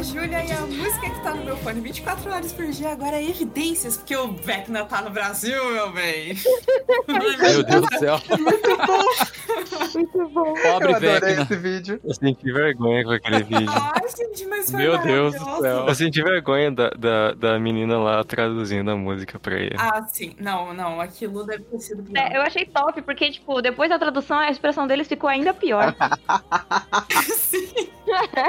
a Júlia e a música que tá no meu fone 24 horas por dia agora é Evidências, porque o Vecna tá no Brasil, meu bem. Meu Deus do céu. Muito bom. Muito bom. Pobre Eu adorei Vecna. esse vídeo. Eu senti vergonha com aquele vídeo. Ai, gente, mas foi Meu Deus do céu. Eu senti vergonha da, da, da menina lá traduzindo a música pra ele. Ah, sim. Não, não, aquilo deve ter sido pior. É, eu achei top, porque, tipo, depois da tradução, a expressão deles ficou ainda pior. sim,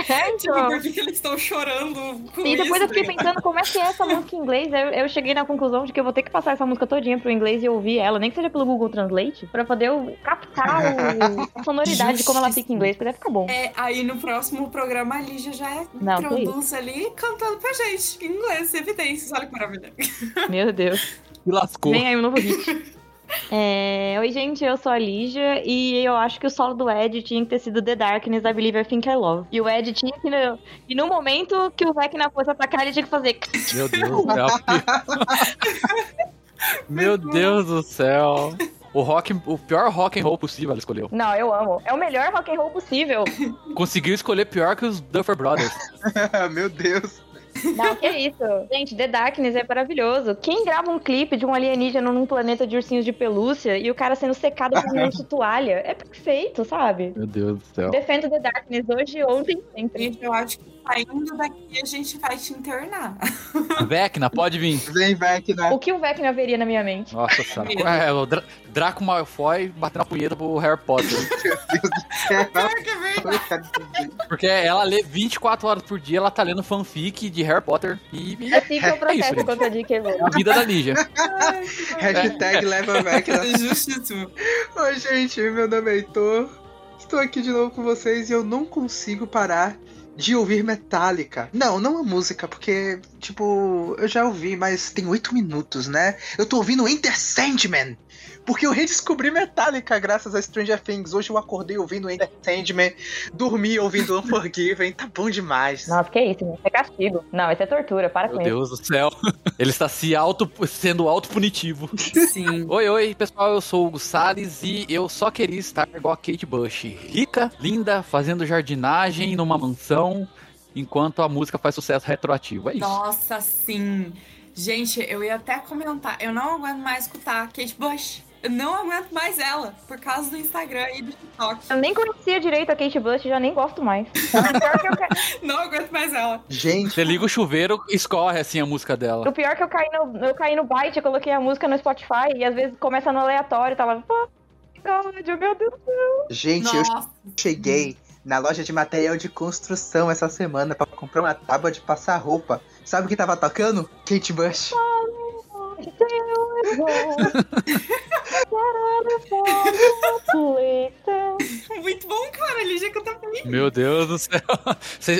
É, tipo, então. por que eles estão chorando com E depois isso, eu fiquei né? pensando como é que é essa música em inglês. Eu, eu cheguei na conclusão de que eu vou ter que passar essa música todinha pro inglês e ouvir ela, nem que seja pelo Google Translate, pra poder captar o- a sonoridade de como ela fica em inglês, porque deve ficar bom. É, aí no próximo programa a Lígia já Não, introduz ali cantando pra gente em inglês, evidências. Olha que maravilha. Meu Deus. Se lascou. Vem aí um novo hit. É, Oi, gente, eu sou a Lígia e eu acho que o solo do Ed tinha que ter sido The Darkness, I Believe I Think I Love. E o Ed tinha que. E no momento que o Vecna fosse atacar, ele tinha que fazer. Meu Deus do céu. Meu Deus do céu. O rock, o pior rock and roll possível ela escolheu. Não, eu amo. É o melhor rock and roll possível. Conseguiu escolher pior que os Duffer Brothers. Meu Deus. Não, que isso. Gente, The Darkness é maravilhoso. Quem grava um clipe de um alienígena num planeta de ursinhos de pelúcia e o cara sendo secado por um urso toalha? É perfeito, sabe? Meu Deus do céu. Defendo The Darkness hoje, ontem, sempre. Gente, eu acho que saindo daqui a gente vai te internar. Vecna, pode vir. Vem, Vecna. O que o Vecna veria na minha mente? Nossa senhora. É, o Dra Draco Malfoy batendo a punheta pro Harry Potter. É. Porque ela lê 24 horas por dia, ela tá lendo fanfic de Harry Potter e e Assim que eu É isso, processo gente. contra a é Rowling. a vida da Lígia. Ai, Hashtag leva Vecna. Justíssimo. Oi, gente, meu nome é Heitor. Estou aqui de novo com vocês e eu não consigo parar de ouvir Metallica. Não, não a música, porque, tipo, eu já ouvi, mas tem oito minutos, né? Eu tô ouvindo Enter Sandman. Porque eu redescobri Metallica graças a Stranger Things. Hoje eu acordei ouvindo Enter Sandman, dormi ouvindo Unforgiven. Tá bom demais. Nossa, que isso? Isso é castigo. Não, isso é tortura, para Meu com isso. Deus do céu. Ele está se auto, sendo auto-punitivo. Sim. Oi, oi, pessoal, eu sou o Hugo Salles e eu só queria estar igual a Kate Bush. Rica, linda, fazendo jardinagem numa mansão, enquanto a música faz sucesso retroativo. É isso. Nossa, sim. Gente, eu ia até comentar. Eu não aguento mais escutar Kate Bush. Eu não aguento mais ela, por causa do Instagram e do TikTok. Eu nem conhecia direito a Kate Bush, já nem gosto mais. O pior que eu, ca- Não aguento mais ela. Gente, Você liga o chuveiro, escorre assim a música dela. o pior que eu caí no, eu caí no Byte, eu coloquei a música no Spotify e às vezes começa no aleatório, tá lá. "Oh, God, meu Deus. gente, eu Nossa. cheguei na loja de material de construção essa semana pra comprar uma tábua de passar roupa. Sabe o que tava tocando? Kate Bush. Muito bom, cara. Lígia canta bem. Meu Deus do céu.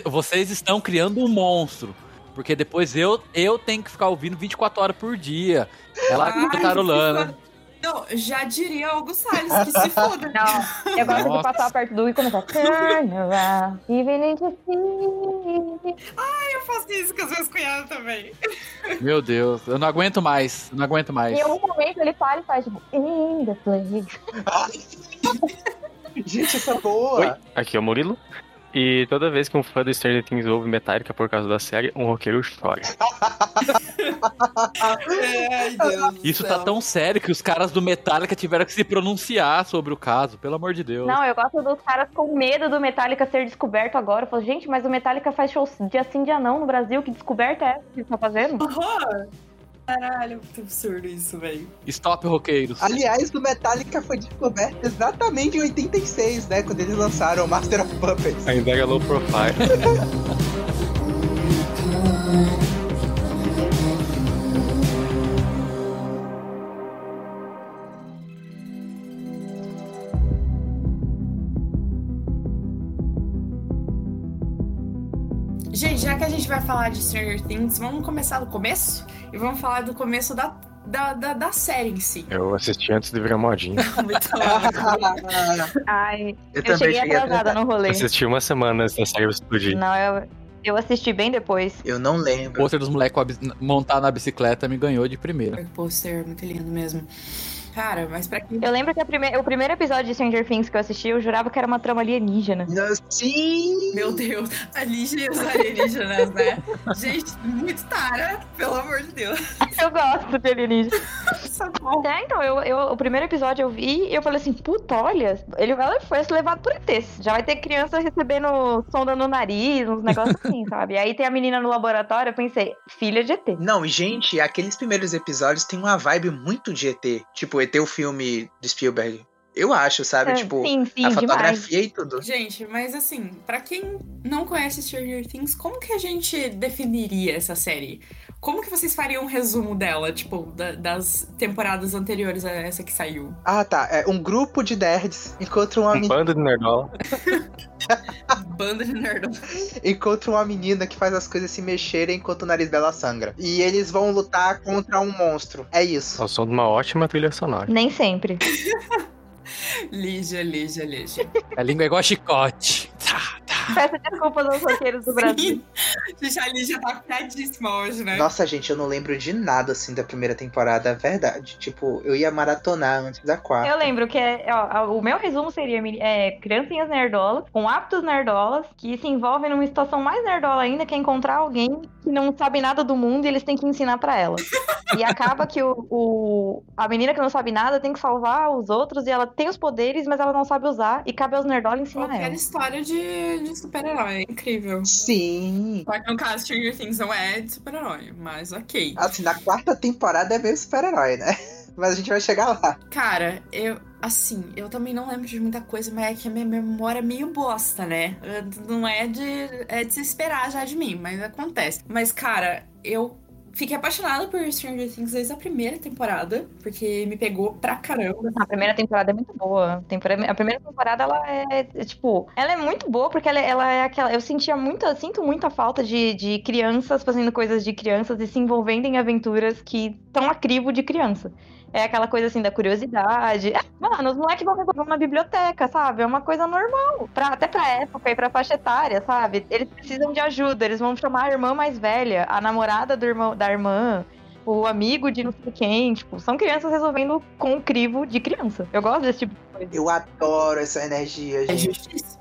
Vocês- estão criando um monstro. Porque depois eu, eu tenho que ficar ouvindo 24 horas por dia. Ela Ai, cantarolando. Não, já diria Hugo Salles que se foda. Não, eu gosto de Nossa. passar perto do e começar. Around, even if you see. Eu faço isso com as minhas cunhadas também. Meu Deus, eu não aguento mais. Não aguento mais. Em algum momento ele para e faz tipo, in the place. Gente, essa é boa. Oi, aqui é o Murilo. E toda vez que um fã do Stranger Things ouve Metallica por causa da série, um roqueiro chora. Ai, do Isso tá tão sério que os caras do Metallica tiveram que se pronunciar sobre o caso, pelo amor de Deus. Não, eu gosto dos caras com medo do Metallica ser descoberto agora. Eu falo, gente, mas o Metallica faz show dia sim, dia não no Brasil. Que descoberta é essa que eles estão fazendo? Horror. Caralho, que absurdo isso, velho. Stop, roqueiros. Aliás, o Metallica foi descoberto exatamente em 86, né? Quando eles lançaram o Master of Puppets. Ainda era low profile. que a gente vai falar de Stranger Things, vamos começar do começo? E vamos falar do começo da, da, da, da série em si. Eu assisti antes de virar modinha. Ai, Eu, eu cheguei atrasada no rolê. Assisti uma semana antes da série explodir. Não, eu, eu assisti bem depois. Eu não O lembro. pôster dos moleques montar na bicicleta me ganhou de primeira. O pôster é muito lindo mesmo. Cara, mas pra quem. Eu lembro que a prime- o primeiro episódio de Stranger Things que eu assisti, eu jurava que era uma trama alienígena. Sim! Meu Deus, a Lígia e os alienígenas, né? Gente, muito tara, pelo amor de Deus. Eu gosto de alienígena. Socorro. É, então, eu, eu- o primeiro episódio eu vi e eu falei assim, puta, olha, ele vai foi levado por ETs. Já vai ter criança recebendo sonda no nariz, uns negócios assim, sabe? E aí tem a menina no laboratório, eu pensei, filha de ET. Não, gente, aqueles primeiros episódios tem uma vibe muito de ET. Tipo, ET o filme do Spielberg. Eu acho, sabe? É, tipo, sim, sim, a demais. fotografia e tudo. Gente, mas assim, pra quem não conhece Stranger Things, como que a gente definiria essa série? Como que vocês fariam um resumo dela, tipo, da- das temporadas anteriores a essa que saiu? Ah, tá. É um grupo de nerds encontra uma, Um bando de nerdola. Banda de nerdão. encontra uma menina que faz as coisas se mexerem enquanto o nariz dela sangra. E eles vão lutar contra um monstro. É isso. Ao som de uma ótima trilha sonora. Nem sempre. Lígia, Lígia, Lígia. A língua é igual chicote. Tá, tá. Peço desculpas aos roqueiros do Brasil. Gente, a Lígia tá afiadíssima hoje, né? Nossa, gente, eu não lembro de nada assim da primeira temporada, é verdade. Tipo, eu ia maratonar antes da quarta. Eu lembro que é, ó, o meu resumo seria é, criancinhas nerdolas, com hábitos nerdolas, que se envolvem numa situação mais nerdola ainda, que é encontrar alguém que não sabe nada do mundo e eles têm que ensinar pra ela. E acaba que o, o- a menina que não sabe nada tem que salvar os outros e ela tem os poderes, mas ela não sabe usar. E cabe aos nerdolas ensinar Qualquer ela. história de, de super-herói, é incrível. Sim. Só que no caso, Stranger Things não é de super-herói, mas ok. Assim, na quarta temporada é meio super-herói, né? Mas a gente vai chegar lá. Cara, eu, assim, eu também não lembro de muita coisa, mas é que a minha memória é meio bosta, né? Não é de, é de se esperar já de mim, mas acontece. Mas, cara, eu fiquei apaixonada por Stranger Things desde a primeira temporada, porque me pegou pra caramba. A primeira temporada é muito boa. A primeira temporada, ela é, é, tipo, ela é muito boa porque ela, ela é aquela. Eu sentia muita, sinto muita falta de, de crianças fazendo coisas de crianças e se envolvendo em aventuras que estão a crivo de criança. É aquela coisa assim da curiosidade. É, mano, os moleques vão resolver uma biblioteca, sabe? É uma coisa normal. Pra, até pra época e pra faixa etária, sabe? Eles precisam de ajuda. Eles vão chamar a irmã mais velha, a namorada do irmão, da irmã, o amigo de não sei quem. Tipo, são crianças resolvendo com o crivo de criança. Eu gosto desse tipo de. Eu adoro essa energia, É gente. justíssimo.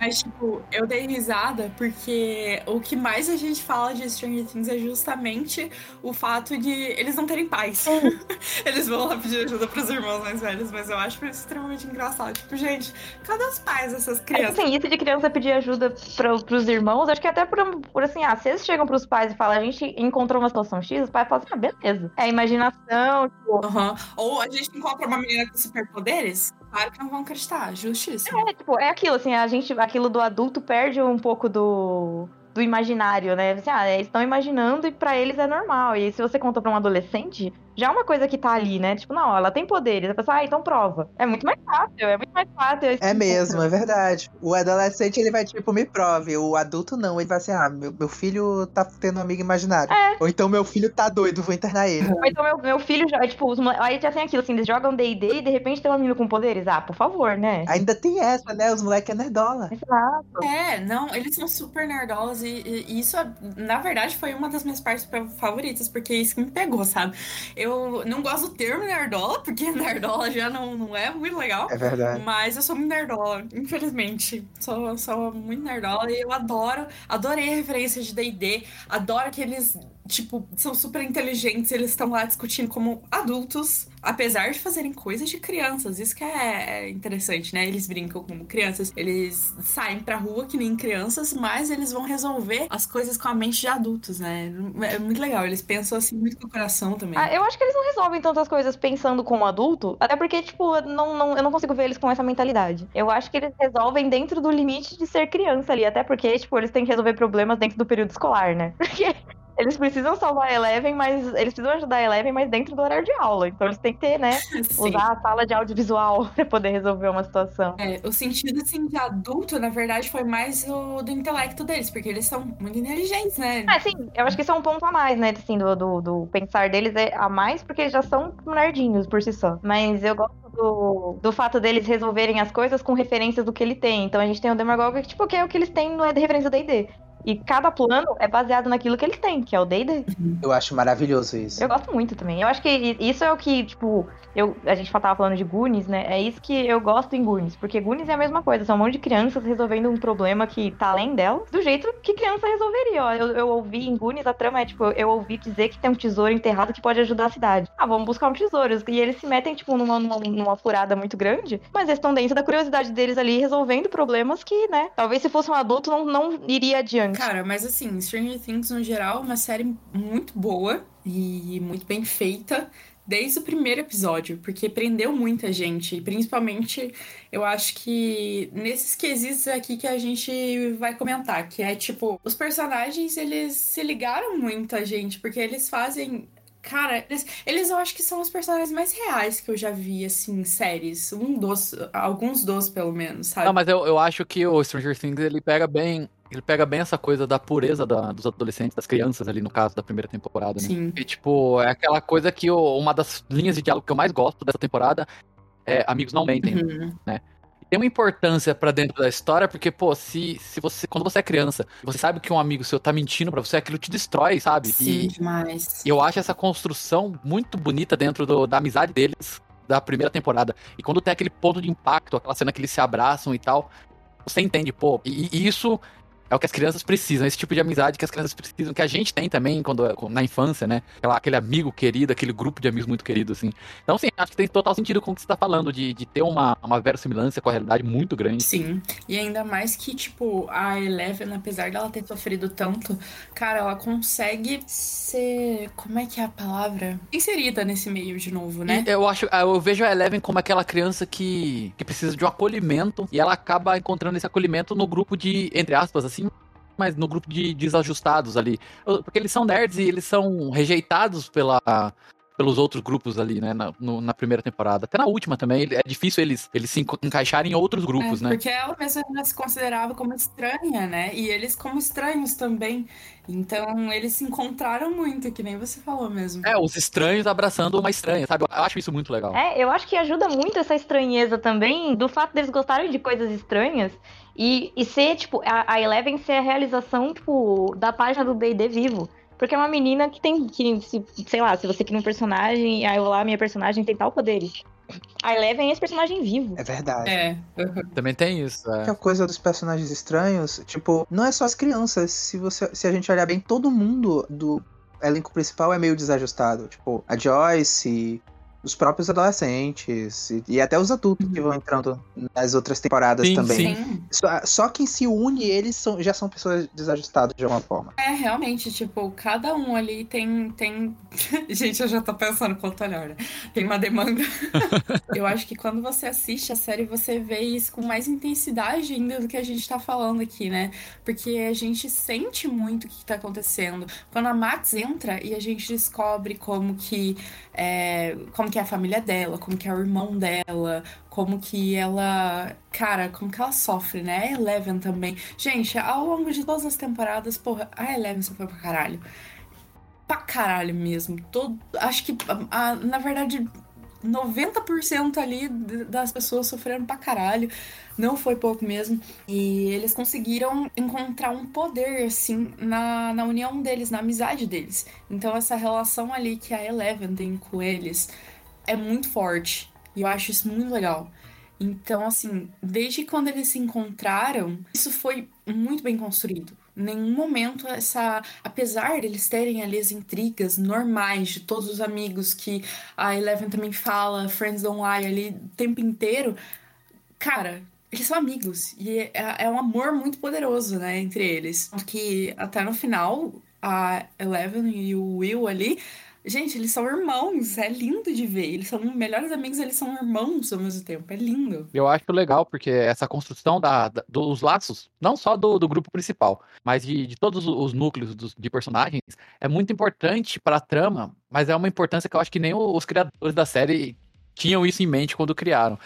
Mas, tipo, eu dei risada porque o que mais a gente fala de Stranger Things é justamente o fato de eles não terem pais. eles vão lá pedir ajuda pros irmãos mais velhos, mas eu acho isso extremamente engraçado. Tipo, gente, cadê os pais dessas É, crianças? assim, isso de criança pedir ajuda pro, pros irmãos, acho que até por, por assim, ah, se eles chegam pros pais e falam, a gente encontrou uma situação X, os pais falam assim, ah, beleza. É imaginação, tipo, Aham. Ou a gente encontra uma menina com superpoderes, claro que não vão acreditar, justíssimo. é, tipo, é aquilo, assim, a gente, aquilo do adulto perde um pouco do, do imaginário, né? Assim, ah, eles estão imaginando e pra eles é normal. E se você conta pra um adolescente, já é uma coisa que tá ali, né? Tipo, não, ela tem poderes. A pessoa, ah, então prova. É muito mais fácil, é muito mais fácil. É mesmo, é verdade. O adolescente ele vai tipo, me prove. O adulto não, ele vai assim, ah, meu, meu filho tá tendo um amigo imaginário. É. Ou então meu filho tá doido, vou internar ele. Ou então meu, meu filho já, tipo, os mole- aí já tem aquilo, assim, eles jogam D&D e de repente tem um menino com poderes. Ah, por favor, né? Ainda tem essa, né? Os moleques é nerdola. Exato. É, não, eles são super nerdolas e, e- isso, na verdade, foi uma das minhas partes favoritas, porque é isso que me pegou, sabe? Eu não gosto do termo nerdola, porque nerdola já não, não é muito legal. É verdade. Mas eu sou muito nerdola, infelizmente. Sou, sou muito nerdola e eu adoro, adorei a referência de D&D, adoro que eles, tipo, são super inteligentes, eles estão lá discutindo como adultos, apesar de fazerem coisas de crianças. Isso que é é interessante, né? Eles brincam como crianças, eles saem pra rua que nem crianças, mas eles vão resolver as coisas com a mente de adultos, né? É muito legal, eles pensam assim muito com o coração também. Ah, eu acho que eles não resolvem tantas coisas pensando como adulto, até porque, tipo, não, não, eu não consigo ver eles com essa mentalidade. Eu acho que eles resolvem dentro do limite de ser criança ali, até porque, tipo, eles têm que resolver problemas dentro do período escolar, né? Porque eles precisam salvar a Eleven, mas eles precisam ajudar a Eleven, mas dentro do horário de aula. Então eles têm que ter, né, Sim. usar a sala de audiovisual pra poder resolver uma situação. É, o sentido, assim, de adulto, na verdade, foi mais o do intelecto deles, porque eles são muito inteligentes, né? Ah, sim, eu acho que isso é um ponto a mais, né? Assim, do, do, do pensar deles é a mais, porque eles já são nerdinhos por si só. Mas eu gosto do, do fato deles resolverem as coisas com referências do que ele tem. Então a gente tem o Demagog, que, tipo, que é o que eles têm no é de referência do D&D. E cada plano é baseado naquilo que eles têm, que é o D&D. Eu acho maravilhoso isso. Eu gosto muito também. Eu acho que isso é o que, tipo, eu, a gente tava falando de Goonies, né? É isso que eu gosto em Goonies. Porque Goonies é a mesma coisa. São um monte de crianças resolvendo um problema que tá além delas, do jeito que criança resolveria. Ó, eu, eu ouvi em Goonies, a trama é, tipo, eu ouvi dizer que tem um tesouro enterrado que pode ajudar a cidade. Ah, vamos buscar um tesouro. E eles se metem, tipo, numa, numa, numa furada muito grande, mas eles estão dentro da curiosidade deles ali, resolvendo problemas que, né, talvez se fosse um adulto não, não iria adiante. Cara, mas assim, Stranger Things no geral é uma série muito boa e muito bem feita desde o primeiro episódio, porque prendeu muita gente. E principalmente, eu acho que nesses quesitos aqui que a gente vai comentar, que é tipo, os personagens eles se ligaram muito a gente, porque eles fazem. Cara, eles, eles eu acho que são os personagens mais reais que eu já vi, assim, em séries. Um dos. Alguns dos, pelo menos, sabe? Não, mas eu, eu acho que o Stranger Things ele pega bem ele pega bem essa coisa da pureza da, dos adolescentes, das crianças ali, no caso da primeira temporada, né? Sim. E, tipo, é aquela coisa que eu, uma das linhas de diálogo que eu mais gosto dessa temporada é Amigos Não Mentem, Uhum. né? E tem uma importância pra dentro da história, porque, pô, se, se você, quando você é criança, você sabe que um amigo seu tá mentindo pra você, aquilo te destrói, sabe? Sim, E demais. eu acho essa construção muito bonita dentro do- da amizade deles da primeira temporada. E quando tem aquele ponto de impacto, aquela cena que eles se abraçam e tal, você entende, pô, e, e isso é o que as crianças precisam, esse tipo de amizade que as crianças precisam, que a gente tem também quando na infância, né? Aquela- aquele amigo querido, aquele grupo de amigos muito querido, assim. Então, sim, acho que tem total sentido com o que você tá falando, de, de ter uma, uma verossimilância com a realidade muito grande. Sim, e ainda mais que, tipo, a Eleven, apesar dela ter sofrido tanto, cara, ela consegue ser. Como é que é a palavra? Inserida nesse meio de novo, né? E Eu acho, eu vejo a Eleven como aquela criança que, que precisa de um acolhimento e ela acaba encontrando esse acolhimento no grupo de, entre aspas, assim, mas no grupo de desajustados ali. Porque eles são nerds e eles são rejeitados pela, pelos outros grupos ali, né, na, no- na primeira temporada. Até na última também, é difícil eles, eles se encaixarem em outros grupos, É, né? Porque ela mesma se considerava como estranha, né? E eles como estranhos também. Então, eles se encontraram muito, que nem você falou mesmo. É, os estranhos abraçando uma estranha, sabe? Eu acho isso muito legal. É, eu acho que ajuda muito essa estranheza também, do fato deles gostarem de coisas estranhas e, e ser, tipo, a, a Eleven ser a realização, tipo, da página do D&D vivo. Porque é uma menina que tem, que, se- sei lá, se você cria um personagem, aí eu lá, minha personagem tem tal poderes. A Eleven é esse personagem vivo. É verdade. É. Também tem isso. é. Que a coisa dos personagens estranhos, tipo, não é só as crianças. Se, você, se a gente olhar bem, todo mundo do elenco principal é meio desajustado. Tipo, a Joyce, os próprios adolescentes e, e até os adultos que vão entrando nas outras temporadas Sim, também. Sim. Só, só quem se une, eles são, já são pessoas desajustadas de alguma forma. É, realmente, tipo, cada um ali tem. tem... Gente, eu já tô pensando quanto olhar, né? Tem uma demanda. eu acho que quando você assiste a série, você vê isso com mais intensidade ainda do que a gente tá falando aqui, né? Porque a gente sente muito o que tá acontecendo. Quando a Max entra e a gente descobre como que. é, como que é a família dela, como que é o irmão dela, como que ela. Cara, como que ela sofre, né? A Eleven também. Gente, ao longo de todas as temporadas, porra, a Eleven foi pra caralho. Pra caralho mesmo. Todo, acho que, a- a- na verdade, 90% ali das pessoas sofreram pra caralho. Não foi pouco mesmo. E eles conseguiram encontrar um poder, assim, na, na união deles, na amizade deles. Então, essa relação ali que a Eleven tem com eles é muito forte. E eu acho isso muito legal. Então, assim, desde quando eles se encontraram, isso foi muito bem construído. Em nenhum momento essa. Apesar deles terem ali as intrigas normais de todos os amigos que a Eleven também fala, Friends Don't Lie ali o tempo inteiro, cara. Eles são amigos e é, é um amor muito poderoso, né, entre eles. Que até no final, a Eleven e o Will ali, gente, eles são irmãos. É lindo de ver. Eles são melhores amigos, eles são irmãos ao mesmo tempo. É lindo. Eu acho legal, porque essa construção da, da- dos laços, não só do, do grupo principal, mas de, de todos os núcleos dos- de personagens, é muito importante para a trama, mas é uma importância que eu acho que nem os criadores da série tinham isso em mente quando criaram.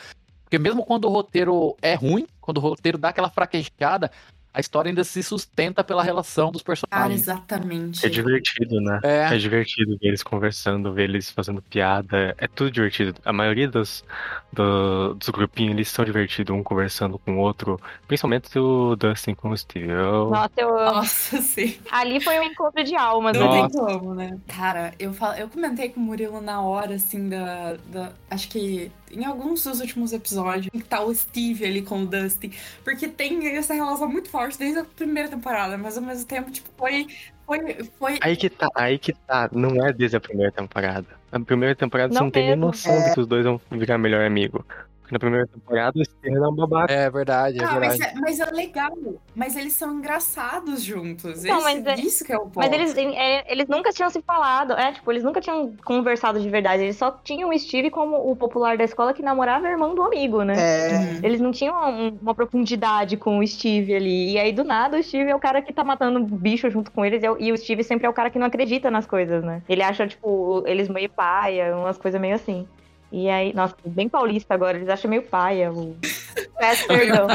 Porque mesmo quando o roteiro é ruim, quando o roteiro dá aquela fraquejada, a história ainda se sustenta pela relação dos Cara, personagens. exatamente. É divertido, né? É, É divertido ver eles conversando, ver eles fazendo piada. É tudo divertido. A maioria dos, do- dos grupinhos, eles são divertidos, um conversando com o outro. Principalmente o Dustin com o Steve. Eu- Nossa, eu, Nossa, sim. ali foi um encontro de almas. Não né? tem como, né? Cara, eu, fal... eu comentei com o Murilo na hora, assim, da, da. Acho que em alguns dos últimos episódios, que tá o Steve ali com o Dustin. Porque tem essa relação muito forte desde a primeira temporada, mas ao mesmo tempo, tipo, foi. Foi. foi... Aí que tá, aí que tá. Não é desde a primeira temporada. Na primeira temporada você Não não tem nem mesmo. noção É. de que os dois vão virar melhor amigo. Na primeira temporada o Steve é um babaca. é verdade, é Ah, mas, verdade. é, mas é legal. Mas eles são engraçados juntos. Não, Esse- mas é- Isso que é o ponto. Mas eles, é, eles nunca tinham se falado, é, tipo, eles nunca tinham conversado de verdade. Eles só tinham o Steve como o popular da escola que namorava a irmã do amigo, né? É. Uhum. Eles não tinham um- uma profundidade com o Steve ali. E aí, do nada, o Steve é o cara que tá matando bicho junto com eles. e é o- E o Steve sempre é o cara que não acredita nas coisas, né? Ele acha, tipo, eles meio paia, umas coisas meio assim. E aí, nossa, bem paulista agora, eles acham meio paia. O... Peço perdão.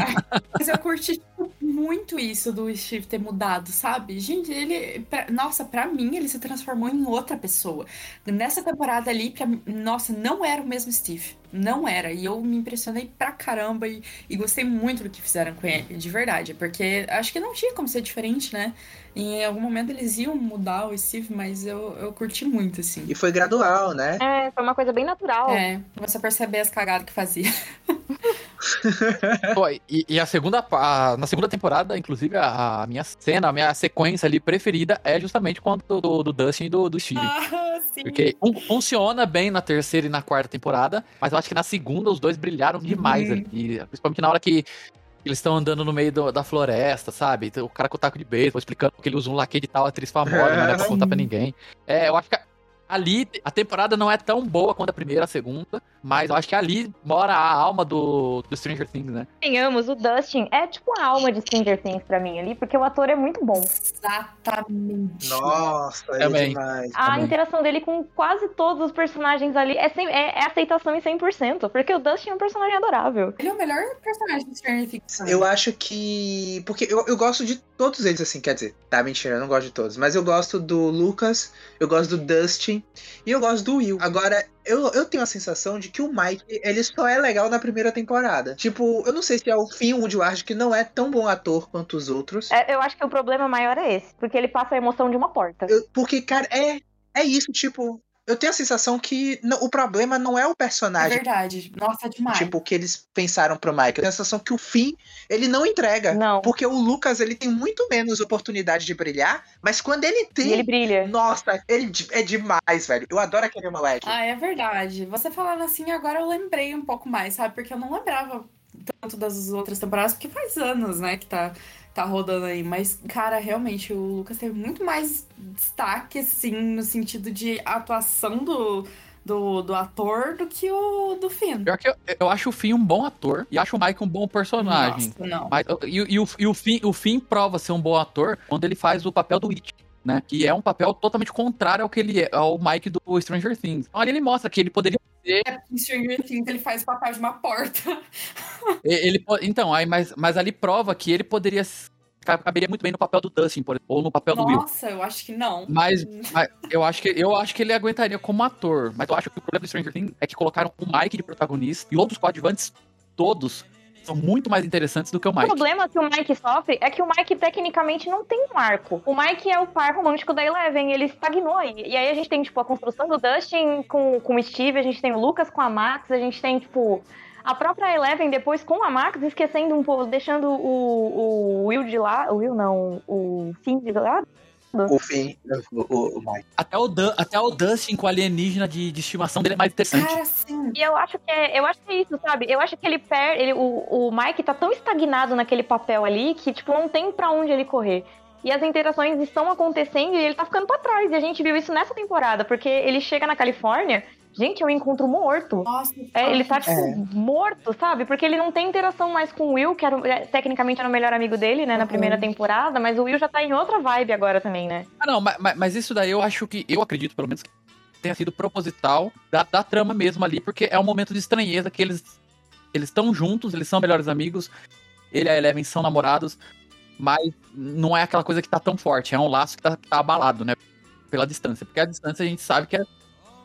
Mas eu curti tipo, muito isso do Steve ter mudado, sabe? Gente, ele. pra- nossa, pra mim, ele se transformou em outra pessoa. Nessa temporada ali, pra, nossa, não era o mesmo Steve. Não era. E eu me impressionei pra caramba e, e gostei muito do que fizeram com ele, de verdade. Porque acho que não tinha como ser diferente, né? Em algum momento eles iam mudar o Steve, mas eu, eu curti muito, assim. E foi gradual, né? É, foi uma coisa bem natural. É, você perceber as cagadas que fazia. Pô, e, e a segunda, pa- na segunda temporada, inclusive, a, a minha cena, a minha sequência ali preferida é justamente quando do, do Dustin e do, do Steve. Ah, sim. Porque um, funciona bem na terceira e na quarta temporada, mas eu acho que na segunda os dois brilharam demais Uhum. ali. Principalmente na hora que eles estão andando no meio do- da floresta, sabe? O cara com o taco de beisebol explicando que ele usa um laque de tal atriz famosa, não é pra contar pra ninguém. É, eu acho que ali a temporada não é tão boa quanto a primeira, a segunda, mas eu acho que ali mora a alma do, do Stranger Things, né? Tenhamos, o Dustin é tipo a alma de Stranger Things pra mim ali, porque o ator é muito bom. Exatamente. Nossa, é Também. demais. A Também. interação dele com quase todos os personagens ali é, sem- é- é aceitação em 100%, porque o Dustin é um personagem adorável. Ele é o melhor personagem do Stranger Things. Eu acho que. Porque eu, eu gosto de todos eles, assim, quer dizer, tá mentira, eu não gosto de todos. Mas eu gosto do Lucas, eu gosto do Dustin e eu gosto do Will. Agora, eu, eu tenho a sensação de que o Mike, ele só é legal na primeira temporada. Tipo, eu não sei se é o Finn Woodward, que não é tão bom ator quanto os outros. É, eu acho que o problema maior é esse, porque ele passa a emoção de uma porta. Eu- porque, cara, é, é isso, tipo. Eu tenho a sensação que não- o problema não é o É personagem. verdade. Nossa, é demais. Tipo, que eles pensaram pro Mike. Eu tenho a sensação que o Finn, ele não entrega. Não. Porque o Lucas, ele tem muito menos oportunidade de brilhar, mas quando ele E tem. ele brilha. Nossa, ele é demais, velho. Eu adoro aquele moleque. Ah, é verdade. Você falando assim, agora eu lembrei um pouco mais, sabe? Porque eu não lembrava tanto das outras temporadas, porque faz anos, né, que tá, tá rodando aí. Mas, cara, realmente, o Lucas teve muito mais destaque, assim, no sentido de atuação do, do, do ator do que o do Finn. Pior que eu, eu acho o Finn um bom ator e acho o Mike um bom personagem. Nossa, não. Mas, e, e o, e o, Finn, o Finn prova ser um bom ator quando ele faz o papel do It, né? Que é um papel totalmente contrário ao que ele é, ao Mike do Stranger Things. Então ali ele mostra que ele poderia Em Stranger Things, ele faz o papel de uma porta. Ele, então, aí, mas, mas ali prova que ele poderia. Caberia muito bem no papel do Dustin, por exemplo, ou no papel do Will. Nossa, eu acho que não. Mas, mas eu, acho que, eu acho que ele aguentaria como ator. Mas eu acho que o problema do Stranger Things é que colocaram o Mike de protagonista e outros coadjuvantes, todos, são muito mais interessantes do que o O Mike. problema que o Mike sofre é que o Mike tecnicamente não tem um arco. O Mike é o par romântico da Eleven, ele estagnou aí. E aí a gente tem, tipo, a construção do Dustin com, com o Steve, a gente tem o Lucas com a Max, a gente tem, tipo, a própria Eleven depois com a Max, esquecendo um pouco, deixando o, o Will de lá. O Will não, o Finn de lado. O Finn, o, o, o Mike. Até o, Dan- até o Dustin com a alienígena de, de estimação dele é mais interessante. Cara, sim. E eu acho que é, eu acho que é isso, sabe? Eu acho que ele perde. Ele, o, o Mike tá tão estagnado naquele papel ali que, tipo, não tem pra onde ele correr. E as interações estão acontecendo e ele tá ficando pra trás. E a gente viu isso nessa temporada, porque ele chega na Califórnia, gente, é um encontro morto. Nossa, É, ele tá, tipo, É. morto, sabe? Porque ele não tem interação mais com o Will, que era, é, tecnicamente era o melhor amigo dele, né, na Uhum. primeira temporada, mas o Will já tá em outra vibe agora também, né? Ah, não, mas, mas- mas isso daí eu acho que, eu acredito pelo menos, que tenha sido proposital da, da trama mesmo ali, porque é um momento de estranheza que eles eles estão juntos, eles são melhores amigos, ele e a Eleven são namorados, mas não é aquela coisa que tá tão forte, é um laço que tá, tá abalado, né? Pela distância. Porque a distância a gente sabe que é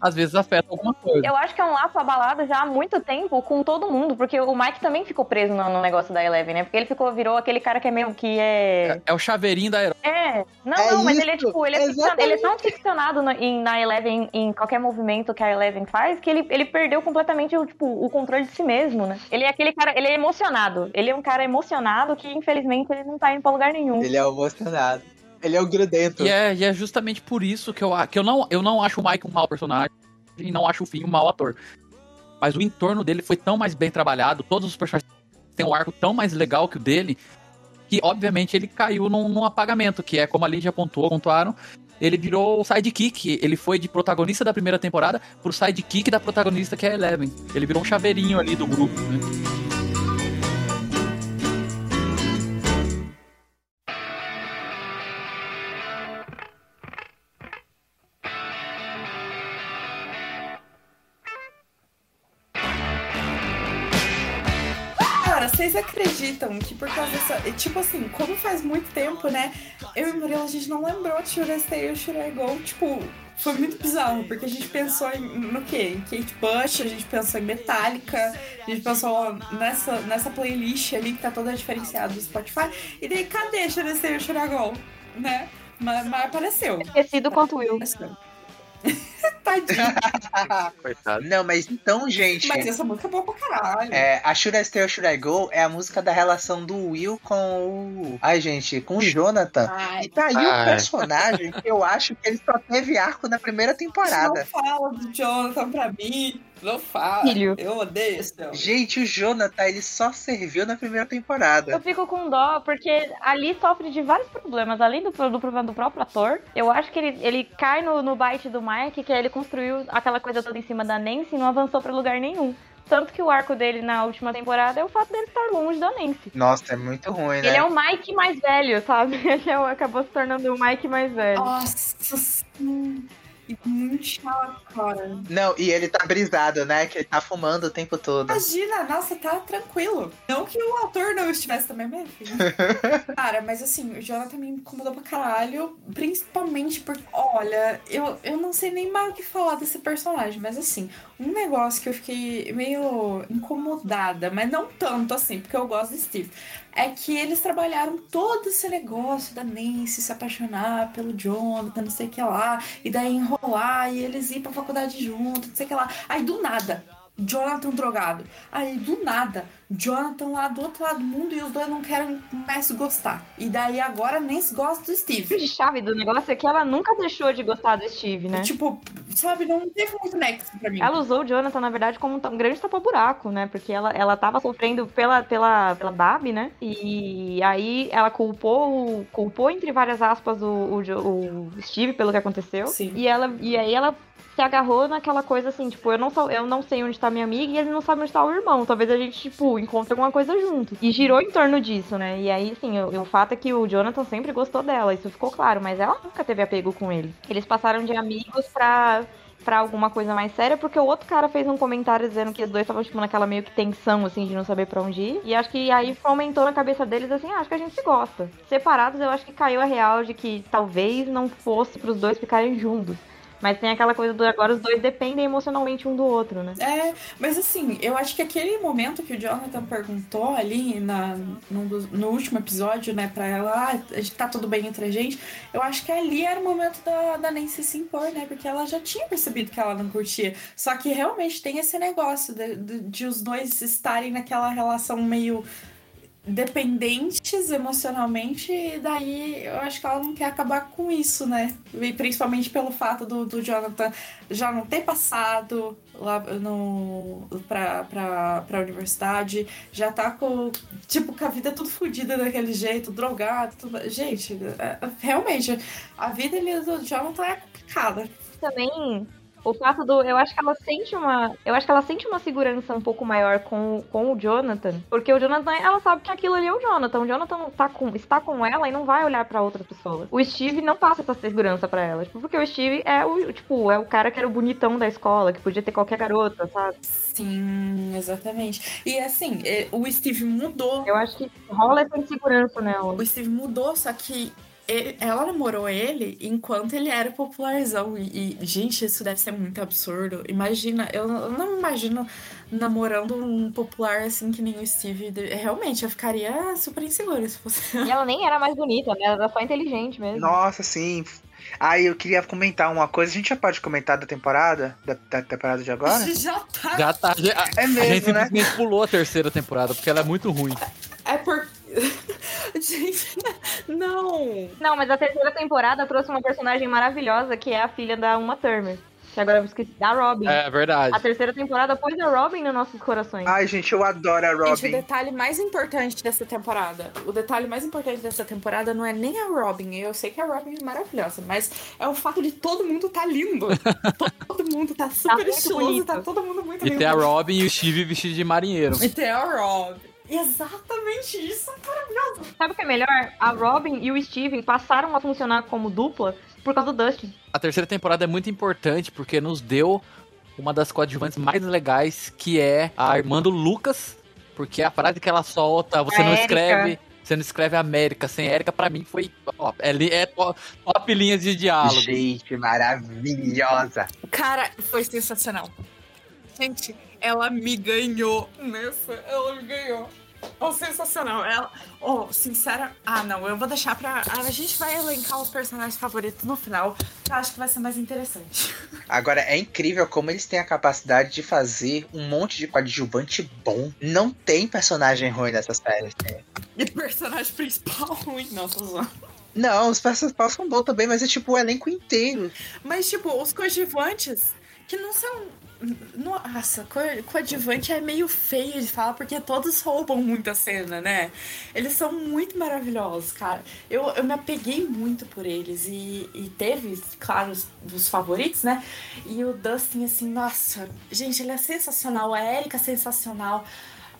às vezes afeta alguma coisa. Eu acho que é um laço abalado já há muito tempo com todo mundo, porque o Mike também ficou preso no, no negócio da Eleven, né? Porque ele ficou, virou aquele cara que é meio que é. É, é o chaveirinho da herói. É, não, É não, mas isso, ele é tipo, ele é, ficcion- ele é tão ficcionado no- em, na Eleven, em qualquer movimento que a Eleven faz, que ele, ele perdeu completamente o, tipo, o controle de si mesmo, né? Ele é aquele cara, ele é emocionado. Ele é um cara emocionado que, infelizmente, ele não tá indo pra lugar nenhum. Ele é emocionado. Ele é o grudento. E é, e é justamente por isso que eu, que eu, não, eu não acho o Mike um mau personagem e não acho o Finn um mau ator. Mas o entorno dele foi tão mais bem trabalhado, todos os personagens têm um arco tão mais legal que o dele, que obviamente ele caiu num, num apagamento, que é como a Lídia apontou, pontuaram, ele virou o sidekick. Ele foi de protagonista da primeira temporada pro sidekick da protagonista que é a Eleven. Ele virou um chaveirinho ali do grupo, né? Vocês acreditam que por causa dessa. Tipo assim, como faz muito tempo, né? Eu e o Murilo, a gente não lembrou de Should I Stay or Should I Go? Tipo, foi muito bizarro, porque a gente pensou em, no quê? Em Kate Bush, a gente pensou em Metallica, a gente pensou nessa, nessa playlist ali que tá toda diferenciada do Spotify. E daí, cadê Should I Stay or Should I Go? Né? Mas, mas apareceu. Esquecido quanto Will. Apareceu. Tadinho. Coitado. Não, mas então, gente. Mas essa música é boa pra caralho. É, a Should I Stay or Should I Go é a música da relação do Will com o. Ai, gente, com o Jonathan. Ai, E tá aí Ai. o personagem que eu acho que ele só teve arco na primeira Não temporada. fala do Jonathan pra mim. Não fala. Filho. Eu odeio esse homem. Gente, o Jonathan, ele só serviu na primeira temporada. Eu fico com dó, porque ali sofre de vários problemas. Além do, do problema do próprio ator, eu acho que ele, ele cai no, no bite do Mike, que ele construiu aquela coisa toda em cima da Nancy e não avançou pra lugar nenhum. Tanto que o arco dele na última temporada é o fato dele estar longe da Nancy. Nossa, é muito ruim, né? Ele é o Mike mais velho, sabe? Ele é o- acabou se tornando o Mike mais velho. Nossa, sim. E Muito chato, cara. Não, e ele tá brisado, né? Que ele tá fumando o tempo todo. Imagina, nossa, tá tranquilo. Não que o ator não estivesse também, filho. Cara, mas assim, o Jonathan me incomodou pra caralho. Principalmente porque, olha, eu, eu não sei nem mais o que falar desse personagem, mas assim, um negócio que eu fiquei meio incomodada, mas não tanto assim, porque eu gosto de Steve. É que eles trabalharam todo esse negócio da Nancy se apaixonar pelo Jonathan, não sei o que lá, e daí enrolar, e eles ir pra faculdade juntos, não sei o que lá. Aí do nada, Jonathan drogado. Aí do nada, Jonathan lá do outro lado do mundo e os dois não querem mais se gostar. E daí agora nem se gosta do O Steve. de chave do negócio é que ela nunca deixou de gostar do Steve, né? Tipo, sabe, não teve muito nexo pra mim. Ela usou o Jonathan, na verdade, como um grande tapa-buraco, né? Porque ela, ela tava sofrendo pela, pela, pela Babi, né? E aí ela culpou, o- culpou entre várias aspas, o, o, o Steve pelo que aconteceu. Sim. E, ela, e aí ela se agarrou naquela coisa assim, tipo, eu não, sou, eu não sei onde tá minha amiga e ele não sabe onde tá o irmão. Talvez a gente, tipo, encontre alguma coisa junto. E girou em torno disso, né? E aí, assim, o, fato é que o Jonathan sempre gostou dela, isso ficou claro, mas ela nunca teve apego com ele. Eles passaram de amigos pra pra alguma coisa mais séria, porque o outro cara fez um comentário dizendo que os dois estavam, tipo, naquela meio que tensão, assim, de não saber pra onde ir. E acho que aí aumentou na cabeça deles, assim, ah, acho que a gente se gosta. Separados, eu acho que caiu a real de que talvez não fosse pros dois ficarem juntos. Mas tem aquela coisa do agora os dois dependem emocionalmente um do outro, né? É, mas assim, eu acho que aquele momento que o Jonathan perguntou ali na, dos- no, último episódio, né, pra ela, ah, tá tudo bem entre a gente, eu acho que ali era o momento da, da Nancy se impor, né, porque ela já tinha percebido que ela não curtia. Só que realmente tem esse negócio de, de- de os dois estarem naquela relação meio dependentes emocionalmente, e daí eu acho que ela não quer acabar com isso, né? E principalmente pelo fato do, do Jonathan já não ter passado lá no, pra, pra, pra universidade, já tá com, tipo, com a vida tudo fodida daquele jeito, drogado, tudo. Gente, é- realmente, a vida ali do Jonathan é complicada. Também O fato do. Eu acho que ela sente uma. Eu acho que ela sente uma segurança um pouco maior com, com o Jonathan. Porque o Jonathan, ela sabe que aquilo ali é o Jonathan. O Jonathan tá com, está com ela e não vai olhar pra outras pessoas. O Steve não passa essa segurança pra ela. Tipo, porque o Steve é o, tipo, é o cara que era o bonitão da escola, que podia ter qualquer garota, sabe? Sim, exatamente. E assim, é, o Steve mudou. Eu acho que rola essa insegurança nela. O Steve mudou, só que ele- ela namorou ele enquanto ele era popularzão. E, e, gente, isso deve ser muito absurdo. Imagina, eu, não- eu não me imagino namorando um popular assim que nem o Steve. Realmente, eu ficaria super insegura se fosse. E ela nem era mais bonita, né? Ela era só inteligente mesmo. Nossa, sim. Aí eu queria comentar uma coisa. A gente já pode comentar da temporada? Da, da temporada de agora? Já tá. Já tá. A, É a gente mesmo, né? pulou a terceira temporada, porque ela é muito ruim. É por. gente, não. Não, mas a terceira temporada trouxe uma personagem maravilhosa que é a filha da Uma Turner. Que agora eu esqueci. Da Robin. É verdade. A terceira temporada pôs a Robin nos nossos corações. Ai, gente, eu adoro a Gente, o Robin. detalhe mais importante dessa temporada, o detalhe mais importante dessa temporada não é nem a Robin. Eu sei que a Robin é maravilhosa, mas é o fato de todo mundo tá lindo. todo mundo tá super muito estiloso, bonito. tá todo mundo muito E lindo. tem a Robin e o Steve vestido de marinheiro. E tem a Robin. Exatamente isso, maravilhoso. Sabe o que é melhor? A Robin e o Steven passaram a funcionar como dupla por causa do Dustin. A terceira temporada é muito importante porque nos deu uma das coadjuvantes mais legais, que é a irmã do Lucas, porque a frase que ela solta, você A não Érica. escreve, você não escreve América sem Érica, pra mim foi top. É, li- é to- top linhas de diálogo. Gente, maravilhosa. Cara, foi sensacional. Gente, ela me ganhou nessa. Ela me ganhou. Oh, sensacional. Ela. Oh, sincera. Ah, não, eu vou deixar pra. A gente vai elencar os personagens favoritos no final. Eu acho que vai ser mais interessante. Agora, é incrível como eles têm a capacidade de fazer um monte de coadjuvante bom. Não tem personagem ruim nessa série. né? E personagem principal ruim. Não, tô zoando. Não, os personagens são bons também, mas é tipo o elenco inteiro. Mas, tipo, os coadjuvantes, que não são. Nossa, co- coadjuvante é meio feio de falar, porque todos roubam muita cena, né? Eles são muito maravilhosos, cara. Eu, eu me apeguei muito por eles. E, e teve, claro, os, os favoritos, né? E o Dustin, assim, nossa, gente, ele é sensacional. A Erika é sensacional.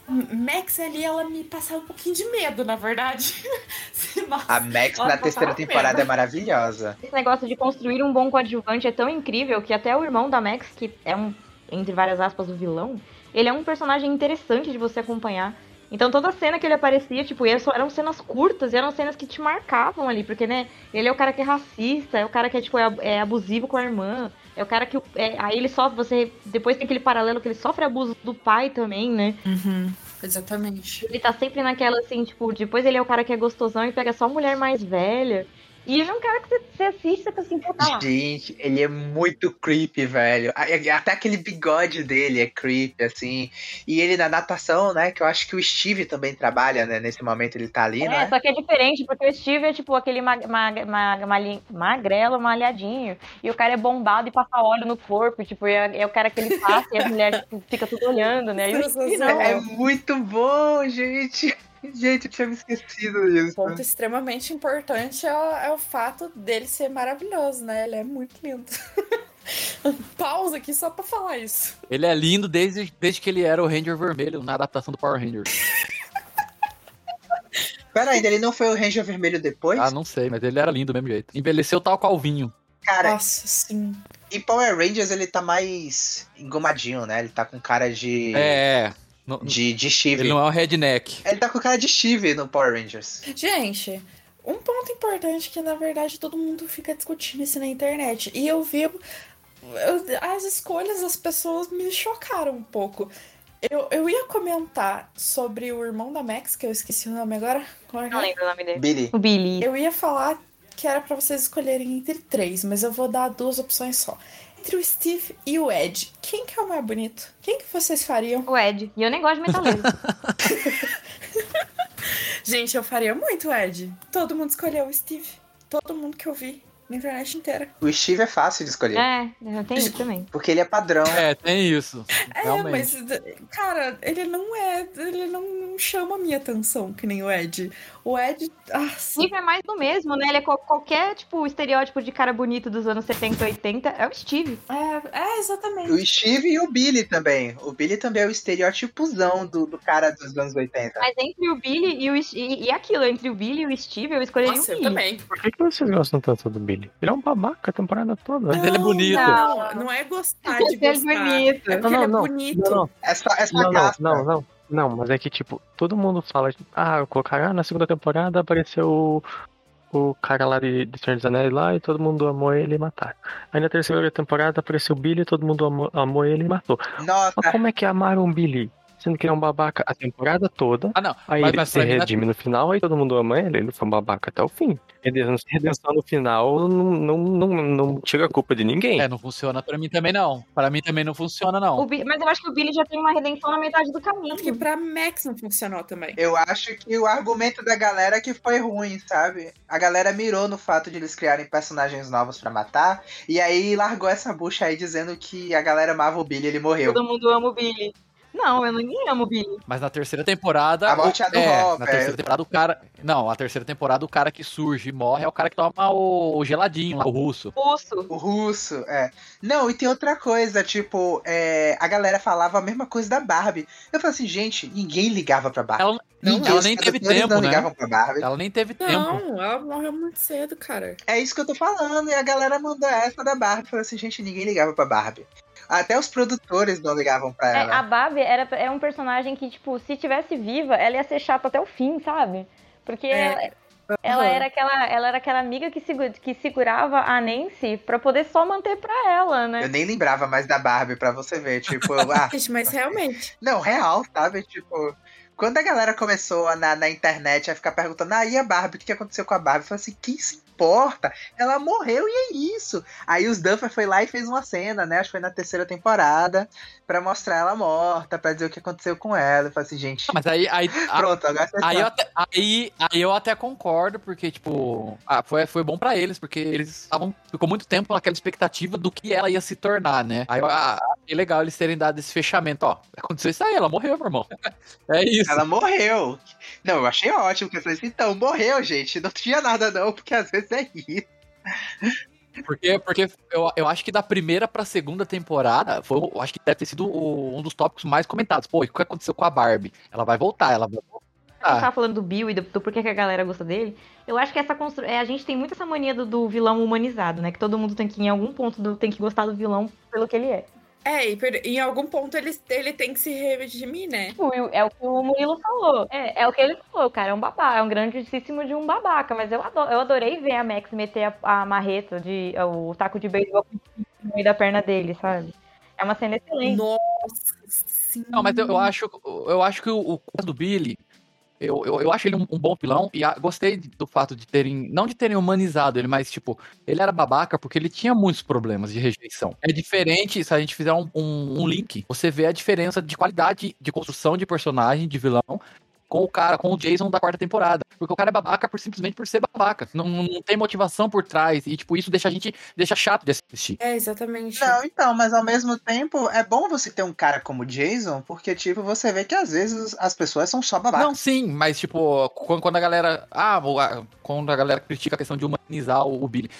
Max ali, ela me passava um pouquinho de medo, na verdade. Nossa. A Max na terceira temporada medo. é maravilhosa. Esse negócio de construir um bom coadjuvante é tão incrível que até o irmão da Max, que é um, entre várias aspas, o vilão, ele é um personagem interessante de você acompanhar. Então toda cena que ele aparecia, tipo, eram cenas curtas e eram cenas que te marcavam ali, porque, né, ele é o cara que é racista, é o cara que é, tipo, é, é abusivo com a irmã, é o cara que. é, aí ele sofre, você. Depois tem aquele paralelo que ele sofre abuso do pai também, né? Uhum, exatamente. Ele tá sempre naquela assim, tipo, depois ele é o cara que é gostosão e pega só mulher mais velha. E ele é um cara que você, você assiste e fica assim, pô, tá lá. Gente, ele é muito creepy, velho. A- a- Até aquele bigode dele é creepy, assim. E ele na natação, né? Que eu acho que o Steve também trabalha, né? Nesse momento ele tá ali, É, né? só que é diferente, porque o Steve é tipo aquele mag, mag, mag, mali- magrelo, malhadinho. E o cara é bombado e passa óleo no corpo. Tipo, é, é o cara que ele passa e as mulheres tipo, ficam tudo olhando, né? E o Steve não. É muito bom, gente. Gente, eu tinha me esquecido disso. ponto extremamente importante é o, é o fato dele ser maravilhoso, né? Ele é muito lindo. Pausa aqui só pra falar isso. Ele é lindo desde, desde que ele era o Ranger Vermelho na adaptação do Power Rangers. Pera ainda, ele não foi o Ranger Vermelho depois? Ah, não sei, mas ele era lindo do mesmo jeito. Envelheceu tal qual o vinho. Cara, Nossa, sim. em Power Rangers ele tá mais engomadinho, né? Ele tá com cara de. É, não- De, de Steve. ele não é um redneck. Ele tá com cara de Steve no Power Rangers. Gente, um ponto importante que na verdade todo mundo fica discutindo isso na internet. E eu vi. eu- as escolhas das pessoas me chocaram um pouco. Eu, eu ia comentar sobre o irmão da Max, que eu esqueci o nome agora. Como é que Não é? lembro o nome dele. Billy. O Billy. Eu ia falar que era pra vocês escolherem entre três, mas eu vou dar duas opções só. Entre o Steve e o Ed, quem que é o mais bonito? Quem que vocês fariam? O Ed. E eu nem gosto de metaleiro. Gente, eu faria muito o Ed. Todo mundo escolheu o Steve. Todo mundo que eu vi. Na internet inteira. O Steve é fácil de escolher. É, tem isso também. Porque ele é padrão. É, tem isso. É, realmente. mas, cara, ele não é. Ele não chama a minha atenção, que nem o Ed. O Ed. Ah, sim. Steve é mais do mesmo, né? Ele é qual- qualquer, tipo, estereótipo de cara bonito dos anos 70, 80. É o Steve. É, é, exatamente. O Steve e o Billy também. O Billy também é o estereótipozão do, do cara dos anos 80. Mas entre o Billy e o e, e aquilo, entre o Billy e o Steve, eu escolheria Nossa, o eu Billy. também. Por que, que vocês gostam tanto do Billy? Ele é um babaca a temporada toda. Mas ele é bonito. Não, não é gostar de Ele é gostar. bonito. É porque ele é bonito. Não, não, É só, é só não, não, não, não, não, mas é que, tipo, todo mundo fala, ah, colocaram ah, na segunda temporada apareceu o, o cara lá de, de Senhor dos Anéis lá e todo mundo amou ele e mataram. Aí na terceira temporada apareceu o Billy, todo mundo amou, amou ele e matou. Nossa, Mas como é que amaram o Billy? Sendo que ele é um babaca a temporada toda. Ah, não. Aí Mas- ele mas se redime no final, aí todo mundo ama ele, ele foi um babaca até o fim. Redenção, redenção no final não, não, não, não tira a culpa de ninguém. É, não funciona pra mim também, não. Pra mim também não funciona, não. O Bi- mas eu acho que o Billy já tem uma redenção na metade do caminho. Porque pra Max não funcionou também. eu acho que o argumento da galera é que foi ruim, sabe? A galera mirou no fato de eles criarem personagens novos pra matar, e aí largou essa bucha aí dizendo que a galera amava o Billy e ele morreu. Todo mundo ama o Billy. Não, eu ninguém ama o Billy. Mas na terceira temporada. A morte é do é, Na terceira temporada, o cara. Não, a terceira temporada, o cara que surge e morre é o cara que toma o, o geladinho lá, o russo. Russo. O russo, é. Não, e tem outra coisa, tipo, é, a galera falava a mesma coisa da Barbie. Eu falei assim, gente, ninguém ligava pra Barbie. Ela, Ninguém, ela nem teve tempo, não né? ligavam pra Barbie. Ela nem teve tempo. Não, ela morreu muito cedo, cara. É isso que eu tô falando, e a galera mandou essa da Barbie. Falei assim, gente, ninguém ligava pra Barbie. Até os produtores não ligavam pra É, ela. a Barbie era, é um personagem que, tipo, se tivesse viva, ela ia ser chata até o fim, sabe? Porque É. ela, ela Aham. era aquela, ela era aquela amiga que, segu- que segurava a Nancy pra poder só manter pra ela, né? Eu nem lembrava mais da Barbie pra você ver. Tipo, ah, mas realmente. não, real, sabe? Tipo, quando a galera começou a- na, na internet a ficar perguntando, ah, e a Barbie? O que que aconteceu com a Barbie? Eu falei assim, quem se importa? Ela morreu e é isso. Aí os Duffer foi lá e fez uma cena, né? Acho que foi na terceira temporada, pra mostrar ela morta, pra dizer o que aconteceu com ela. Eu falei assim, gente, Mas aí. aí pronto, agora você Aí eu, até, aí, aí eu até concordo, porque, tipo, ah, foi, foi bom pra eles, porque eles estavam. Ficou muito tempo naquela expectativa do que ela ia se tornar, né? Aí eu ah, achei legal eles terem dado esse fechamento, ó. Aconteceu isso aí, ela morreu, meu irmão. É isso. Ela morreu. Não, eu achei ótimo, porque eu falei assim, então, morreu, gente. Não tinha nada não, porque às vezes é isso. Porque, porque eu, eu acho que da primeira pra segunda temporada, foi, eu acho que deve ter sido o- um dos tópicos mais comentados. Pô, e o que aconteceu com a Barbie? Ela vai voltar, ela vai voltar. tava falando do Bill e do, do porquê que a galera gosta dele. Eu acho que essa constru... é, a gente tem muito essa mania do, do vilão humanizado, né? Que todo mundo tem que, em algum ponto, do- tem que gostar do vilão pelo que ele é. É, e per- em algum ponto ele, ele tem que se redimir, né? É o que o Murilo falou. É, é o que ele falou, cara. É um babaca. É um grandíssimo de um babaca. Mas eu, ado- eu adorei ver a Max meter a, a marreta, de, o taco de beisebol no meio da perna dele, sabe? É uma cena excelente. Nossa, sim. Não, mas eu, eu acho, eu acho que o, o caso do Billy, eu, eu, eu acho ele um, um bom vilão e a- gostei do fato de terem, não de terem humanizado ele, mas tipo, ele era babaca porque ele tinha muitos problemas de rejeição. É diferente se a gente fizer um, um, um link, você vê a diferença de qualidade de construção de personagem, de vilão, com o cara, com o Jason da quarta temporada. Porque o cara é babaca por simplesmente por ser babaca. Não, não tem motivação por trás. E, tipo, isso deixa a gente deixa chato de assistir. É, exatamente. Não, então, mas ao mesmo tempo, é bom você ter um cara como Jason, porque, tipo, você vê que às vezes as pessoas são só babacas. Não, sim, mas tipo, quando, quando a galera. Ah, quando a galera critica a questão de humanizar o, o Billy.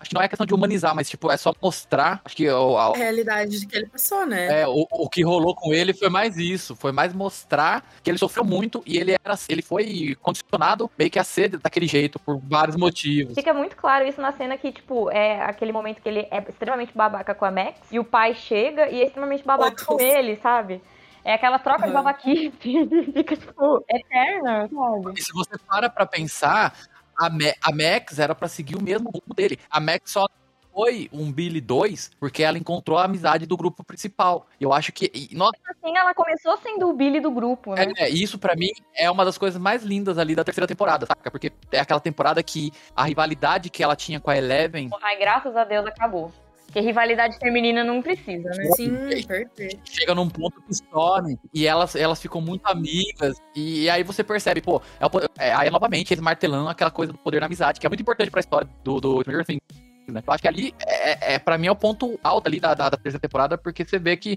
Acho que não é questão de humanizar, mas tipo, é só mostrar. Acho que o, a- A realidade que ele passou, né? é, o, o que rolou com ele foi mais isso. Foi mais mostrar que ele sofreu muito e ele era. Ele foi condicionado meio que a ser daquele jeito, por vários motivos. Fica muito claro isso na cena que, tipo, é aquele momento que ele é extremamente babaca com a Max e o pai chega e é extremamente babaca Oh, com ele, sabe? É aquela troca de Aham. babaquice que fica, tipo, eterna, sabe? E se você para pra pensar, a, Ma- a Max era pra seguir o mesmo rumo dele. A Max só foi um Billy 2 porque ela encontrou a amizade do grupo principal. Eu acho que. e, nossa, Assim, ela começou sendo o Billy do grupo, né? É, isso pra mim é uma das coisas mais lindas ali da terceira temporada, saca? Porque é aquela temporada que a rivalidade que ela tinha com a Eleven Ai, graças a Deus acabou. Porque rivalidade feminina não precisa, né? Sim, perfeito. chega num ponto que some e elas, elas ficam muito amigas. E aí você percebe, pô, é o é, aí novamente eles martelando aquela coisa do poder da amizade, que é muito importante pra história do, do Stranger Things. né? Eu acho que ali, é, é, pra mim, é o ponto alto ali da, da, da terceira temporada, porque você vê que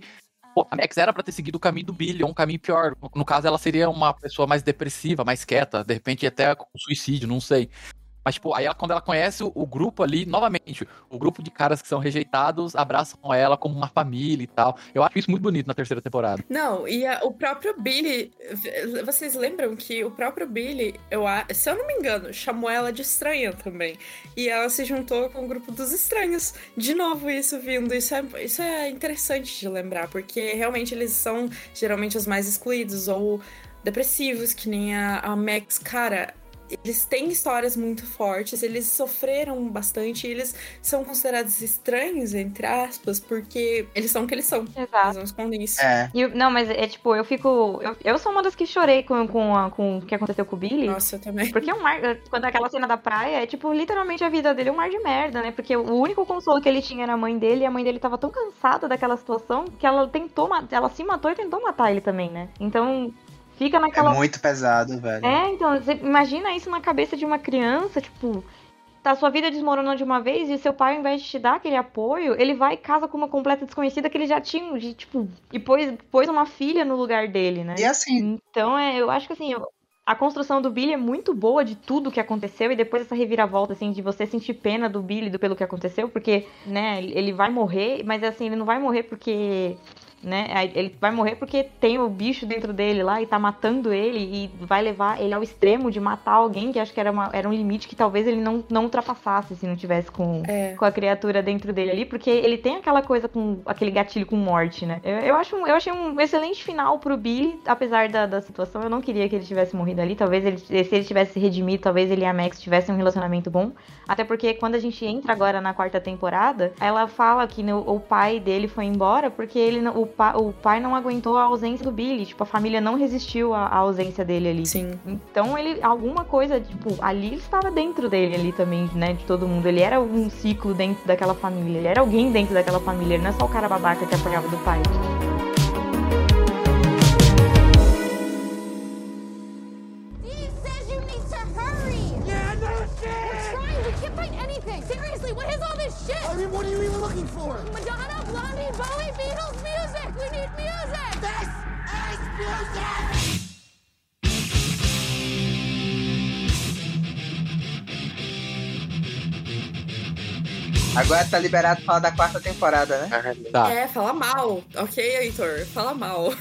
pô, a Max era pra ter seguido o caminho do Billy, ou um caminho pior. No, no caso, ela seria uma pessoa mais depressiva, mais quieta, de repente até com suicídio, não sei. Mas, tipo, aí ela, quando ela conhece o, o, grupo ali, novamente, o grupo de caras que são rejeitados abraçam ela como uma família e tal. Eu acho isso muito bonito na terceira temporada. Não, e a, o próprio Billy. Vocês lembram que o próprio Billy, eu, se eu não me engano, chamou ela de estranha também. E ela se juntou com o grupo dos estranhos. De novo, isso vindo. Isso é, isso é interessante de lembrar, porque realmente eles são geralmente os mais excluídos ou depressivos, que nem a, a Max. Cara, eles têm histórias muito fortes, eles sofreram bastante, eles são considerados estranhos, entre aspas, porque eles são o que eles são. Exato. Eles não escondem isso. É. E, não, mas é tipo, eu fico. Eu, eu sou uma das que chorei com, com, a, com o que aconteceu com o Billy. Nossa, eu também. Porque é um mar. Quando aquela cena da praia, é tipo, literalmente a vida dele é um mar de merda, né? Porque o único consolo que ele tinha era a mãe dele, e a mãe dele tava tão cansada daquela situação que ela tentou. Ela se matou e tentou matar ele também, né? Então, fica naquela. É muito pesado, velho. É, então, você imagina isso na cabeça de uma criança, tipo. Tá, sua vida desmoronou de uma vez e seu pai, ao invés de te dar aquele apoio, ele vai e casa com uma completa desconhecida que ele já tinha, de, tipo, e pôs, pôs uma filha no lugar dele, né? E assim. Então, é, eu acho que assim, eu, a construção do Billy é muito boa de tudo que aconteceu e depois essa reviravolta, assim, de você sentir pena do Billy do, pelo que aconteceu, porque, né, ele vai morrer, mas assim, ele não vai morrer porque né? Ele vai morrer porque tem o bicho dentro dele lá e tá matando ele e vai levar ele ao extremo de matar alguém que acho que era, uma, era um limite que talvez ele não, não ultrapassasse se não tivesse com, é. com a criatura dentro dele ali, porque ele tem aquela coisa com aquele gatilho com morte, né? Eu, eu, acho, eu achei um excelente final pro Billy, apesar da, da situação. Eu não queria que ele tivesse morrido ali. Talvez ele, se ele tivesse se redimido, talvez ele e a Max tivessem um relacionamento bom. Até porque quando a gente entra agora na quarta temporada, ela fala que no, o pai dele foi embora porque ele o pa, o pai não aguentou a ausência do Billy. Tipo, a família não resistiu à, à ausência dele ali. Sim. Então ele, alguma coisa, tipo, ali estava dentro dele ali também, né? De todo mundo. Ele era um ciclo dentro daquela família. Ele era alguém dentro daquela família. Ele não é só o cara babaca que apanhava do pai. Seriously, what is all this shit? I mean, what are you even looking for? Madonna, Blondie, Bowie, Beatles, music! Agora tá liberado falar da quarta temporada, né? Tá. É, fala mal. Ok, Heitor, fala mal.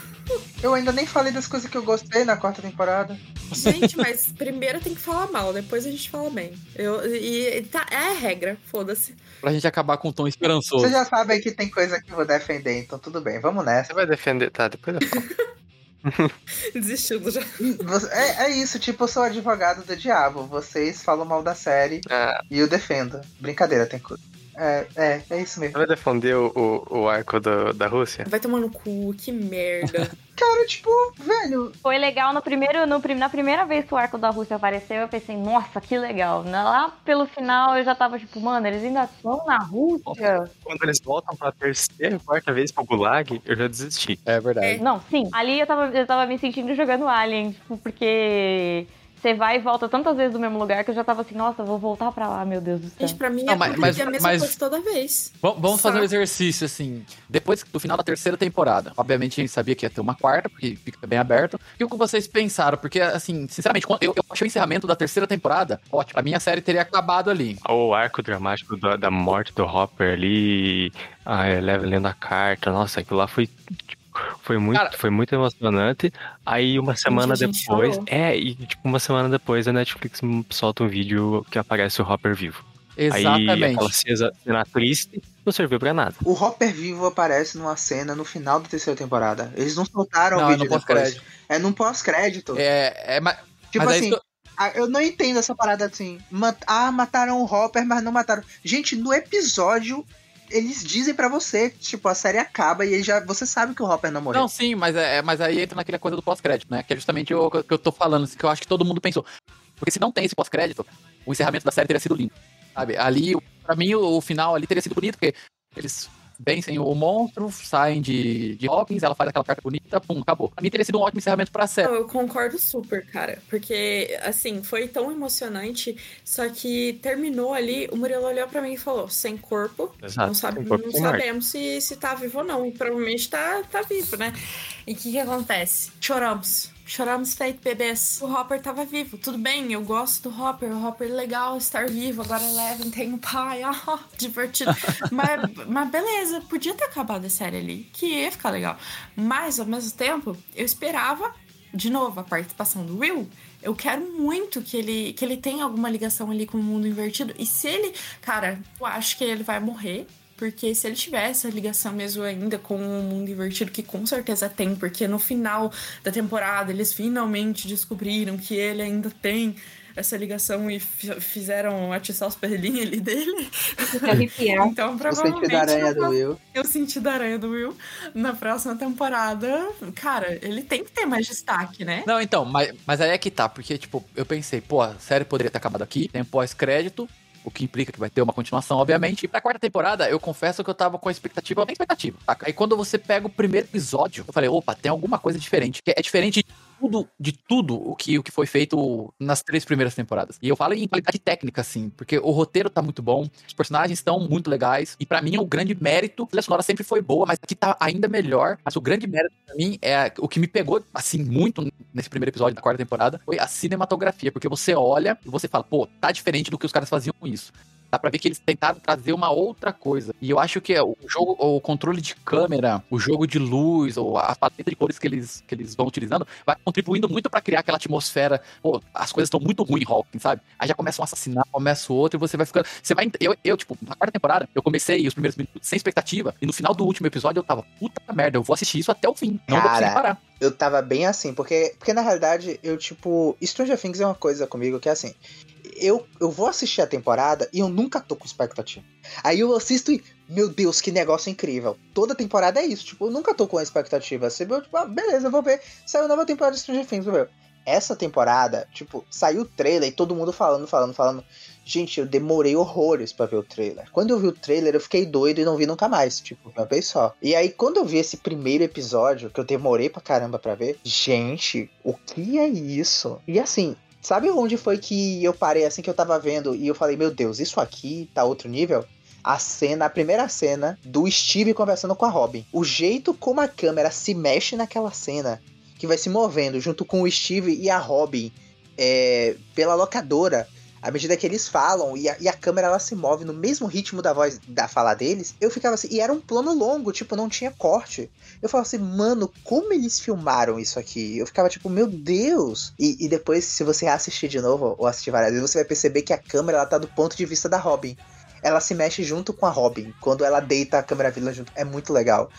Eu ainda nem falei das coisas que eu gostei na quarta temporada. Gente, mas primeiro tem que falar mal, depois a gente fala bem. Eu, e tá, é a regra, foda-se. Pra gente acabar com um tom esperançoso. Vocês já sabem que tem coisa que eu vou defender, então tudo bem, vamos nessa. Você vai defender, tá? Depois eu falo. Desistindo já. É, é, isso, tipo, eu sou advogado do diabo. Vocês falam mal da série ah. e eu defendo. Brincadeira, tem coisa. É, é, é isso mesmo. Vai defender o, o, o arco do, da Rússia? Vai tomar no cu, que merda. Cara, tipo, velho. Foi legal no primeiro, no, na primeira vez que o arco da Rússia apareceu, eu pensei, nossa, que legal. Lá pelo final eu já tava tipo, mano, eles ainda estão na Rússia. Quando eles voltam pra terceira, quarta vez pro Gulag, eu já desisti. É verdade. É. Não, sim. Ali eu tava, eu tava me sentindo jogando Alien, tipo, porque você vai e volta tantas vezes do mesmo lugar que eu já tava assim, nossa, vou voltar pra lá, meu Deus do céu. Gente, pra mim não, é, mas, mas, a mesma mas, coisa toda vez. Vamos fazer um exercício, assim. Depois do final da terceira temporada, obviamente a gente sabia que ia ter uma quarta, porque fica bem aberto. E o que vocês pensaram? Porque, assim, sinceramente, eu, eu achei o encerramento da terceira temporada ótimo. A minha série teria acabado ali. O arco dramático da, da morte do Hopper ali, a Eleven lendo a carta, nossa, aquilo lá foi tipo, foi muito, Cara, foi muito emocionante. Aí uma semana depois. Chorou. É, e tipo, uma semana depois a Netflix solta um vídeo que aparece o Hopper vivo. Exatamente. Aí aquela cena triste não serviu pra nada. O Hopper vivo aparece numa cena no final da terceira temporada. Eles não soltaram não, o vídeo é depois. É num pós-crédito. É, é, mas, tipo mas assim, eu não entendo essa parada assim. Ah, mataram o Hopper, mas não mataram. Gente, no episódio eles dizem para você, tipo, a série acaba e já você sabe que o Hopper não morreu. Não, sim, mas, é, mas aí entra naquela coisa do pós-crédito, né? Que é justamente o que eu tô falando, que eu acho que todo mundo pensou. Porque se não tem esse pós-crédito, o encerramento da série teria sido lindo, sabe? Ali, para mim, o, o, final ali teria sido bonito, porque eles vencem o monstro, saem de, de Hawkins, ela faz aquela carta bonita, pum, acabou. Pra mim teria sido um ótimo encerramento pra série. Eu concordo super, cara. Porque, assim, foi tão emocionante. Só que terminou ali, o Murilo olhou pra mim e falou: sem corpo. Exato, não sabe, corpo, não sabemos se, se tá vivo ou não. E provavelmente tá, tá vivo, né? E o que, que acontece? Choramos. Choramos feito bebês. O Hopper tava vivo. Tudo bem, eu gosto do Hopper. O Hopper é legal estar vivo. Agora Eleven tem um pai. Ah, divertido. mas, mas beleza, podia ter acabado a série ali. Que ia ficar legal. Mas, ao mesmo tempo, eu esperava, de novo, a participação do Will. Eu quero muito que ele, que ele tenha alguma ligação ali com o mundo invertido. E se ele. Cara, eu acho que ele vai morrer. Porque se ele tiver essa ligação mesmo ainda com o mundo invertido, que com certeza tem, porque no final da temporada eles finalmente descobriram que ele ainda tem essa ligação e fi- fizeram atiçar os perlinhos ali dele. Arrepiar. Então, O provavelmente. sentido da aranha do Will. eu senti da aranha do Will na próxima temporada. Cara, ele tem que ter mais destaque, né? Não, então, mas, mas aí é que tá, porque, tipo, eu pensei, pô, a série poderia ter acabado aqui, tem pós-crédito, o que implica que vai ter uma continuação, obviamente. E pra quarta temporada, eu confesso que eu tava com a expectativa, bem expectativa. saca? Aí quando você pega o primeiro episódio, eu falei, opa, tem alguma coisa diferente. Que é diferente tudo, de tudo o que, o que foi feito nas três primeiras temporadas. E eu falo em qualidade técnica, assim, porque o roteiro tá muito bom, os personagens estão muito legais, e pra mim o grande mérito, a sonora sempre foi boa, mas aqui tá ainda melhor. Mas o grande mérito pra mim é o que me pegou, assim, muito nesse primeiro episódio da quarta temporada, foi a cinematografia, porque você olha e você fala, pô, tá diferente do que os caras faziam com isso. Dá pra ver que eles tentaram trazer uma outra coisa. E eu acho que é o jogo, o controle de câmera, o jogo de luz, ou a paleta de cores que eles, que eles vão utilizando, vai contribuindo muito pra criar aquela atmosfera. Pô, as coisas estão muito ruins Hawking, sabe? Aí já começa um assassinato, começa o outro, e você vai ficando. Você vai. Eu, eu, tipo, na quarta temporada, eu comecei os primeiros minutos sem expectativa, e no final do último episódio eu tava, puta merda, eu vou assistir isso até o fim. Não vou Cara, parar. Eu tava bem assim, porque, porque na realidade, eu, tipo, Stranger Things é uma coisa comigo que é assim. Eu, eu vou assistir a temporada e eu nunca tô com expectativa. Aí eu assisto e, meu Deus, que negócio incrível. Toda temporada é isso, tipo, eu nunca tô com expectativa. Você viu, tipo, ah, beleza, eu vou ver. Saiu nova temporada de Stranger Things, meu. Essa temporada, tipo, saiu o trailer e todo mundo falando, falando, falando. Gente, eu demorei horrores pra ver o trailer. Quando eu vi o trailer, eu fiquei doido e não vi nunca mais, tipo, uma vez só. E aí, quando eu vi esse primeiro episódio, que eu demorei pra caramba pra ver, gente, o que é isso? E assim, sabe onde foi que eu parei assim que eu tava vendo e eu falei, meu Deus, isso aqui tá outro nível? A cena, a primeira cena do Steve conversando com a Robin. O jeito como a câmera se mexe naquela cena, que vai se movendo junto com o Steve e a Robin é, pela locadora à medida que eles falam e a, e a câmera ela se move no mesmo ritmo da voz da fala deles, eu ficava assim, e era um plano longo, tipo, não tinha corte. Eu falava assim, mano, como eles filmaram isso aqui? Eu ficava tipo, meu Deus! E, e depois, se você assistir de novo, ou assistir várias vezes, você vai perceber que a câmera ela tá do ponto de vista da Robin. Ela se mexe junto com a Robin. Quando ela deita a câmera vila junto. É muito legal.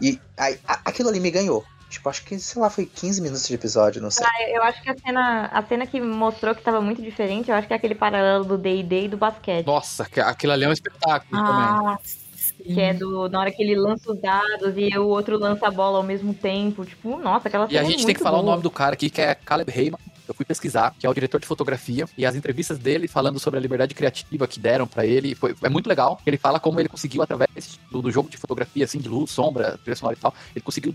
E aí, a- aquilo ali me ganhou. Tipo, acho que, sei lá, foi 15 minutos de episódio, não sei. Eu acho que a cena, a cena que mostrou que tava muito diferente, eu acho que é aquele paralelo do D&D e do basquete. Nossa, aquilo ali é um espetáculo também. Ah, Que é do, na hora que ele lança os dados e o outro lança a bola ao mesmo tempo. Tipo, nossa, aquela E cena a é gente tem muito que falar o nome do cara aqui, que é Caleb Heyman. Eu fui pesquisar, que é o diretor de fotografia, e as entrevistas dele falando sobre a liberdade criativa que deram pra ele, foi, é muito legal. Ele fala como ele conseguiu, através do, do jogo de fotografia, assim, de luz, sombra, trilha sonora e tal, ele conseguiu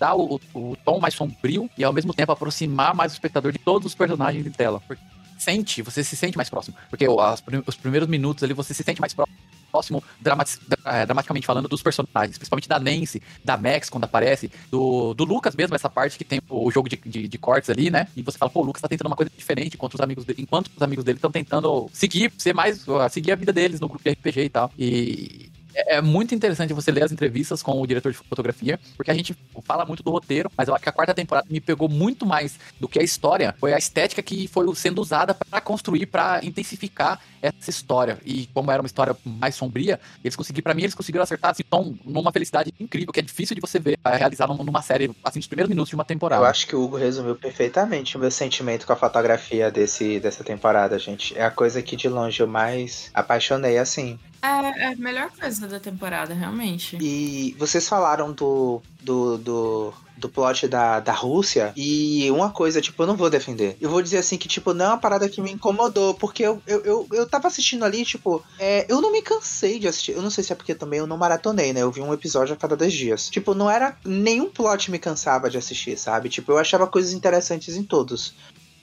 dar o, o tom mais sombrio e ao mesmo tempo aproximar mais o espectador de todos os personagens em tela. Porque sente, você se sente mais próximo. Porque as os primeiros minutos ali você se sente mais próximo. Próximo, dramati- eh, dramaticamente falando, dos personagens, principalmente da Nancy, da Max, quando aparece, do, do Lucas mesmo, essa parte que tem o jogo de, de, de cortes ali, né? E você fala, pô, o Lucas tá tentando uma coisa diferente enquanto os amigos dele, enquanto os amigos dele estão tentando seguir, ser mais, seguir a vida deles no grupo de RPG e tal. E é é muito interessante você ler as entrevistas com o diretor de fotografia, porque a gente fala muito do roteiro, mas eu acho que a quarta temporada me pegou muito mais do que a história, foi a estética que foi sendo usada para construir, para intensificar essa história. E como era uma história mais sombria, eles conseguiram, para mim, eles conseguiram acertar assim, numa felicidade incrível, que é difícil de você ver realizar num- numa série, assim, nos primeiros minutos de uma temporada. Eu acho que o Hugo resumiu perfeitamente o meu sentimento com a fotografia desse, dessa temporada, gente. É a coisa que de longe eu mais apaixonei, assim. É, é a melhor coisa da temporada, realmente. E vocês falaram do, do, do, do plot da, da Rússia. E uma coisa, tipo, eu não vou defender. Eu vou dizer assim que, tipo, não é uma parada que me incomodou. Porque eu, eu, eu, eu tava assistindo ali, tipo, é, eu não me cansei de assistir. Eu não sei se é porque também eu não maratonei, né? Eu vi um episódio a cada dois dias. Tipo, não era. Nenhum plot me cansava de assistir, sabe? Tipo, eu achava coisas interessantes em todos.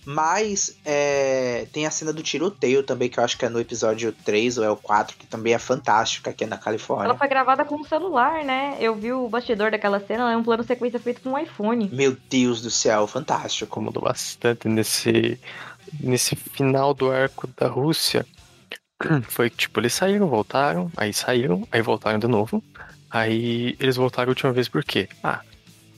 Mas é, tem a cena do tiroteio também, que eu acho que é no episódio 3 ou é o 4, que também é fantástica aqui na Califórnia. Ela foi gravada com um celular, né? Eu vi o bastidor daquela cena, é um plano sequência feito com um iPhone. Meu Deus do céu, fantástico. Incomodou bastante nesse, nesse final do arco da Rússia. Foi que, tipo, eles saíram, voltaram, aí saíram, aí voltaram de novo. Aí eles voltaram a última vez por quê? Ah,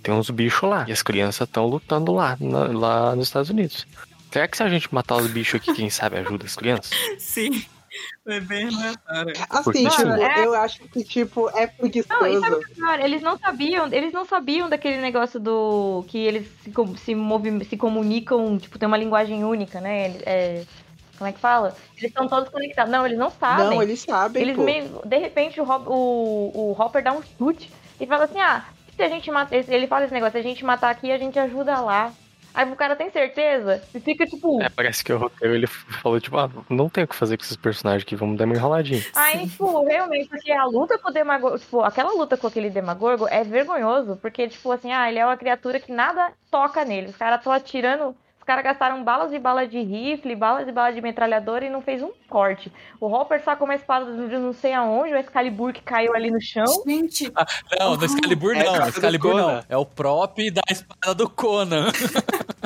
tem uns bichos lá. E as crianças estão lutando lá, na- lá nos Estados Unidos. Será que se a gente matar os bichos aqui, quem sabe ajuda as crianças? Sim. Foi bem aleatório. Assim, Porque, tipo, é- eu acho que, tipo, é preguiçoso. Não, e sabe o que é pior? Eles não sabiam, eles não sabiam daquele negócio do que eles se, se, movi- se comunicam, tipo, tem uma linguagem única, né? Ele- é, como é que fala? Eles estão todos conectados. Não, eles não sabem. Não, eles sabem, Eles pô. meio, de repente o, Hop- o, o Hopper dá um chute e fala assim: ah, se a gente matar. Ele fala esse negócio, se a gente matar aqui, a gente ajuda lá. Aí o cara tem certeza e fica tipo. É, parece que o roteiro ele falou, tipo, ah, não tem o que fazer com esses personagens aqui, vamos dar uma enroladinha. Aí, tipo, realmente, porque a luta com o Demagorgo, tipo, aquela luta com aquele Demagorgo é vergonhoso, porque, tipo, assim, ah, ele é uma criatura que nada toca nele. Os caras estão atirando, caras gastaram balas e balas de rifle, balas e balas de metralhadora e não fez um corte. O Hopper sacou uma espada de não sei aonde, o Excalibur que caiu ali no chão. Gente, Não, no Excalibur É não. do Excalibur não. É o prop da espada do Conan.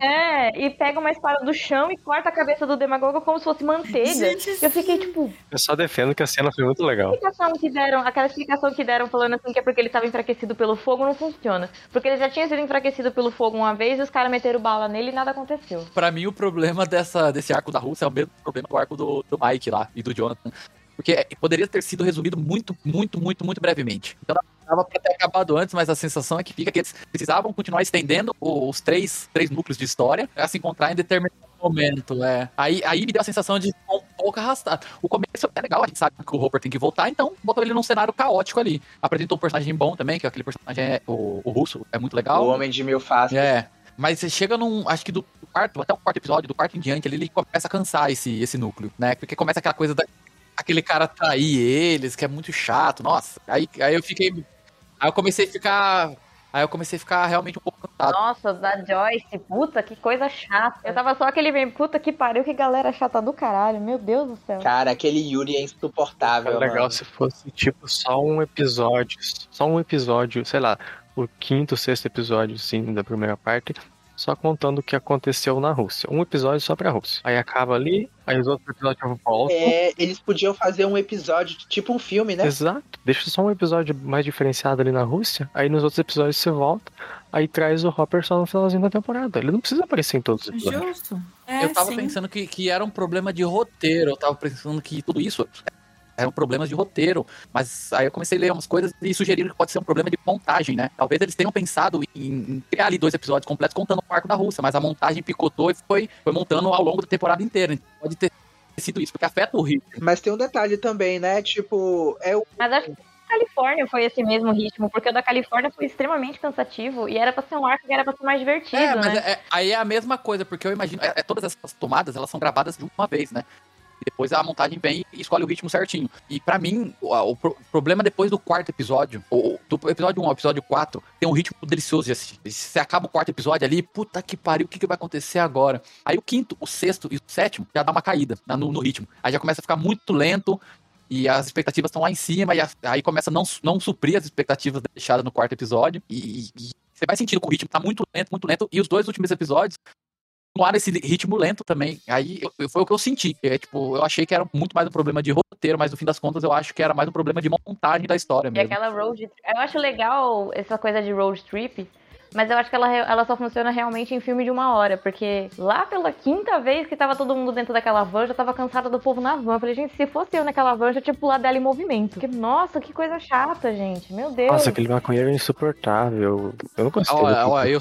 É, e pega uma espada do chão e corta a cabeça do Demagorgo como se fosse manteiga. Gente, Eu fiquei, tipo, Eu só defendo que a cena foi muito legal. explicação que deram, aquela explicação que deram falando assim que é porque ele estava enfraquecido pelo fogo não funciona. Porque ele já tinha sido enfraquecido pelo fogo uma vez e os caras meteram bala nele e nada aconteceu. Pra mim, o problema dessa, desse arco da Rússia é o mesmo problema do arco do, do Mike lá e do Jonathan. Porque poderia ter sido resumido muito, muito, muito, muito brevemente. Então dava pra ter acabado antes, mas a sensação é que fica que eles precisavam continuar estendendo os três, três núcleos de história pra se encontrar em determinado momento. É. Aí, aí me deu a sensação de um pouco arrastado. O começo é legal, a gente sabe que o Hopper tem que voltar, então botou ele num cenário caótico ali. Apresentou um personagem bom também, que aquele personagem é o, o russo, é muito legal. O Homem de Mil Faces. É. Mas você chega num. Acho que do quarto, até o quarto episódio, do quarto em diante, ali, ele começa a cansar esse, esse núcleo, né? Porque começa aquela coisa da. Aquele cara trair eles, que é muito chato. Nossa. Aí, aí eu fiquei. Aí eu comecei a ficar. Aí eu comecei a ficar realmente um pouco cansado. Nossa, da Joyce, puta, que coisa chata. Eu tava só aquele meme, puta que pariu, que galera chata do caralho, meu Deus do céu. Cara, aquele Yuri é insuportável, Era legal mano. se fosse, tipo, só um episódio. Só um episódio, sei lá, o quinto, sexto episódio, sim, da primeira parte. Só contando o que aconteceu na Rússia. Um episódio só pra Rússia. Aí acaba ali, aí os outros episódios voltam. É, eles podiam fazer um episódio, tipo um filme, né? Exato. Deixa só um episódio mais diferenciado ali na Rússia. Aí nos outros episódios você volta. Aí traz o Hopper só no finalzinho da temporada. Ele não precisa aparecer em todos os episódios. justo. É, eu tava sim. pensando que, que era um problema de roteiro. Eu tava pensando que tudo isso eram problemas de roteiro. Mas aí eu comecei a ler umas coisas e sugeriram que pode ser um problema de montagem, né? Talvez eles tenham pensado em, em criar ali dois episódios completos contando o arco da Rússia, mas a montagem picotou e foi, foi montando ao longo da temporada inteira. Então pode ter sido isso, porque afeta o ritmo. Mas tem um detalhe também, né? Tipo, é o. Mas acho que o da Califórnia foi esse mesmo ritmo, porque o da Califórnia foi extremamente cansativo e era pra ser um arco que era pra ser mais divertido, É, mas né? é- é- aí é a mesma coisa, porque eu imagino. é- é todas essas tomadas, elas são gravadas de uma vez, né? Depois a montagem vem e escolhe o ritmo certinho. E pra mim, o, o pro- problema depois do quarto episódio, ou do episódio 1 ao episódio 4, tem um ritmo delicioso Se você acaba o quarto episódio ali, puta que pariu, o que, que vai acontecer agora? Aí o quinto, o sexto e o sétimo já dá uma caída no, no ritmo. Aí já começa a ficar muito lento. E as expectativas estão lá em cima, e aí começa a não, não suprir as expectativas deixadas no quarto episódio. E, e você vai sentindo que o ritmo tá muito lento, muito lento. E os dois últimos episódios continuaram esse ritmo lento também. Aí eu- foi o que eu senti. É, tipo, eu achei que era muito mais um problema de roteiro, mas no fim das contas eu acho que era mais um problema de montagem da história E mesmo. aquela road trip. Eu acho legal essa coisa de road trip, mas eu acho que ela, ela só funciona realmente em filme de uma hora, porque lá pela quinta vez que tava todo mundo dentro daquela van, eu já tava cansada do povo na van. Eu falei, gente, se fosse eu naquela van, eu já tinha pulado dela em movimento. Porque, nossa, que coisa chata, gente. Meu Deus. Nossa, aquele maconheiro é insuportável. Eu não gostei. Olha, olha, eu.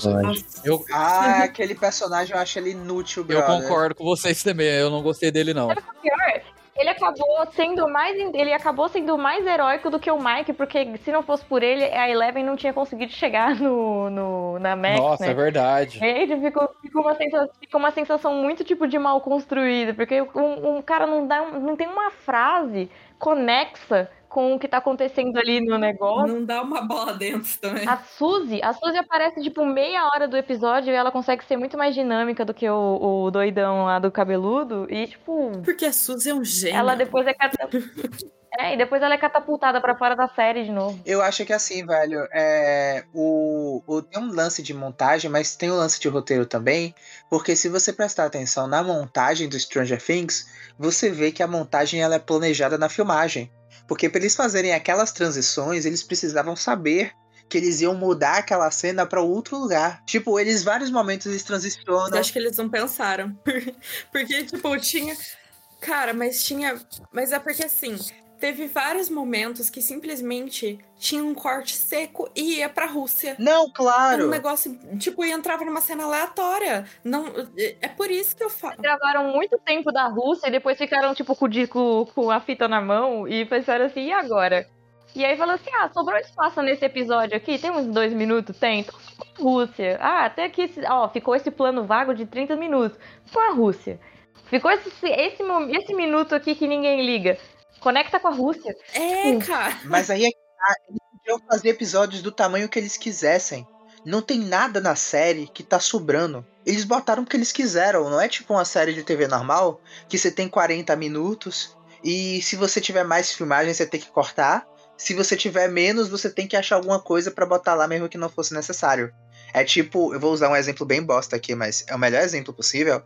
Eu, Ah, aquele personagem eu acho ele inútil, eu brother. concordo com vocês também, eu não gostei dele não. Sabe o é pior? Ele acabou sendo mais ele acabou sendo mais heróico do que o Mike, porque se não fosse por ele, a Eleven não tinha conseguido chegar no, no na Max, Nossa, né? é verdade. E aí ficou, ficou, uma sensação, ficou uma sensação muito tipo de mal construída, porque um, um cara não dá não tem uma frase conexa com o que tá acontecendo ali no negócio. Não dá uma bola dentro também. A Suzy, a Suzy aparece tipo meia hora do episódio e ela consegue ser muito mais dinâmica do que o, o doidão lá do cabeludo e tipo, Porque a Suzy é um gênio. ela depois é. É, e depois ela é catapultada pra fora da série de novo. Eu acho que assim, velho, é, o, o- tem um lance de montagem, mas tem um lance de roteiro também, porque se você prestar atenção na montagem do Stranger Things, você vê que a montagem ela é planejada na filmagem. Porque para eles fazerem aquelas transições, eles precisavam saber que eles iam mudar aquela cena pra outro lugar. Tipo, eles vários momentos eles transicionam. Eu acho que eles não pensaram. Porque, tipo, tinha. Cara, mas tinha. Mas é porque assim. Teve vários momentos que simplesmente tinha um corte seco e ia pra Rússia. Não, Era claro. um negócio, tipo, e entrava numa cena aleatória. Não, é por isso que eu falo. Gravaram muito tempo da Rússia e depois ficaram, tipo, com, com, com a fita na mão e pensaram assim, e agora? E aí falou assim, ah, sobrou espaço nesse episódio aqui, tem uns dois minutos? Tem, então fica com a Rússia. Ah, até aqui, esse- ó, ficou esse plano vago de 30 minutos. Com a Rússia. Ficou esse, esse, esse minuto aqui que ninguém liga. Conecta com a Rússia. É, cara. Mas aí é que tá, eles podiam fazer episódios do tamanho que eles quisessem. Não tem nada na série que tá sobrando. Eles botaram o que eles quiseram, não é tipo uma série de TV normal, que você tem 40 minutos, e se você tiver mais filmagem, você tem que cortar. Se você tiver menos, você tem que achar alguma coisa pra botar lá mesmo que não fosse necessário. É tipo, eu vou usar um exemplo bem bosta aqui, mas é o melhor exemplo possível.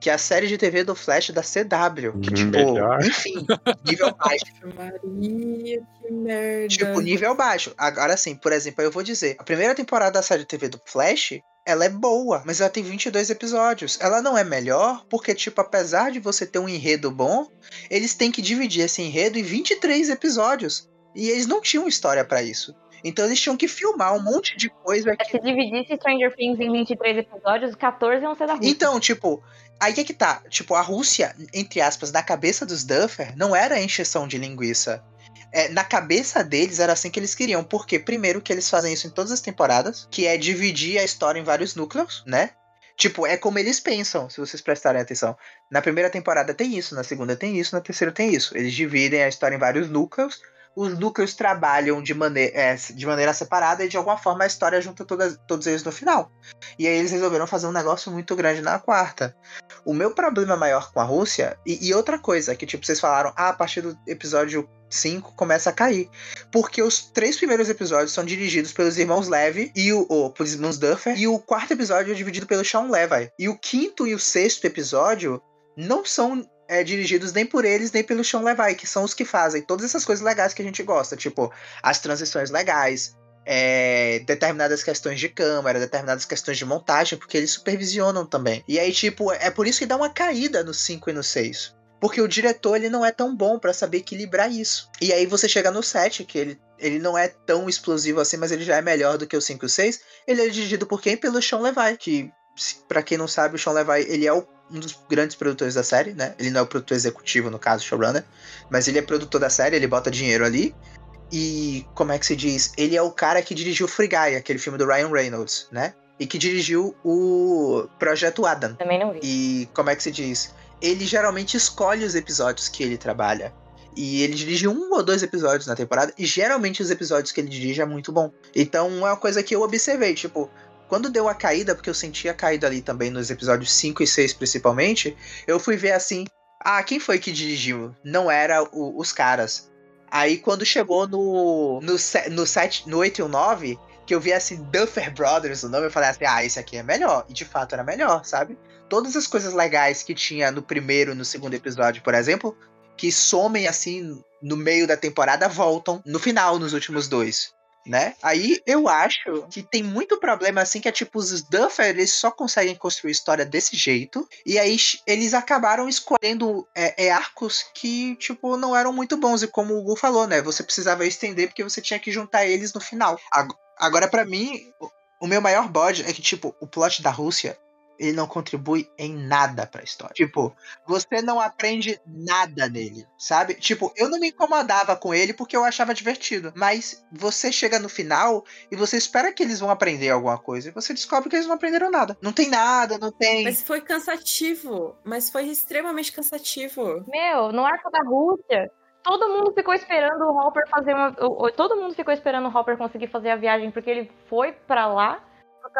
Que é a série de TV do Flash da CW. Que, tipo, Melhor. enfim, nível baixo. Maria, que merda. Tipo, nível baixo. Agora sim, por exemplo, eu vou dizer: a primeira temporada da série de TV do Flash. Ela é boa, mas ela tem 22 episódios. Ela não é melhor porque, tipo, apesar de você ter um enredo bom, eles têm que dividir esse enredo em 23 episódios. E eles não tinham história pra isso. Então eles tinham que filmar um monte de coisa que Se dividisse Stranger Things em 23 episódios, 14 iam ser da Rússia. Então, tipo, aí é que tá. Tipo, a Rússia, entre aspas, na cabeça dos Duffer, não era encheção de linguiça. É, na cabeça deles era assim que eles queriam. Porque, primeiro, que eles fazem isso em todas as temporadas, que é dividir a história em vários núcleos, né? Tipo, é como eles pensam, se vocês prestarem atenção. Na primeira temporada tem isso, na segunda tem isso, na terceira tem isso. Eles dividem a história em vários núcleos. Os núcleos trabalham de, mane é, de maneira separada e de alguma forma a história junta todas, todos eles no final. E aí eles resolveram fazer um negócio muito grande na quarta. O meu problema maior com a Rússia, e, e outra coisa, que tipo, vocês falaram, ah, a partir do episódio 5 começa a cair. Porque os três primeiros episódios são dirigidos pelos irmãos Levy e o, ou, pelos irmãos Duffer, e o quarto episódio é dividido pelo Sean Levy. E o quinto e o sexto episódio não são é, dirigidos nem por eles, nem pelo Sean Levy, que são os que fazem todas essas coisas legais que a gente gosta, tipo, as transições legais, é, determinadas questões de câmera, determinadas questões de montagem, porque eles supervisionam também. E aí, tipo, é por isso que dá uma caída no 5 e no 6. Porque o diretor ele não é tão bom pra saber equilibrar isso. E aí você chega no 7, que ele, ele não é tão explosivo assim, mas ele já é melhor do que o 5 e o 6. Ele é dirigido por quem? Pelo Sean Levy, que, pra quem não sabe, o Sean Levy, ele é o- um dos grandes produtores da série, né? Ele não é o produtor executivo, no caso, showrunner, mas ele é produtor da série, ele bota dinheiro ali. E, como é que se diz? Ele é o cara que dirigiu Free Guy, aquele filme do Ryan Reynolds, né? E que dirigiu o Projeto Adam. Também não vi. E como é que se diz? Ele geralmente escolhe os episódios que ele trabalha. E ele dirige um ou dois episódios na temporada. E geralmente os episódios que ele dirige é muito bom. Então é uma coisa que eu observei. Tipo, quando deu a caída, porque eu senti a caída ali também nos episódios 5 e 6 principalmente, eu fui ver assim. Ah, quem foi que dirigiu? Não era o- os caras. Aí quando chegou no, no, no, 7, no 8 e o 9, que eu vi assim, Duffer Brothers, o nome, eu falei assim, ah, esse aqui é melhor. E de fato era melhor, sabe? Todas as coisas legais que tinha no primeiro e no segundo episódio, por exemplo, que somem assim no meio da temporada, voltam no final, nos últimos dois. Né? Aí eu acho que tem muito problema assim que é tipo os Duffer eles só conseguem construir história desse jeito. E aí eles acabaram escolhendo é, é, arcos que tipo não eram muito bons. E como o Gu falou né? Você precisava estender porque você tinha que juntar eles no final. Ag- agora pra mim o meu maior bode é que tipo o plot da Rússia ele não contribui em nada pra história. Tipo, você não aprende nada nele, sabe? Tipo, eu não me incomodava com ele porque eu achava divertido. Mas você chega no final e você espera que eles vão aprender alguma coisa. E você descobre que eles não aprenderam nada. Não tem nada, não tem. Mas foi cansativo. Mas foi extremamente cansativo. Meu, no arco da Rússia, todo mundo ficou esperando o Hopper fazer uma. Todo mundo ficou esperando o Hopper conseguir fazer a viagem porque ele foi pra lá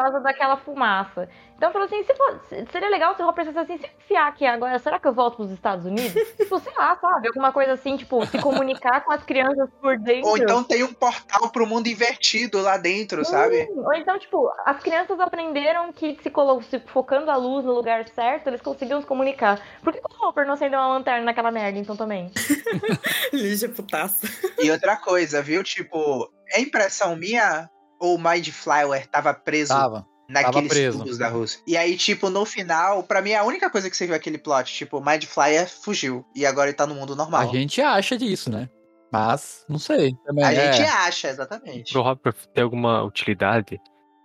causa daquela fumaça. Então falou assim: se for- se- seria legal se o Hopper fosse assim: se enfiar aqui agora, será que eu volto pros Estados Unidos? tipo, sei lá, sabe? Alguma coisa assim, tipo, se comunicar com as crianças por dentro. Ou então tem um portal pro mundo invertido lá dentro, sabe? Ou então, tipo, as crianças aprenderam que se, se focando a luz no lugar certo, eles conseguiam se comunicar. Por que o Hopper não acendeu uma lanterna naquela merda, então também? Lígia putaça. E outra coisa, viu? Tipo, é impressão minha ou o Mind Flower tava preso Tava. naqueles preso. tubos da Rússia? E aí, tipo, no final, pra mim, a única coisa que você viu aquele plot, tipo, o Mind Flyer fugiu. E agora ele tá no mundo normal. A gente acha disso, né? Mas, não sei. Também A é. gente acha, exatamente. Pro Hopper ter alguma utilidade,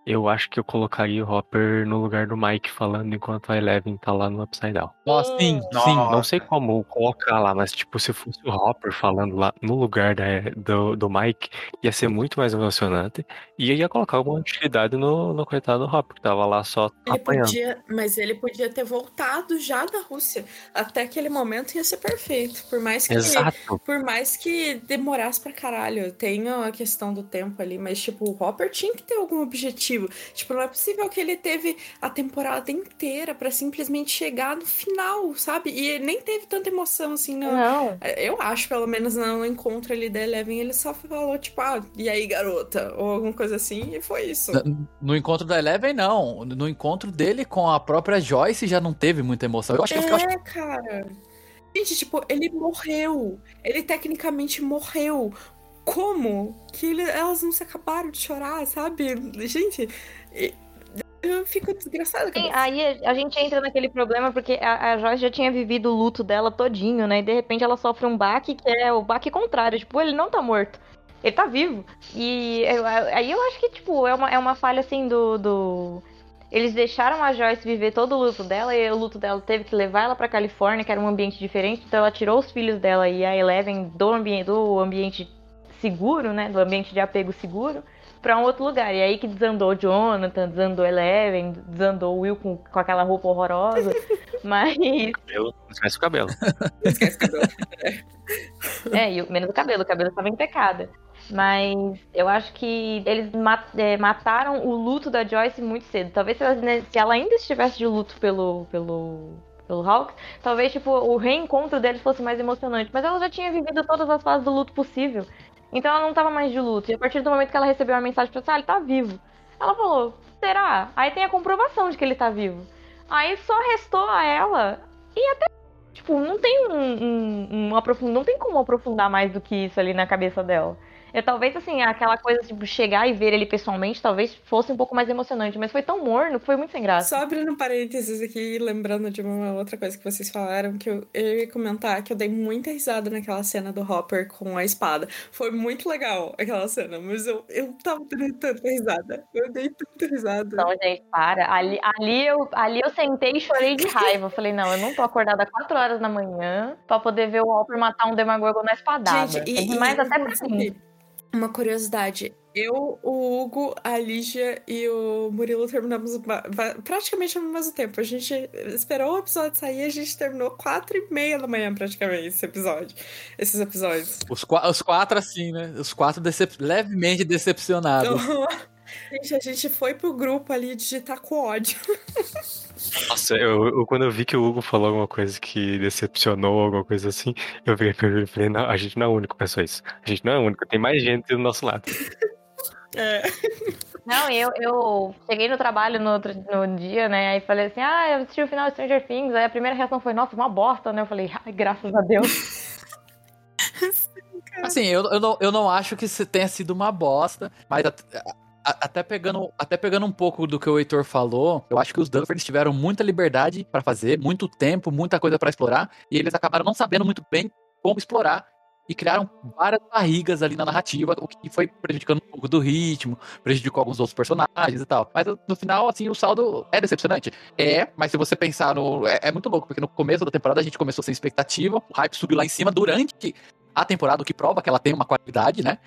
eu acho que eu colocaria o Hopper no lugar do Mike falando enquanto a Eleven tá lá no Upside Down. Nossa, sim, Nossa. sim. Não sei como colocar lá, mas tipo, se fosse o Hopper falando lá no lugar da, do, do Mike, ia ser muito mais emocionante. E ia colocar alguma utilidade no, no coitado do Hopper, que tava lá só Ele apanhando. podia, mas ele podia ter voltado já da Rússia. Até aquele momento ia ser perfeito. Por mais que. Exato. Por mais que demorasse pra caralho, tem a questão do tempo ali, mas, tipo, o Hopper tinha que ter algum objetivo. Tipo, não é possível que ele teve a temporada inteira pra simplesmente chegar no final, sabe? E ele nem teve tanta emoção assim, não. Não. Eu acho, pelo menos, no encontro ali da Eleven, ele só falou, tipo, ah, e aí, garota? Ou alguma coisa assim, e foi isso. No encontro da Eleven, não. No encontro dele com a própria Joyce já não teve muita emoção. Eu acho que eu acho É, cara. Gente, tipo, ele morreu. Ele tecnicamente morreu. Como que ele- elas não se acabaram de chorar, sabe? Gente, eu fico desgraçada com Sim, isso. aí a a gente entra naquele problema porque a, a Joyce já tinha vivido o luto dela todinho, né? E de repente ela sofre um baque que é o baque contrário. Tipo, ele não tá morto. Ele tá vivo. E eu- aí eu acho que, tipo, é uma, é uma falha assim do, do. Eles deixaram a Joyce viver todo o luto dela e o luto dela teve que levar ela pra Califórnia, que era um ambiente diferente. Então ela tirou os filhos dela e a Eleven do, ambi do ambiente seguro, né? Do ambiente de apego seguro pra um outro lugar. E aí que desandou o Jonathan, desandou Eleven, desandou o Will com, com aquela roupa horrorosa. Mas. Cabelo, esquece o cabelo. Esquece que eu- É, e o- menos o cabelo, o cabelo estava impecável. Mas eu acho que eles é, mataram o luto da Joyce muito cedo. Talvez se ela, né, se ela ainda estivesse de luto pelo, pelo, pelo Hawks, talvez tipo, o reencontro deles fosse mais emocionante. Mas ela já tinha vivido todas as fases do luto possível. Então ela não tava mais de luto. E a partir do momento que ela recebeu a mensagem pra ah, ele tá vivo. Ela falou, será? Aí tem a comprovação de que ele tá vivo. Aí só restou a ela. E até, tipo, não tem um, um, um aprofund... não tem como aprofundar mais do que isso ali na cabeça dela. Eu, talvez, assim, aquela coisa, tipo, chegar e ver ele pessoalmente, talvez fosse um pouco mais emocionante. Mas foi tão morno que foi muito sem graça. Só abrindo parênteses aqui, lembrando de uma outra coisa que vocês falaram, que eu, eu ia comentar que eu dei muita risada naquela cena do Hopper com a espada. Foi muito legal aquela cena, mas eu, eu tava dando tanta risada. Eu dei tanta risada. Então, gente, para. Ali, ali, eu, ali eu sentei e chorei de raiva. Eu falei, não, eu não tô acordada 4 horas da manhã pra poder ver o Hopper matar um Demagorgon na espadada. Gente, é e, demais e, até pra mim. Uma curiosidade. Eu, o Hugo, a Lígia e o Murilo terminamos praticamente ao mesmo tempo. A gente esperou o episódio sair e a gente terminou quatro e meia da manhã, praticamente, esse episódio. Esses episódios. Os, os quatro, assim, né? Os quatro decep- levemente decepcionados. Gente, a gente foi pro grupo ali digitar com ódio. Nossa, eu, eu- quando eu vi que o Hugo falou alguma coisa que decepcionou, alguma coisa assim, eu virei pra ele e falei, não, a gente não é o único que pensou isso. A gente não é o único, tem mais gente do nosso lado. É. Não, eu, eu cheguei no trabalho no outro no dia, né? Aí falei assim, ah, eu assisti o final de Stranger Things. Aí a primeira reação foi, nossa, uma bosta, né? Eu falei, ai, graças a Deus. Assim, eu, eu, não, eu não acho que isso tenha sido uma bosta, mas até pegando, até pegando um pouco do que o Heitor falou, eu acho que os Duffers tiveram muita liberdade pra fazer, muito tempo, muita coisa pra explorar, e eles acabaram não sabendo muito bem como explorar e criaram várias barrigas ali na narrativa, o que foi prejudicando um pouco do ritmo, prejudicou alguns outros personagens e tal. Mas no final, assim, o saldo é decepcionante. É, mas se você pensar no. É, é muito louco, porque no começo da temporada a gente começou sem expectativa, o hype subiu lá em cima durante a temporada, o que prova que ela tem uma qualidade, né?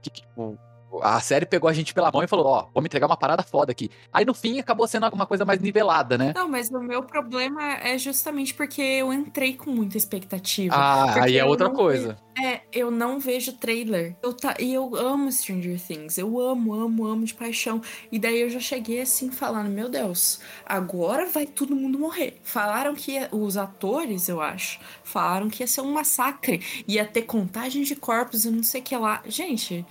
Que, tipo, a série pegou a gente pela mão e falou, ó, vou me entregar uma parada foda aqui. Aí no fim acabou sendo alguma coisa mais nivelada, né? Não, mas o meu problema é justamente porque eu entrei com muita expectativa. Ah, aí é outra coisa. É, eu não vejo trailer. Eu tá, e eu amo Stranger Things. Eu amo, amo, amo de paixão. E daí eu já cheguei assim falando: Meu Deus, agora vai todo mundo morrer. Falaram que ia- os atores, eu acho, falaram que ia ser um massacre. Ia ter contagem de corpos e não sei o que lá. Gente,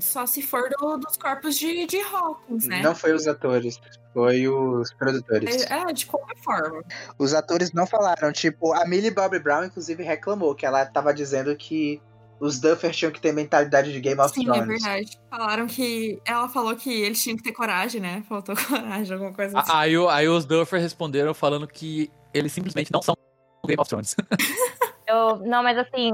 só se for do- dos corpos de, de Hawkins, né? Não foi os atores, foi os produtores. É, é, de qualquer forma. Os atores não falaram. Tipo, a Millie Bobby Brown, inclusive, reclamou que ela tava dizendo que os Duffers tinham que ter mentalidade de Game of Sim, é Thrones. verdade. Falaram que. Ela falou que eles tinham que ter coragem, né? Faltou coragem, alguma coisa assim. A- Aí, aí os Duffer responderam falando que eles simplesmente não são Game of Thrones. Eu, não, mas assim,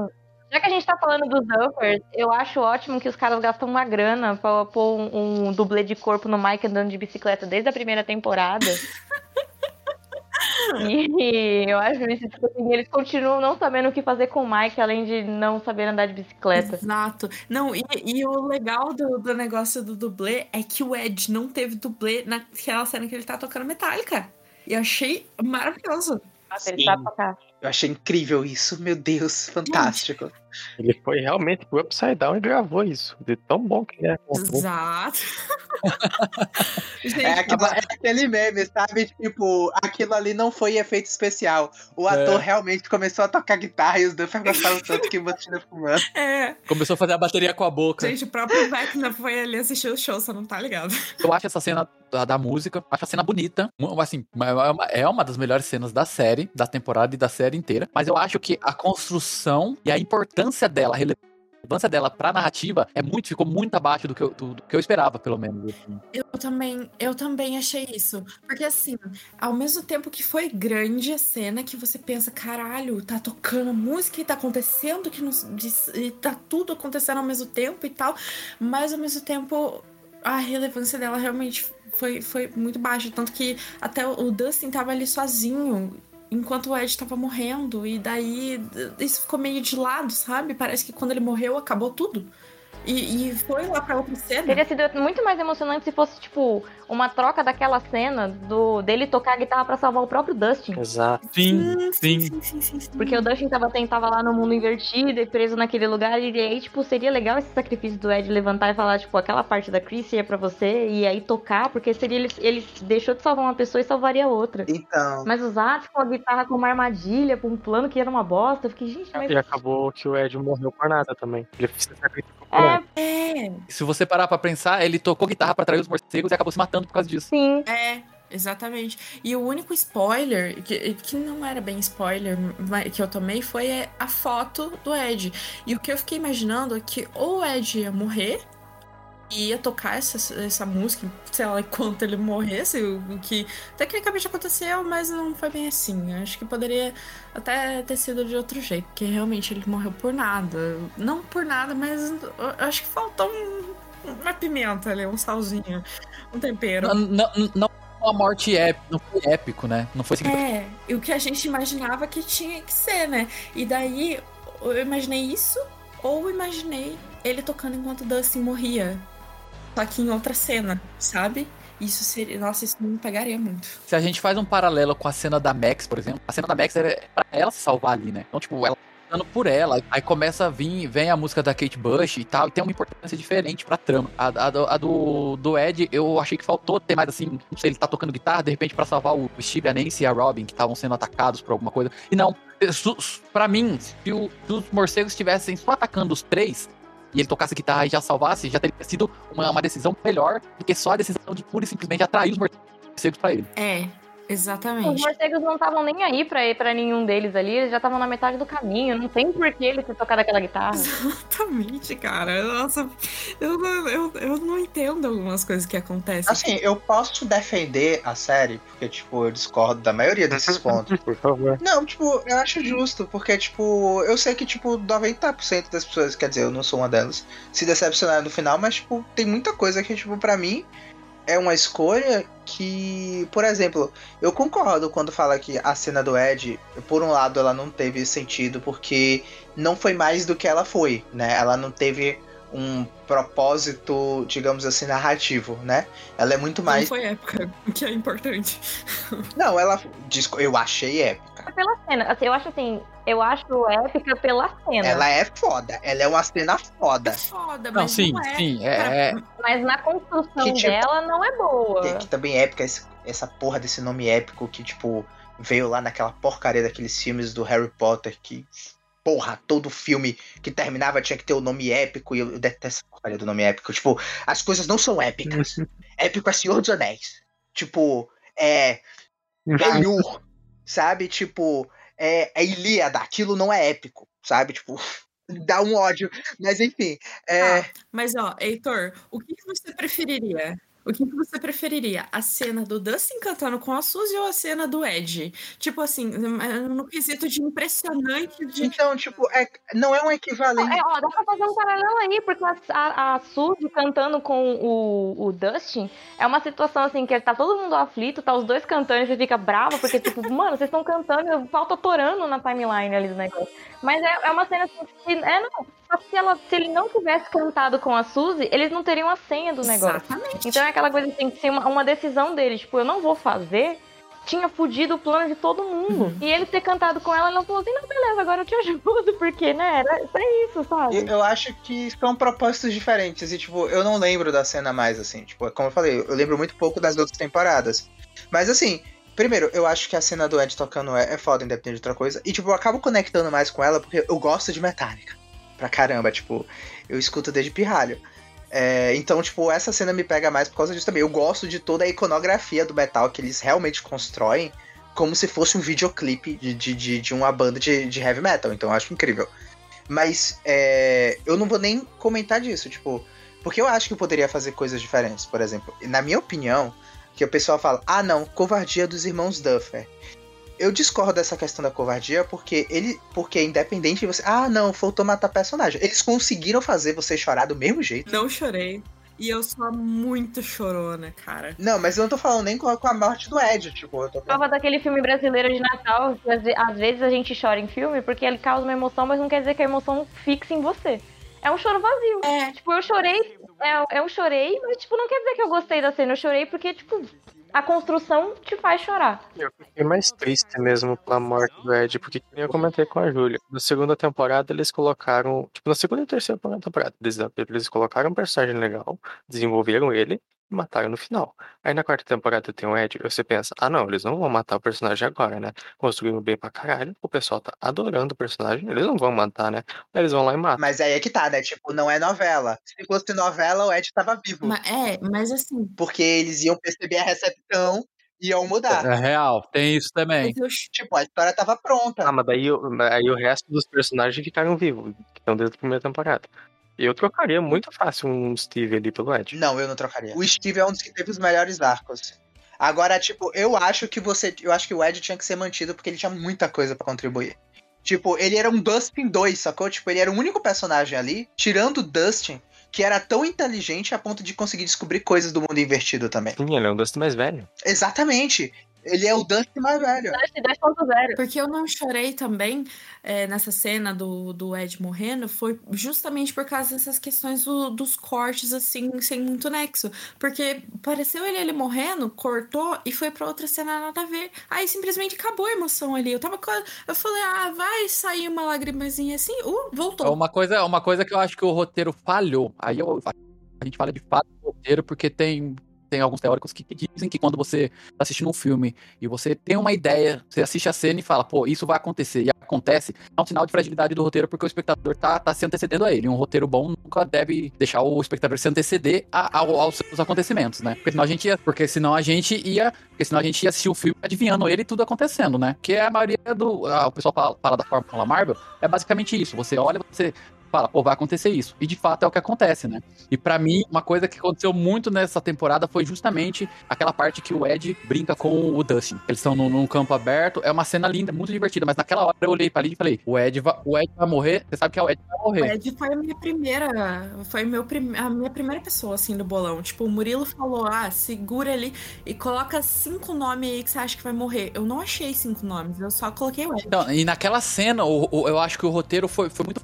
já que a gente tá falando dos Duffers, eu acho ótimo que os caras gastam uma grana pra pôr um, um dublê de corpo no Mike andando de bicicleta desde a primeira temporada. E eu acho isso, tipo assim, eles continuam não sabendo o que fazer com o Mike, além de não saber andar de bicicleta. Exato. Não, e, e o legal do, do negócio do dublê é que o Ed não teve dublê naquela cena que ele tá tocando Metallica. E eu achei maravilhoso. Nossa, ele Sim. sabe tocar. Eu achei incrível isso, meu Deus, fantástico. Ele foi realmente pro Upside Down e gravou isso. De tão bom que é. Exato. Gente, É, aquilo- é aquele meme, sabe? Tipo, aquilo ali não foi efeito especial. O É. ator realmente começou a tocar guitarra e os Duffer gostaram tanto que botaram fumando. é. Começou a fazer a bateria com a boca. Gente, o próprio Vecna foi ali assistir o show, você não tá ligado? Eu acho essa cena da, da música, acho a cena bonita. Assim, é uma, é uma das melhores cenas da série, da temporada e da série inteira. Mas eu acho que a construção e a importância dela, a relevância dela pra narrativa é muito, ficou muito abaixo do que eu, do, do que eu esperava, pelo menos. assim. Eu também, eu também achei isso. Porque assim, ao mesmo tempo que foi grande a cena, que você pensa, caralho, tá tocando música e tá acontecendo, que não, e tá tudo acontecendo ao mesmo tempo e tal. Mas ao mesmo tempo, a relevância dela realmente foi, foi muito baixa. Tanto que até o Dustin tava ali sozinho. Enquanto o Ed tava morrendo, e daí isso ficou meio de lado, sabe? Parece que quando ele morreu acabou tudo. E, e foi lá pra outra cena. Teria sido muito mais emocionante se fosse, tipo, uma troca daquela cena do dele tocar a guitarra pra salvar o próprio Dustin. Exato. Sim, sim. sim, sim, sim, sim. Porque o Dustin tava, tava lá no mundo invertido e preso naquele lugar. E aí, tipo, seria legal esse sacrifício do Ed levantar e falar, tipo, aquela parte da Chris é pra você. E aí tocar, porque seria ele, ele deixou de salvar uma pessoa e salvaria outra. Então, Mas usar, tipo, a guitarra como uma armadilha pra um plano que era uma bosta. Eu fiquei, gente, mas. E acabou que o Ed morreu por nada também. Ele se sacrificou por É, É, Se você parar pra pensar, ele tocou guitarra pra atrair os morcegos e acabou se matando por causa disso. sim. é, exatamente. E o único spoiler, que, que não era bem spoiler, mas que eu tomei foi a foto do Ed. E o que eu fiquei imaginando é que ou o Ed ia morrer ia tocar essa, essa música, sei lá, enquanto ele morresse, o que tecnicamente aconteceu, mas não foi bem assim. Eu acho que poderia até ter sido de outro jeito, porque realmente ele morreu por nada. Não por nada, mas acho que faltou um- uma pimenta ali, um salzinho, um tempero. Não, não, não uma morte épica, não foi épico, né? Não foi. É, e o que a gente imaginava que tinha que ser, né? E daí eu imaginei isso, ou imaginei ele tocando enquanto Dustin morria. Só que em outra cena, sabe? Isso seria. Nossa, isso me pegaria muito. Se a gente faz um paralelo com a cena da Max, por exemplo, a cena da Max era pra ela se salvar ali, né? Então, tipo, ela lutando por ela, aí começa a vir, vem a música da Kate Bush e tal, e tem uma importância diferente pra trama. A, a do, a do, do Ed, eu achei que faltou ter mais assim, não sei, ele tá tocando guitarra, de repente, pra salvar o Steve, a Nancy e a Robin, que estavam sendo atacados por alguma coisa. E não, pra mim, se, o- se os morcegos estivessem só atacando os três, e ele tocasse guitarra e já salvasse, já teria sido uma, uma decisão melhor do que só a decisão de pura e simplesmente atrair os morcegos pra ele. É, Os Exatamente. morcegos não estavam nem aí pra, pra nenhum deles ali, eles já estavam na metade do caminho. Não tem por que ele ter tocado aquela guitarra. Exatamente, cara. Nossa, eu, não- eu, eu não entendo algumas coisas que acontecem. Assim, eu posso defender a série, porque, tipo, eu discordo da maioria desses pontos. Por favor. Não, tipo, eu acho justo, porque, tipo, eu sei que, tipo, 90% das pessoas, quer dizer, eu não sou uma delas, se decepcionaram no final, mas, tipo, tem muita coisa que, tipo, pra mim, é uma escolha que, por exemplo, eu concordo quando fala que a cena do Ed, por um lado, ela não teve sentido, porque não foi mais do que ela foi, né? Ela não teve um propósito, digamos assim, narrativo, né? Ela é muito Não mais. foi época, o que é importante. Não, ela. Eu achei épica. É pela cena. Assim, eu acho assim, eu acho épica pela cena. Ela é foda. Ela é uma cena É foda. foda, Não, mas sim, não é. sim. É, é- Mas na construção Que tipo- dela não é boa. Que, que também é épica esse- essa porra desse nome épico que, tipo, veio lá naquela porcaria daqueles filmes do Harry Potter que. Porra, todo filme que terminava tinha que ter o nome épico e eu, eu detesto essa porcaria do nome épico. Tipo, as coisas não são épicas. Épico é Senhor dos Anéis. Tipo, é. Ben-Hur, sabe? Tipo, é, é Ilíada. Aquilo não é épico, sabe? Tipo, dá um ódio. Mas enfim. É, Tá, mas ó, Heitor, o que você preferiria? O que, você preferiria? A cena do Dustin cantando com a Suzy ou a cena do Ed? Tipo assim, no quesito de impressionante de. Então, tipo, é, não é um equivalente. É, ó, dá pra fazer um paralelo aí, porque a, a, a Suzy cantando com o, o Dustin é uma situação assim que tá todo mundo aflito, tá os dois cantando e você fica bravo, porque, tipo, mano, vocês estão cantando, tá torando na timeline ali do negócio. Mas é, é uma cena assim que. É, não. Só que se, ela, se ele não tivesse cantado com a Suzy, eles não teriam a senha do negócio. Exatamente. Então é aquela coisa que tem que ser uma, uma decisão dele. Tipo, eu não vou fazer. Tinha fudido o plano de todo mundo. Uhum. E ele ter cantado com ela, ela falou assim: não, beleza, agora eu te ajudo, porque, né? Era, é isso, sabe? Eu, eu acho que são propósitos diferentes. E, tipo, eu não lembro da cena mais, assim. Tipo, como eu falei, eu lembro muito pouco das outras temporadas. Mas, assim, primeiro, eu acho que a cena do Ed tocando é, é foda, independente de outra coisa. E, tipo, eu acabo conectando mais com ela porque eu gosto de Metallica. Pra caramba, tipo, eu escuto desde pirralho. É, então, tipo, essa cena me pega mais por causa disso também. Eu gosto de toda a iconografia do metal que eles realmente constroem como se fosse um videoclipe de, de, de, de uma banda de, de heavy metal. Então eu acho incrível. Mas é, eu não vou nem comentar disso, tipo, porque eu acho que eu poderia fazer coisas diferentes. Por exemplo, na minha opinião, que o pessoal fala, ah não, covardia dos irmãos Duffer. Eu discordo dessa questão da covardia porque ele. Porque independente de você. Ah, não, faltou matar personagem. Eles conseguiram fazer você chorar do mesmo jeito. Não chorei. E eu sou muito chorona, cara. Não, mas eu não tô falando nem com a, com a morte do Ed, tipo, eu tô falando. Prova daquele filme brasileiro de Natal, que às vezes a gente chora em filme porque ele causa uma emoção, mas não quer dizer que a emoção fixe em você. É um choro vazio. É. Tipo, eu chorei, é, eu chorei, mas tipo, não quer dizer que eu gostei da cena. Eu chorei porque, tipo, a construção te faz chorar. Eu fiquei mais triste mesmo pela morte do Ed, porque eu comentei com a Júlia. Na segunda temporada eles colocaram. Tipo, na segunda e terceira temporada, eles, eles colocaram um personagem legal, desenvolveram ele mataram no final. Aí na quarta temporada tem o Ed, você pensa, ah não, eles não vão matar o personagem agora, né? Construíram bem pra caralho, o pessoal tá adorando o personagem, eles não vão matar, né? Aí eles vão lá e matam. Mas aí é que tá, né? Tipo, não é novela. Se fosse novela, o Ed tava vivo. Ma- é, mas assim. Porque eles iam perceber a recepção e iam mudar. É real, tem isso também. Mas Tipo, a história tava pronta. Ah, mas daí, o- aí o resto dos personagens ficaram vivos, que estão desde a primeira temporada. Eu trocaria muito fácil um Steve ali pelo Ed. Não, eu não trocaria. O Steve é um dos que teve os melhores arcos. Agora, tipo, eu acho que você. Eu acho que o Ed tinha que ser mantido porque ele tinha muita coisa pra contribuir. Tipo, ele era um Dustin 2, sacou? Tipo, ele era o único personagem ali, tirando o Dustin, que era tão inteligente a ponto de conseguir descobrir coisas do mundo invertido também. Sim, ele é um Dustin mais velho. Exatamente. Ele é o Dustin mais velho. Dust 2.0. Porque eu não chorei também é, nessa cena do, do Ed morrendo foi justamente por causa dessas questões do- dos cortes, assim, sem muito nexo. Porque pareceu ele, ele morrendo, cortou e foi pra outra cena nada a ver. Aí simplesmente acabou a emoção ali. Eu tava Eu falei, ah, vai sair uma lagrimazinha assim. Uh, É voltou. uma coisa, uma coisa que eu acho que o roteiro falhou. Aí eu- a gente fala de fato do roteiro porque tem tem alguns teóricos que, dizem que quando você tá assistindo um filme e você tem uma ideia, você assiste a cena e fala, pô, isso vai acontecer, e acontece, é um sinal de fragilidade do roteiro porque o espectador tá, tá se antecedendo a ele. Um roteiro bom nunca deve deixar o espectador se anteceder a, a, aos seus acontecimentos, né? Porque senão a gente ia, porque senão a gente ia, porque senão a gente ia assistir o filme adivinhando ele e tudo acontecendo, né? Que é a maioria do, a, o pessoal fala, fala da Fórmula Marvel, é basicamente isso. Você olha, você fala, pô, vai acontecer isso. E de fato é o que acontece, né? E para mim, uma coisa que aconteceu muito nessa temporada foi justamente aquela parte que o Ed brinca com o Dustin. Eles estão num, num campo aberto, é uma cena linda, muito divertida, mas naquela hora eu olhei pra ali e falei, o Ed, o Ed vai morrer, você sabe que é o Ed vai morrer. O Ed foi a minha primeira, foi meu prim, a minha primeira pessoa, assim, do bolão. Tipo, o Murilo falou, ah, segura ali e coloca cinco nomes aí que você acha que vai morrer. Eu não achei cinco nomes, eu só coloquei o Ed. Então, e naquela cena, o, o, eu acho que o roteiro foi, foi muito...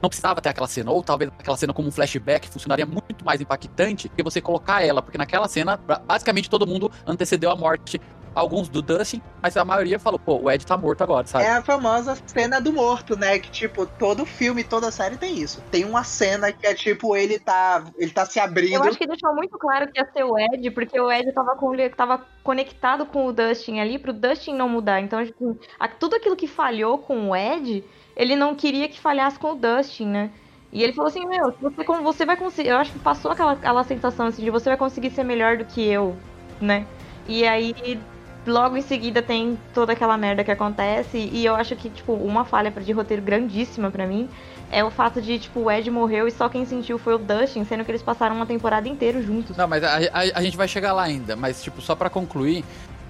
Não precisava precisava ter aquela cena, ou talvez aquela cena como um flashback funcionaria muito mais impactante que você colocar ela, porque naquela cena, basicamente todo mundo antecedeu a morte alguns do Dustin, mas a maioria falou, pô, o Ed tá morto agora, sabe? É a famosa cena do morto, né? Que, tipo, todo filme, toda série tem isso. Tem uma cena que é tipo, ele tá. Ele tá se abrindo. Eu acho que deixou muito claro que ia ser o Ed, porque o Ed tava, com, tava conectado com o Dustin ali, pro Dustin não mudar. Então, tipo, tudo aquilo que falhou com o Ed ele não queria que falhasse com o Dustin, né? E ele falou assim, meu, você, como você vai conseguir. Eu acho que passou aquela, aquela sensação assim de você vai conseguir ser melhor do que eu, né? E aí, logo em seguida tem toda aquela merda que acontece. E eu acho que, tipo, uma falha de roteiro grandíssima para mim é o fato de, tipo, o Ed morreu e só quem sentiu foi o Dustin, sendo que eles passaram uma temporada inteira juntos. Não, mas a, a, a gente vai chegar lá ainda. Mas, tipo, só para concluir,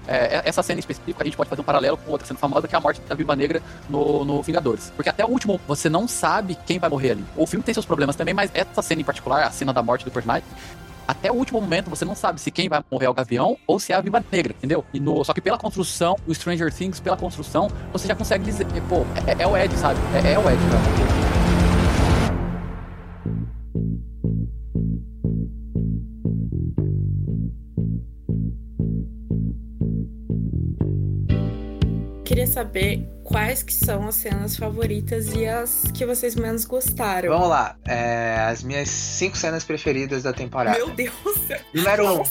é, é, essa cena específica a gente pode fazer um paralelo com outra cena famosa que é a morte da Viva Negra no, no Vingadores. Porque até o último você não sabe quem vai morrer ali. O filme tem seus problemas também, mas essa cena em particular, a cena da morte do personagem, até o último momento você não sabe se quem vai morrer é o Gavião ou se é a Viva Negra, entendeu? E no, só que pela construção, o Stranger Things, pela construção, você já consegue dizer, pô, é, é o Ed, sabe? É, é o Ed, cara. Saber quais que são as cenas favoritas e as que vocês menos gostaram. Vamos lá. É, as minhas cinco cenas preferidas da temporada. Meu Deus! Número um.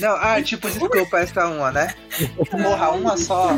Não, ah, tipo, desculpa, essa uma, né? Morra uma só.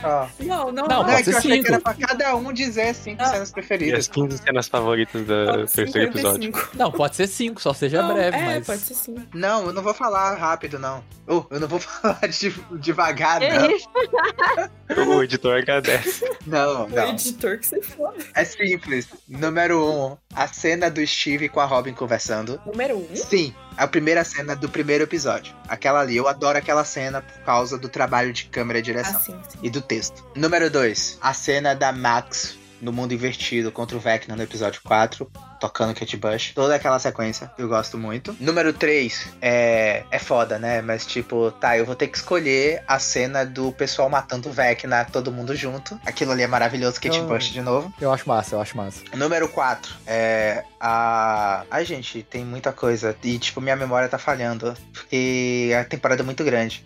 Só. Não, não, não. Não, é que eu achei cinco. que era pra cada um dizer cinco ah. cenas preferidas. E as 15 cenas favoritas do terceiro episódio. Não, pode ser cinco, só seja não, breve, é, mas. Pode ser cinco. Não, eu não vou falar rápido, não. Oh, eu não vou falar de, devagar, não. o editor agradece. Não, não. O editor que você foda. É simples. Número um, a cena do Steve com a Robin conversando. Número um? Sim. A primeira cena do primeiro episódio. Aquela ali, eu adoro aquela cena por causa do trabalho de câmera e direção. Ah, sim, sim. E do texto. Número 2, a cena da Max no mundo invertido contra o Vecna no episódio 4, tocando Kate Bush. Toda aquela sequência eu gosto muito. Número 3 é, é foda, né? Mas tipo, tá, eu vou ter que escolher a cena do pessoal matando o Vecna, todo mundo junto. Aquilo ali é maravilhoso, Kate oh, Bush de novo. Eu acho massa, eu acho massa. Número 4 é a. Ai, gente, tem muita coisa. E tipo, minha memória tá falhando. Porque a temporada é muito grande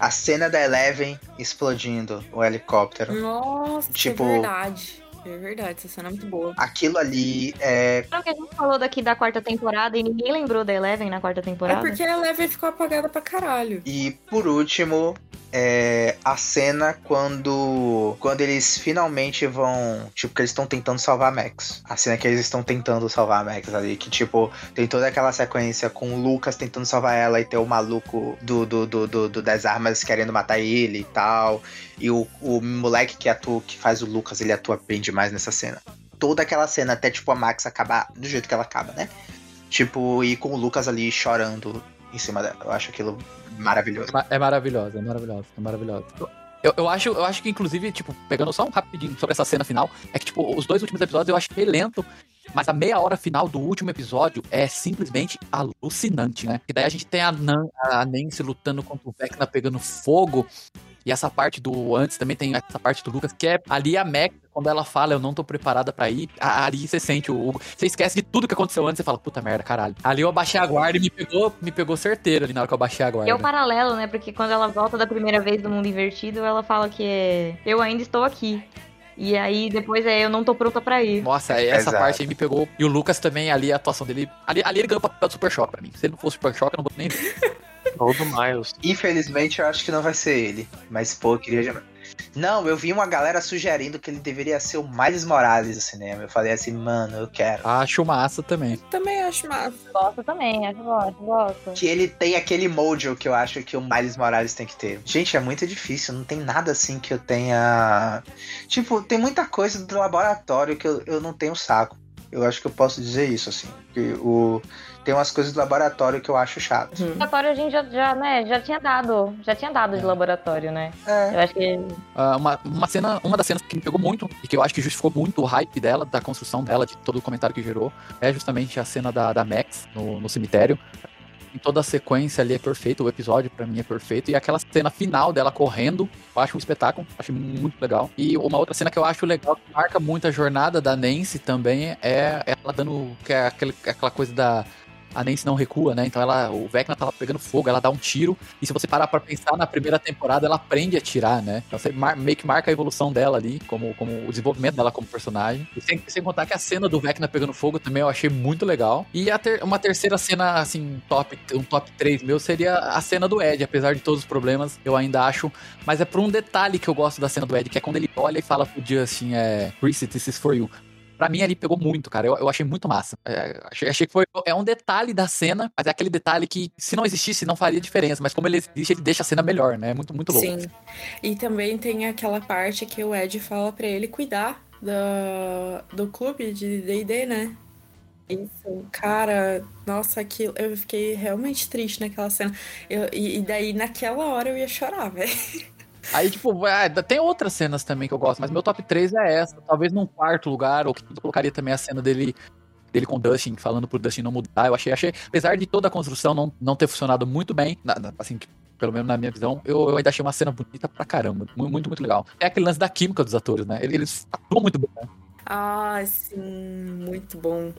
a cena da Eleven explodindo o helicóptero. Nossa, tipo, é verdade. É verdade, essa cena é muito boa. Aquilo ali é. Não, que a gente falou daqui da quarta temporada e ninguém lembrou da Eleven na quarta temporada. É porque a Eleven ficou apagada pra caralho. E por último, é a cena quando quando eles finalmente vão, tipo, que eles estão tentando salvar a Max. A cena que eles estão tentando salvar a Max ali, que tipo, tem toda aquela sequência com o Lucas tentando salvar ela e ter o maluco do, do, do, do, do das armas querendo matar ele e tal. E o, o moleque que atua, que faz o Lucas, ele atua bem demais nessa cena. Toda aquela cena, até tipo a Max acabar do jeito que ela acaba, né? Tipo, e com o Lucas ali chorando em cima dela. Eu acho aquilo maravilhoso. É maravilhoso, é maravilhoso, é maravilhoso. Eu, eu, acho, eu acho que, inclusive, tipo, pegando só um rapidinho sobre essa cena final, é que, tipo, os dois últimos episódios eu achei lento, mas a meia hora final do último episódio é simplesmente alucinante, né? E daí a gente tem a, Nan, a Nancy lutando contra o Vecna pegando fogo, e essa parte do antes também tem essa parte do Lucas, que é ali a Mac, quando ela fala, eu não tô preparada para ir, ali você sente o. Você esquece de tudo que aconteceu antes, você fala, puta merda, caralho. Ali eu abaixei a guarda e me pegou, me pegou certeiro ali na hora que eu abaixei a guarda. É o paralelo, né? Porque quando ela volta da primeira vez do mundo invertido, ela fala que é. Eu ainda estou aqui. E aí depois é, eu não tô pronta pra ir. Nossa, essa Exato. parte aí me pegou. E o Lucas também, ali, a atuação dele. Ali, ali ele ganhou o papel do Super Choque pra mim. Se ele não fosse Super Choque, eu não vou nem ver. Ou do Miles. Infelizmente, eu acho que não vai ser ele. Mas, pô, eu queria. Não, eu vi uma galera sugerindo que ele deveria ser o Miles Morales do cinema. Eu falei assim, mano, eu quero. Acho massa também. Também acho massa. Gosto também, acho gosto, gosto. Que ele tem aquele mojo que eu acho que o Miles Morales tem que ter. Gente, é muito difícil. Não tem nada assim que eu tenha. Tipo, tem muita coisa do laboratório que eu, eu não tenho saco. Eu acho que eu posso dizer isso, assim. Que o... Tem umas coisas do laboratório que eu acho chato. Hum. Laboratório a gente já, já, né, já tinha dado, já tinha dado de laboratório, né? É. Eu acho que Ah, uma, uma cena, uma das cenas que me pegou muito, e que eu acho que justificou muito o hype dela, da construção dela, de todo o comentário que gerou, é justamente a cena da, da Max no, no cemitério. Em toda a sequência ali é perfeito, o episódio pra mim é perfeito. E aquela cena final dela correndo, eu acho um espetáculo, acho muito legal. E uma outra cena que eu acho legal, que marca muito a jornada da Nancy também, é ela dando que é aquele, aquela coisa da. A Nancy não recua, né? Então ela, o Vecna tava pegando fogo, ela dá um tiro. E se você parar pra pensar, na primeira temporada ela aprende a atirar, né? Então você mar- meio que marca a evolução dela ali, como, como o desenvolvimento dela como personagem. E sem, sem contar que a cena do Vecna pegando fogo também eu achei muito legal. E ter- uma terceira cena, assim, top, um top 3 meu seria a cena do Ed. Apesar de todos os problemas, eu ainda acho. Mas é por um detalhe que eu gosto da cena do Ed, que é quando ele olha e fala pro Justin, é. Chris, this is for you. Pra mim, ali pegou muito, cara. Eu, eu achei muito massa. É, achei, achei que foi. É um detalhe da cena, mas é aquele detalhe que, se não existisse, não faria diferença. Mas como ele existe, ele deixa a cena melhor, né? É muito, muito louco. Sim. E também tem aquela parte que o Ed fala pra ele cuidar do, do clube de D&D, né? Isso, cara, nossa, aquilo, eu fiquei realmente triste naquela cena. Eu- e, e daí, naquela hora, eu ia chorar, velho. Aí, tipo, é, tem outras cenas também que eu gosto, mas meu top 3 é essa. Talvez num quarto lugar, ou que eu colocaria também a cena dele. Dele com o Dustin, falando pro Dustin não mudar. Eu achei, achei, apesar de toda a construção não, não ter funcionado muito bem, na- na- assim, pelo menos na minha visão, eu, eu ainda achei uma cena bonita pra caramba. Muito, muito, muito legal. É aquele lance da química dos atores, né? Eles atuam muito bem. né? Ah, sim, muito bom.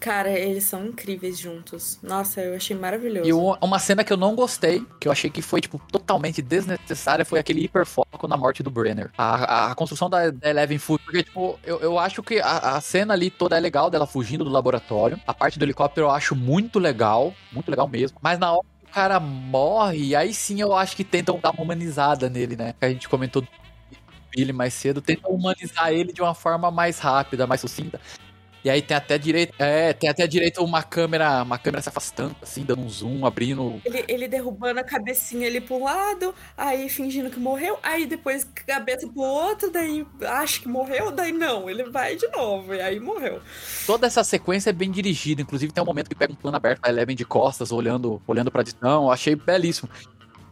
Cara, eles são incríveis juntos. Nossa, eu achei maravilhoso. E um- uma cena que eu não gostei, que eu achei que foi, tipo, totalmente desnecessária, foi aquele hiperfoco na morte do Brenner. A, a construção da, da Eleven Foot, porque, tipo, eu, eu acho que a, a cena ali toda é legal dela fugindo do laboratório. A parte do helicóptero eu acho muito legal, muito legal mesmo. Mas na hora que o cara morre, aí sim eu acho que tentam dar uma humanizada nele, né? Que a gente comentou Billy mais cedo, tentam humanizar ele de uma forma mais rápida, mais sucinta. E aí tem até direito, é, tem até direito uma câmera, uma câmera se afastando, assim, dando um zoom, abrindo. Ele, ele derrubando a cabecinha ali pro lado, aí fingindo que morreu, aí depois cabeça pro outro, daí acha que morreu, daí não, ele vai de novo, e aí morreu. Toda essa sequência é bem dirigida, inclusive tem um momento que pega um plano aberto, a Eleven de costas, olhando, olhando pra eu achei belíssimo.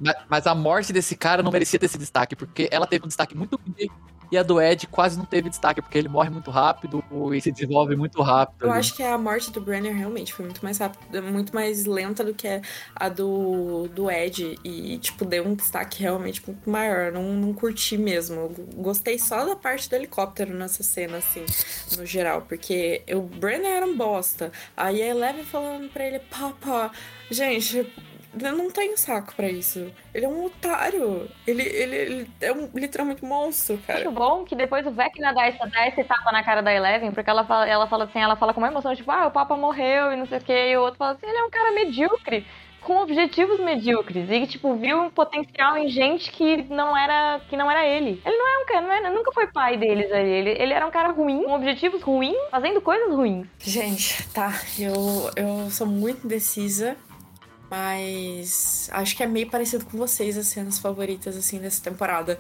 Ma- Mas a morte desse cara não merecia ter esse destaque, porque ela teve um destaque muito grande e a do Ed quase não teve destaque, porque ele morre muito rápido e se desenvolve muito rápido. Eu ali. acho que a morte do Brenner realmente foi muito mais rápida, muito mais lenta do que a do, do Ed. E, tipo, deu um destaque realmente muito maior. Não, não curti mesmo. Eu gostei só da parte do helicóptero nessa cena, assim, no geral. Porque o Brenner era um bosta. Aí a Eleven falando pra ele, papa, gente. Eu não tenho saco pra isso. Ele é um otário. Ele, ele, ele é um literalmente monstro, cara. Acho bom que depois o Vecna dá, essa, dá esse tapa na cara da Eleven, porque ela fala, ela fala assim, ela fala com uma emoção, tipo, ah, o Papa morreu e não sei o que, e o outro fala assim, ele é um cara medíocre, com objetivos medíocres, e tipo, viu um potencial em gente que não era, que não era ele. Ele não é um cara, não era- nunca foi pai deles ali, ele, ele era um cara ruim, com objetivos ruins, fazendo coisas ruins. Gente, tá. Eu, eu sou muito indecisa. Mas acho que é meio parecido com vocês as cenas favoritas, assim, dessa temporada.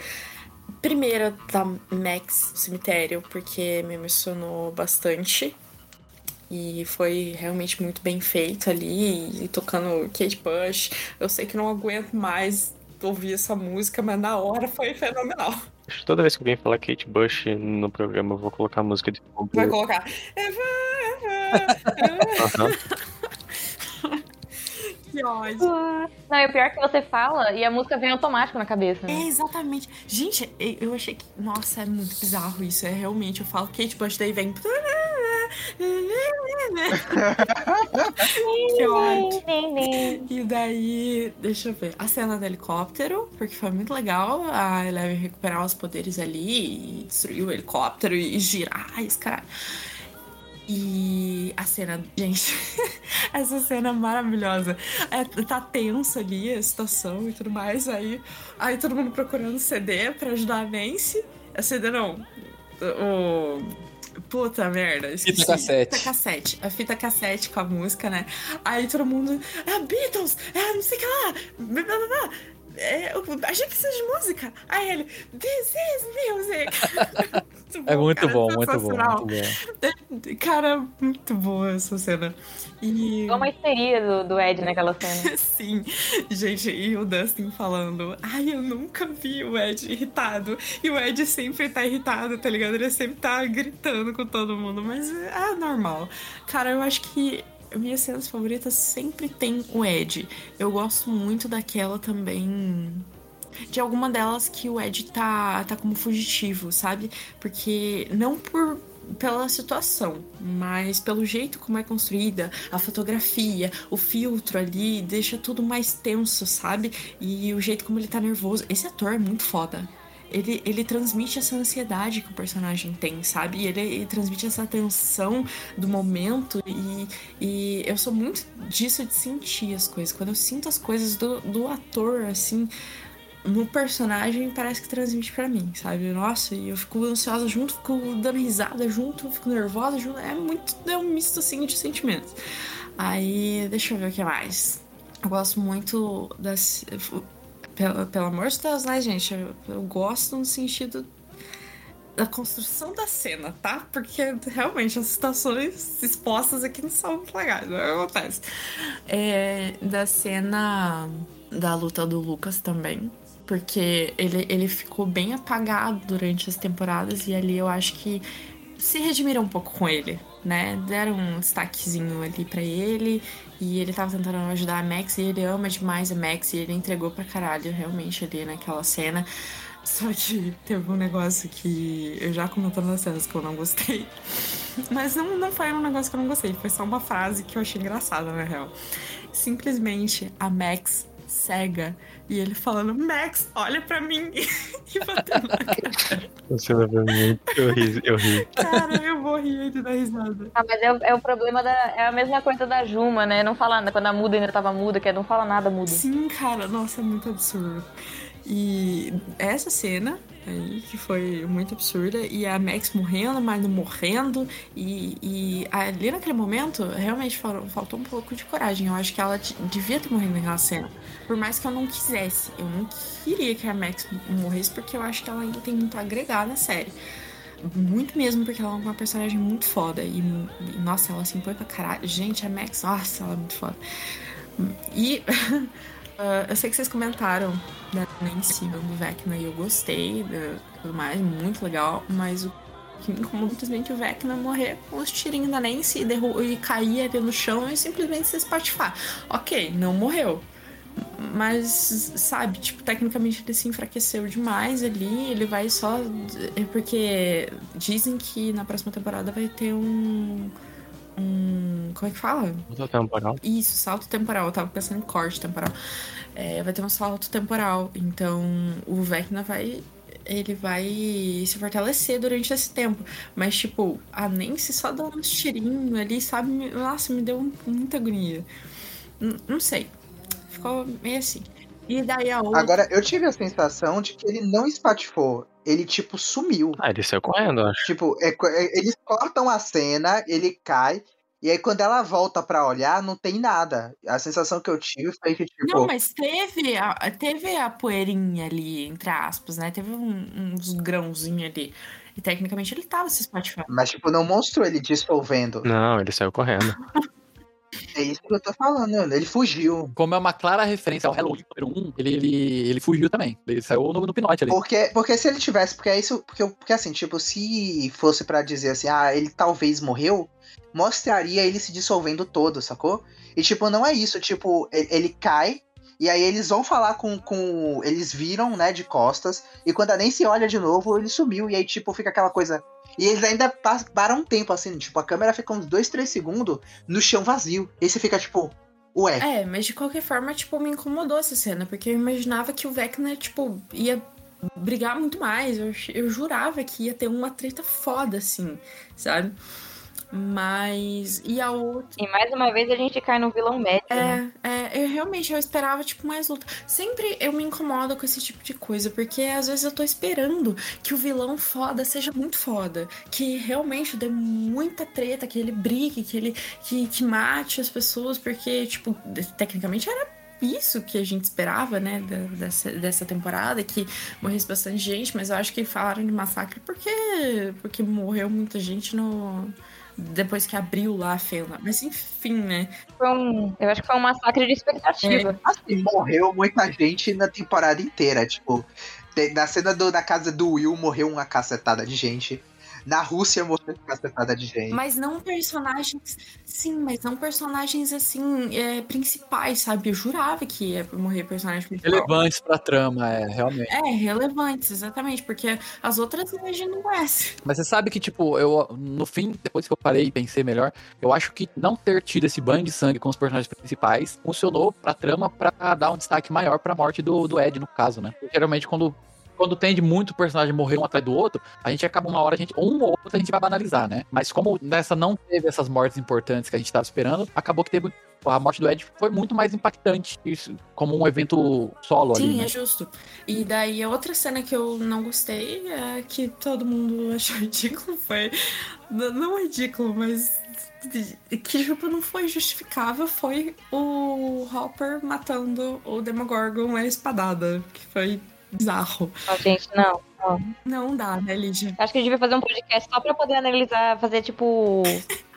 Primeira da Max Cemitério, porque me emocionou bastante. E foi realmente muito bem feito ali, e tocando Kate Bush. Eu sei que não aguento mais ouvir essa música, mas na hora foi fenomenal. Toda vez que alguém falar Kate Bush no programa, eu vou colocar a música de fundo. Vai colocar. Aham. Que ódio. Não, e o pior é que você fala e a música vem automático na cabeça. né? É, exatamente. Gente, eu achei que. Nossa, é muito bizarro isso. É realmente, eu falo Kate Bush, daí vem. que ótimo. E daí, deixa eu ver, a cena do helicóptero, porque foi muito legal a Eleven recuperar os poderes ali e destruir o helicóptero e girar esse caralho. E a cena, gente, essa cena é maravilhosa. É, tá tensa ali a situação e tudo mais. Aí, aí todo mundo procurando CD pra ajudar a Nancy. A CD não. O. Puta merda. Esqueci. Fita cassete. Fita cassete. A fita cassete com a música, né? Aí todo mundo. É Beatles! É não sei o que lá! É, a gente precisa de música. Aí ele, This is music. É muito cara, bom, muito bom, muito bom. Cara, muito boa essa cena. E. Igual uma histeria do, do Ed naquela cena. Sim, gente, e o Dustin falando, ai, eu nunca vi o Ed irritado. E o Ed sempre tá irritado, tá ligado? Ele sempre tá gritando com todo mundo, mas é normal. Cara, eu acho que minhas cenas favoritas sempre tem o Ed. Eu gosto muito daquela também. De alguma delas que o Ed tá, tá como fugitivo, sabe? Porque não por pela situação, mas pelo jeito como é construída, a fotografia, o filtro ali, deixa tudo mais tenso, sabe? E o jeito como ele tá nervoso. Esse ator é muito foda. Ele, ele transmite essa ansiedade que o personagem tem, sabe? E ele, ele transmite essa tensão do momento. E, e eu sou muito disso de sentir as coisas. Quando eu sinto as coisas do, do ator, assim, no personagem parece que transmite pra mim, sabe? Nossa, e eu fico ansiosa junto, fico dando risada junto, fico nervosa junto. É muito. É um misto assim de sentimentos. Aí, deixa eu ver o que mais. Eu gosto muito das. Pelo, pelo amor de Deus, né, gente? Eu, eu gosto no sentido da construção da cena, tá? Porque realmente as situações expostas aqui não são muito legais, não é que acontece. É, da cena da luta do Lucas também. Porque ele, ele ficou bem apagado durante as temporadas e ali eu acho que se redimiram um pouco com ele, né? Deram um destaquezinho ali pra ele e ele tava tentando ajudar a Max e ele ama demais a Max e ele entregou pra caralho realmente ali naquela cena. Só que teve um negócio que eu já comentando nas cenas que eu não gostei. Mas não, não foi um negócio que eu não gostei, foi só uma frase que eu achei engraçada, na real. Simplesmente a Max cega e ele falando, Max, olha pra mim e batendo na cara. Eu ri, eu ri. Cara, eu morri de dar risada. Ah, mas é, o- é o problema da. É a mesma coisa da Juma, né? Não fala nada. Quando a muda ainda tava muda, que é não fala nada muda. Sim, cara, nossa, é muito absurdo. E essa cena aí, que foi muito absurda, e a Max morrendo, mas não morrendo, e, e ali naquele momento, realmente fal- faltou um pouco de coragem. Eu acho que ela de- devia ter morrido naquela cena. Por mais que eu não quisesse, eu não queria que a Max morresse, porque eu acho que ela ainda tem muito a agregar na série. Muito mesmo, porque ela é uma personagem muito foda. E, nossa, ela se impõe pra caralho. Gente, a Max, nossa, ela é muito foda. E ah, eu sei que vocês comentaram da Nancy do Vecna e eu gostei tudo mais, muito legal, mas o que me incomodou simplesmente o Vecna morrer com os tirinhos da Nancy e, e cair ali no chão e simplesmente se espatifar. Ok, não morreu. Mas, sabe, tipo, tecnicamente ele se enfraqueceu demais ali, ele vai só. Porque dizem que na próxima temporada vai ter um. Um. Como é que fala? Outra temporal. Isso, salto temporal. Eu tava pensando em corte temporal. É, vai ter um salto temporal. Então, o Vecna vai. Ele vai se fortalecer durante esse tempo. Mas, tipo, a Nancy só dando uns tirinhos ali, sabe? Nossa, me deu muita agonia. N- Não sei. Ficou meio assim. E daí a outra. Agora, eu tive a sensação de que ele não espatifou. Ele, tipo, sumiu. Ah, ele saiu correndo, eu acho. Tipo, é é- eles cortam a cena, ele cai, e aí quando ela volta pra olhar, não tem nada. A sensação que eu tive foi que, tipo. Não, mas teve a, teve a poeirinha ali, entre aspas, né? Teve um- uns grãozinhos ali. E tecnicamente ele tava se espatifando. Mas, tipo, não mostrou ele dissolvendo. Não, ele saiu correndo. É isso que eu tô falando. Ele fugiu. Como é uma clara referência ao Halloween número 1, ele, ele, ele fugiu também. Ele saiu no, no pinote ali. Porque, porque se ele tivesse. Porque é isso. Porque, porque assim, tipo, se fosse pra dizer assim, ah, ele talvez morreu, mostraria ele se dissolvendo todo, sacou? E, tipo, não é isso. Tipo, ele, ele cai, E aí eles vão falar com, com. Eles viram, né, de costas. E quando a Nancy olha de novo, ele sumiu. E aí, tipo, fica aquela coisa. E eles ainda param um tempo, assim, tipo, a câmera fica uns 2, 3 segundos no chão vazio. E você fica, tipo, ué. É, mas de qualquer forma, tipo, me incomodou essa cena, porque eu imaginava que o Vecna, tipo, ia brigar muito mais. Eu, eu jurava que ia ter uma treta foda, assim, sabe? Mas. E a outra. E mais uma vez a gente cai no vilão médio. né? É, é, eu realmente eu esperava, tipo, mais luta. Sempre eu me incomodo com esse tipo de coisa, porque às vezes eu tô esperando que o vilão foda seja muito foda. Que realmente dê muita treta, que ele brigue, que ele que, que mate as pessoas, porque, tipo, tecnicamente era isso que a gente esperava, né, dessa, dessa temporada, que morresse bastante gente, mas eu acho que falaram de massacre porque, porque morreu muita gente no. Depois que abriu lá a Fela. Mas enfim, né? Foi um- eu acho que foi um massacre de expectativa. Assim, morreu muita gente na temporada inteira. Tipo, na cena do- da casa do Will morreu uma cacetada de gente. Na Rússia morreu uma cacetada de gente. Mas não personagens. Sim, mas não personagens assim, é, principais, sabe? Eu jurava que ia morrer personagem principal. Relevantes pra trama, é, realmente. É, relevantes, exatamente, porque as outras a gente não conhece. Mas você sabe que, tipo, eu, no fim, depois que eu parei e pensei melhor, eu acho que não ter tido esse banho de sangue com os personagens principais funcionou pra trama pra dar um destaque maior pra morte do, do Ed, no caso, né? Porque, geralmente, quando. Quando tende muito personagem morrer um atrás do outro, a gente acaba uma hora, a gente, um ou outro a gente vai banalizar, né? Mas como nessa não teve essas mortes importantes que a gente tava esperando, acabou que teve. A morte do Ed foi muito mais impactante, isso, como um evento solo ali. Sim, né? é justo. E daí a outra cena que eu não gostei, é que todo mundo achou ridículo, foi. Não ridículo, mas. Que tipo, não foi justificável, foi o Hopper matando o Demogorgon a espadada. Que foi bizarro. Não, gente, não. Não dá, né, Lígia? Acho que a gente devia fazer um podcast só pra poder analisar, fazer tipo.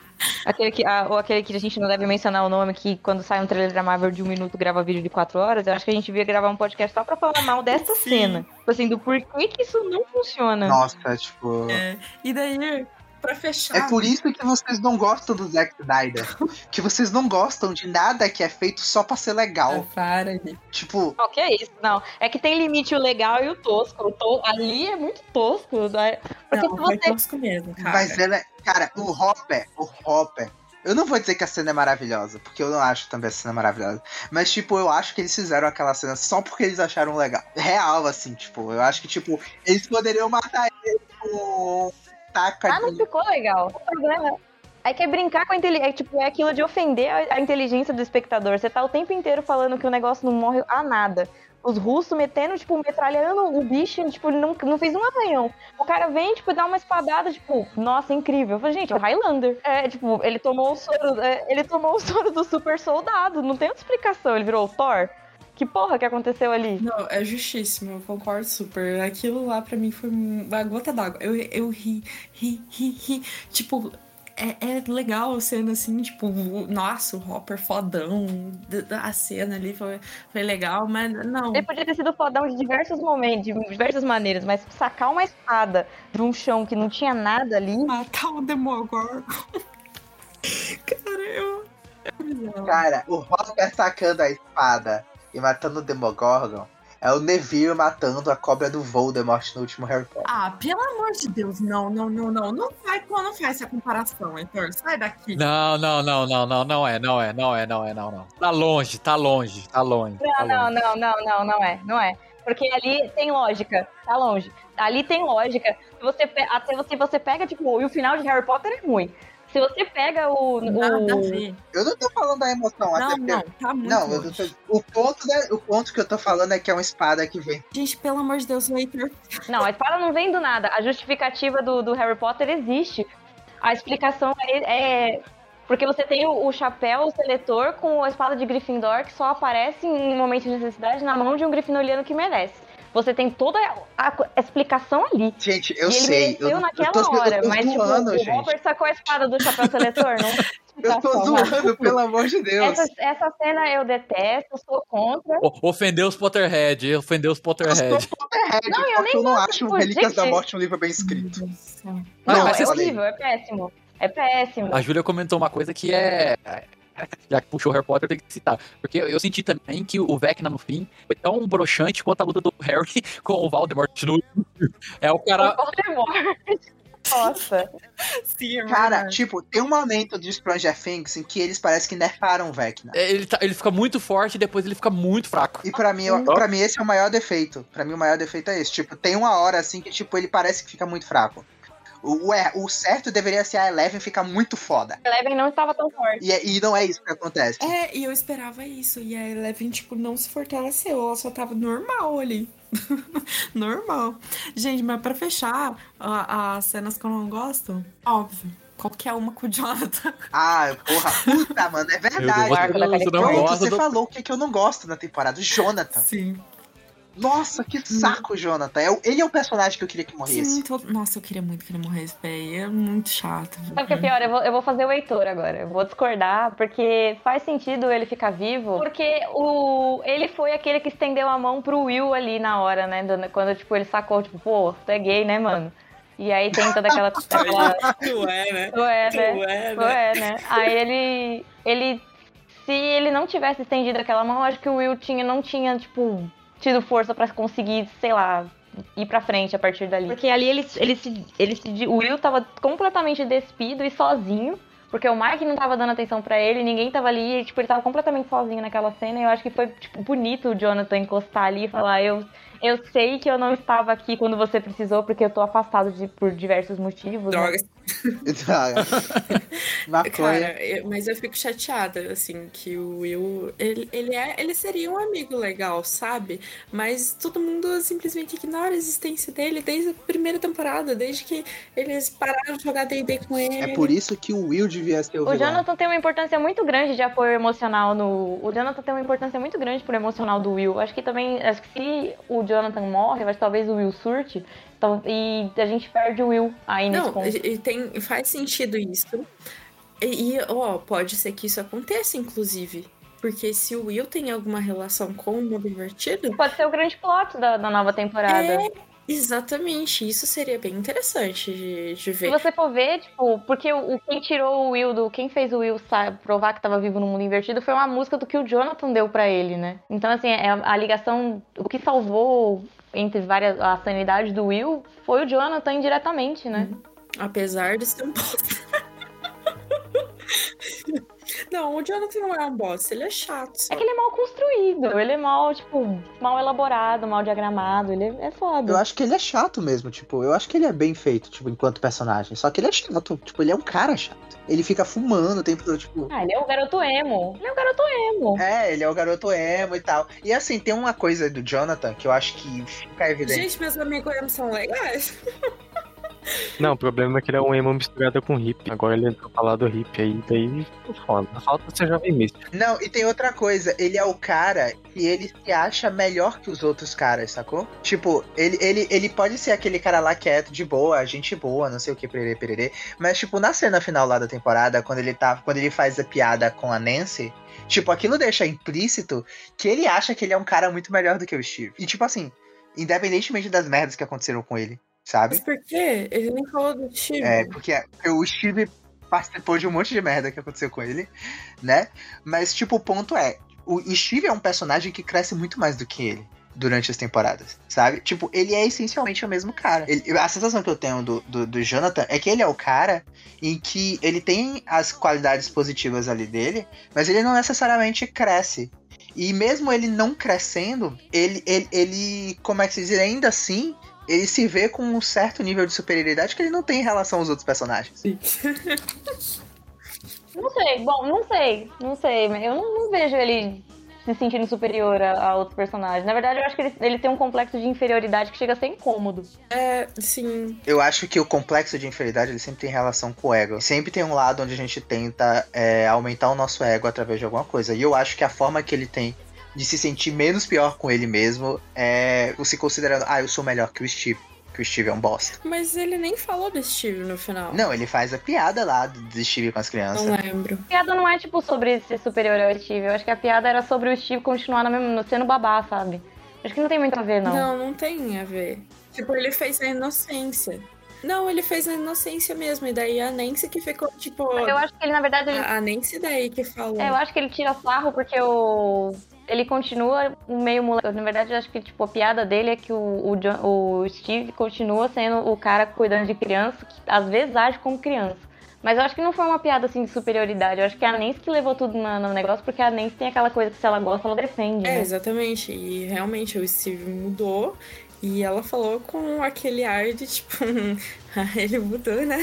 Aquele que, ah, ou aquele que a gente não deve mencionar o nome, que quando sai um trailer da Marvel de um minuto grava vídeo de quatro horas, eu acho que a gente devia gravar um podcast só pra falar mal dessa Sim. cena. Tipo assim, do porquê que isso não funciona. Nossa, tipo. É, e daí, pra fechar. É por isso que vocês não gostam do Zack Snyder. que vocês não gostam de nada que é feito só pra ser Ah, legal. para, Li. Tipo, Não, que é isso? Não. É que tem limite o legal e o tosco. O to- Ali é muito tosco. né? Porque Não, você. tosco mesmo, cara. mas ela. Cara, o Hopper, o Hopper. Eu não vou dizer que a cena é maravilhosa, porque eu não acho também a cena maravilhosa. Mas, tipo, eu acho que eles fizeram aquela cena só porque eles acharam legal. Real, assim, tipo, eu acho que, tipo, eles poderiam matar ele com taca Ah, não de. ficou legal. O problema é que é brincar com a inteligência. É, tipo, é aquilo de ofender a, inteligência do espectador. Você tá o tempo inteiro falando que o negócio não morre a nada. Os russos metendo, tipo, metralhando o bicho, tipo, não, não fez um arranhão. O cara vem, tipo, dá uma espadada, tipo, nossa, incrível. Eu falei, gente, é o Highlander. É, tipo, ele tomou o soro. é, ele tomou o soro do super soldado. Não tem outra explicação. Ele virou o Thor. Que porra que aconteceu ali? Não, é justíssimo, eu concordo super. Aquilo lá pra mim foi uma gota d'água. Eu, eu ri, ri, ri, ri. Tipo, é, é legal a cena assim, tipo, nossa, o Hopper fodão. A cena ali foi, foi legal, mas não. Ele podia ter sido fodão de diversos momentos, de diversas maneiras, mas sacar uma espada de um chão que não tinha nada ali. Matar o Demogorgon. Cara, eu. Cara, o Hopper sacando a espada e matando o Demogorgon é o Neville matando a cobra do Voldemort no último Harry Potter. Ah, pelo amor de Deus, não, não, não, não. Não faz, não faz essa comparação, Heitor. Sai daqui. Não, não, não, não, não, não é, não é, não é, não é, não, não. Tá longe, tá longe, tá longe. tá Não, longe. não, não, não, não é, não é. Porque ali tem lógica, tá longe. Ali tem lógica. Você, até você, você pega, tipo, e o final de Harry Potter é ruim. Se você pega o. Nada a o... ver. Eu não tô falando da emoção, até Não, porque. não, tá muito Não, eu não tô- o, ponto, né, o ponto que eu tô falando é que é uma espada que vem. Gente, pelo amor de Deus, o Heitor. Não, a espada não vem do nada. A justificativa do, do Harry Potter existe. A explicação é. é- Porque você tem o, o chapéu seletor com a espada de Gryffindor que só aparece em momentos de necessidade na mão de um Grifinoriano que merece. Você tem toda a, a explicação ali. Gente, eu e ele sei. Eu, naquela eu tô, hora, eu tô mas tipo, zoando, o gente. Hopper sacou a espada do chapéu seletor, não Eu tô zoando, pelo amor de Deus. Essa, essa cena eu detesto, sou contra. O- Ofendeu os Potterhead, ofendeu os Eu sou Potterhead. Potterhead, Não, eu porque eu nem não acho tipo, Relíquias da gente. Morte um livro bem escrito. Não, mas é vocês- horrível, é péssimo. É péssimo. A Júlia comentou uma coisa que é. já que puxou o Harry Potter, tenho que citar. Porque eu senti também que o Vecna no fim foi tão broxante quanto a luta do Harry com o Voldemort no. É o cara. Voldemort. Nossa. Sim, é Cara, verdade. tipo, tem um momento de Stranger Things em que eles parecem que nerfaram o Vecna. Ele, tá- ele fica muito forte e depois ele fica muito fraco. E pra mim, pra mim esse é o maior defeito. Pra mim o maior defeito é esse. Tipo, tem uma hora assim que tipo ele parece que fica muito fraco. O, o, é- o certo deveria ser a Eleven ficar muito foda. Eleven não estava tão forte. E, é- e não é isso que acontece. É, e eu esperava isso. E a Eleven, tipo, não se fortaleceu. Ela só tava normal ali. normal. Gente, mas pra fechar, a- as cenas que eu não gosto, óbvio. Qualquer uma com o Jonathan. Ah, porra, puta, mano, é verdade. Da Deus, eu não Pronto, gosto você do- falou o que, que eu não gosto na temporada. O Jonathan. Sim. Nossa, que saco, Jonathan. É ele é o personagem que eu queria que morresse. Sim, todo... Nossa, eu queria muito que ele morresse, velho. É muito chato. Sabe o que é pior? Eu vou, eu vou fazer o Heitor agora. Eu vou discordar, porque faz sentido ele ficar vivo. Porque o, ele foi aquele que estendeu a mão pro Will ali na hora, né? do- Quando, tipo, ele sacou, tipo, pô, tu é gay, né, mano? E aí tem toda aquela. aquela Tu é, né? tu é, Tu né? é, Tu né? é, né? Aí ele. Ele. Se ele não tivesse estendido aquela mão, eu acho que o Will tinha, não tinha, tipo, tido força pra conseguir, sei lá, ir pra frente a partir dali. Porque ali ele, ele, se, ele se. O Will tava completamente despido e sozinho. Porque o Mike não tava dando atenção pra ele, ninguém tava ali, e, tipo, ele tava completamente sozinho naquela cena. E eu acho que foi, tipo, bonito o Jonathan encostar ali e falar, eu. Eu sei que eu não estava aqui quando você precisou, porque eu tô afastado de- por diversos motivos. né? Drogas. Maconha. Cara, eu- mas eu fico chateada, assim, que o Will, ele, ele, é, ele seria um amigo legal, sabe? Mas todo mundo simplesmente ignora a existência dele desde a primeira temporada, desde que eles pararam de jogar D&D com ele. É por isso que o Will devia ser o, O vilão. Jonathan tem uma importância muito grande de apoio emocional no. O Jonathan tem uma importância muito grande pro emocional do Will. Acho que também. Acho que se o Jonathan morre, que talvez o Will surte. Então- E a gente perde o Will aí nesse Não, ponto. e tem, faz sentido isso. E, ó, pode ser que isso aconteça, inclusive. Porque se o Will tem alguma relação com o mundo invertido, Pode ser o grande plot da, da nova temporada. É, exatamente, isso seria bem interessante de, de Se ver. você for ver, tipo, porque o, quem tirou o Will do. Quem fez o Will sa- provar que tava vivo no mundo invertido foi uma música do que o Jonathan deu pra ele, né? Então, assim, é a, a ligação. O que salvou entre várias. a sanidade do Will foi o Jonathan indiretamente, né? Apesar de ser um bosta. Não, o Jonathan não é um bosta, ele é chato. só. É que ele é mal construído, ele é mal, tipo, mal elaborado, mal diagramado, ele é, é foda. Eu acho que ele é chato mesmo, tipo, eu acho que ele é bem feito, tipo, enquanto personagem. Só que ele é chato, tipo, ele é um cara chato. Ele fica fumando o tempo todo, tipo. Ah, ele é o garoto emo. Ele é o garoto emo. É, ele é o garoto emo e tal. E assim, tem uma coisa do Jonathan que eu acho que fica evidente. Gente, meus amigos emo são legais. Não, o problema é que ele é um emo misturado com hippie. Agora ele entrou pra lá do hippie aí, daí ficou foda. Falta ser jovem místico. Não, e tem outra coisa, ele é o cara que ele se acha melhor que os outros caras, sacou? Tipo, ele, ele, ele pode ser aquele cara lá quieto, de boa, gente boa, não sei o que, pererê, pererê. Mas, tipo, na cena final lá da temporada, quando ele tá. Quando ele faz a piada com a Nancy, tipo, aquilo deixa implícito que ele acha que ele é um cara muito melhor do que o Steve. E, tipo assim, independentemente das merdas que aconteceram com ele, sabe? Mas por quê? Ele nem falou do Steve. É, porque o Steve participou de um monte de merda que aconteceu com ele, né? Mas, tipo, o ponto é: o Steve é um personagem que cresce muito mais do que ele durante as temporadas, sabe? Tipo, ele é essencialmente o mesmo cara. Ele- a sensação que eu tenho do, do, do Jonathan é que ele é o cara em que ele tem as qualidades positivas ali dele, mas ele não necessariamente cresce. E mesmo ele não crescendo, ele, ele, ele como é que se diz, ainda assim, ele se vê com um certo nível de superioridade que ele não tem em relação aos outros personagens. Não sei, bom, não sei, não sei. mas Eu não, não vejo ele se sentindo superior a, a outros personagens. Na verdade, eu acho que ele, ele tem um complexo de inferioridade que chega a ser incômodo. É, sim. Eu acho que o complexo de inferioridade ele sempre tem relação com o ego. Sempre tem um lado onde a gente tenta é, aumentar o nosso ego através de alguma coisa. E eu acho que a forma que ele tem de se sentir menos pior com ele mesmo é o se considerando, ah, eu sou melhor que o Steve. Que o Steve é um bosta. Mas ele nem falou do Steve no final. Não, ele faz a piada lá do Steve com as crianças. Não lembro. A piada não é, tipo, sobre ser superior ao Steve. Eu acho que a piada era sobre o Steve continuar na mesma, sendo babá, sabe? Acho que não tem muito a ver, não. Não, não tem a ver. Tipo, ele fez na inocência. Não, ele fez na inocência mesmo. E daí a Nancy que ficou, tipo. Eu acho que ele, na verdade, ele... A Nancy daí que falou. É, eu acho que ele tira sarro porque o. Ele continua meio moleque. Na verdade, eu acho que tipo, a piada dele é que o, o, John, o Steve continua sendo o cara cuidando de criança, que às vezes age como criança. Mas eu acho que não foi uma piada assim de superioridade. Eu acho que a Nancy que levou tudo no, no negócio, porque a Nancy tem aquela coisa que se ela gosta, ela defende. É, né? exatamente. E realmente o Steve mudou. E ela falou com aquele ar de tipo, ele mudou, né?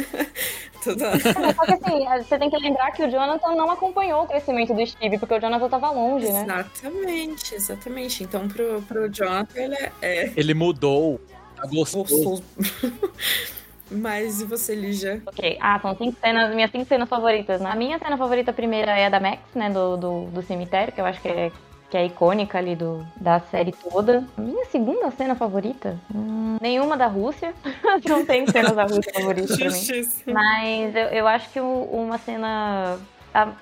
Tudo. É, só que assim, você tem que lembrar que o Jonathan não acompanhou o crescimento do Steve, porque o Jonathan tava longe, né? Exatamente, exatamente. Então pro, pro Jonathan ele é. é Ele mudou. Tá gostoso. Mas e você, Lígia? Ok. Ah, são cinco cenas, minhas cinco cenas favoritas. né? A minha cena favorita primeira é a da Max, né? Do, do, do cemitério, que eu acho que é, que é icônica ali do, da série toda. Minha segunda cena favorita? Hum, nenhuma da Rússia. Não tem cenas da Rússia favorita pra mim. Justiça. Mas eu, eu acho que uma cena.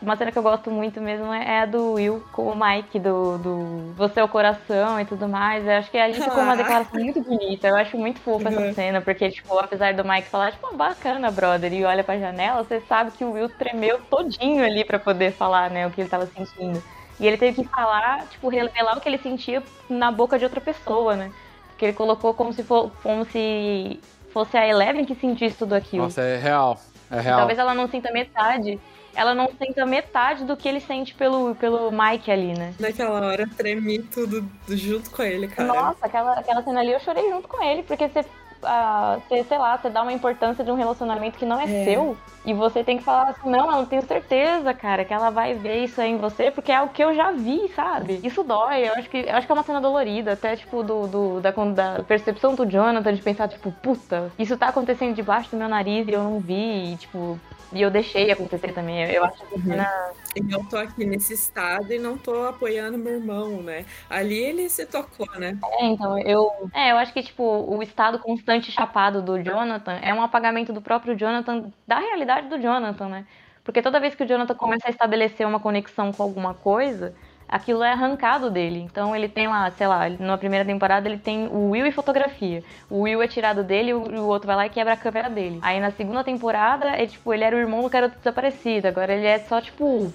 Uma cena que eu gosto muito mesmo é a do Will com o Mike, do, do Você é o Coração e tudo mais. Eu acho que ali ficou uma Ah. declaração muito bonita. Eu acho muito fofa Uhum. essa cena, porque, tipo, apesar do Mike falar, tipo, bacana, brother, e olha pra janela, você sabe que o Will tremeu todinho ali pra poder falar, né, o que ele tava sentindo. E ele teve que falar, tipo, revelar o que ele sentia na boca de outra pessoa, né? Porque ele colocou como se, for, como se fosse a Eleven que sentisse tudo aquilo. Nossa, é real. É real. Talvez ela não sinta metade. Ela não sinta metade do que ele sente pelo, pelo Mike ali, né? Naquela hora tremi tudo junto com ele, cara. Nossa, aquela, aquela cena ali eu chorei junto com ele, porque você, você, sei lá, você dá uma importância de um relacionamento que não é, É. seu. E você tem que falar assim, não, eu não tenho certeza, cara, que ela vai ver isso aí em você, porque é o que eu já vi, sabe? Isso dói, eu acho que, eu acho que é uma cena dolorida, até, tipo, do, do- da, da percepção do Jonathan de pensar, tipo, puta, isso tá acontecendo debaixo do meu nariz e eu não vi, e, tipo, e eu deixei acontecer também. Eu, acho que a cena eu tô aqui nesse estado e não tô apoiando meu irmão, né? Ali ele se tocou, né? É, então, eu. É, eu acho que, tipo, o estado constante chapado do Jonathan é um apagamento do próprio Jonathan, da realidade do Jonathan, né? Porque toda vez que o Jonathan começa a estabelecer uma conexão com alguma coisa, aquilo é arrancado dele. Então ele tem lá, sei lá, na primeira temporada ele tem o Will e fotografia. O Will é tirado dele e o outro vai lá e quebra a câmera dele. Aí na segunda temporada, é tipo, ele era o irmão do garoto desaparecido. Agora ele é só, tipo,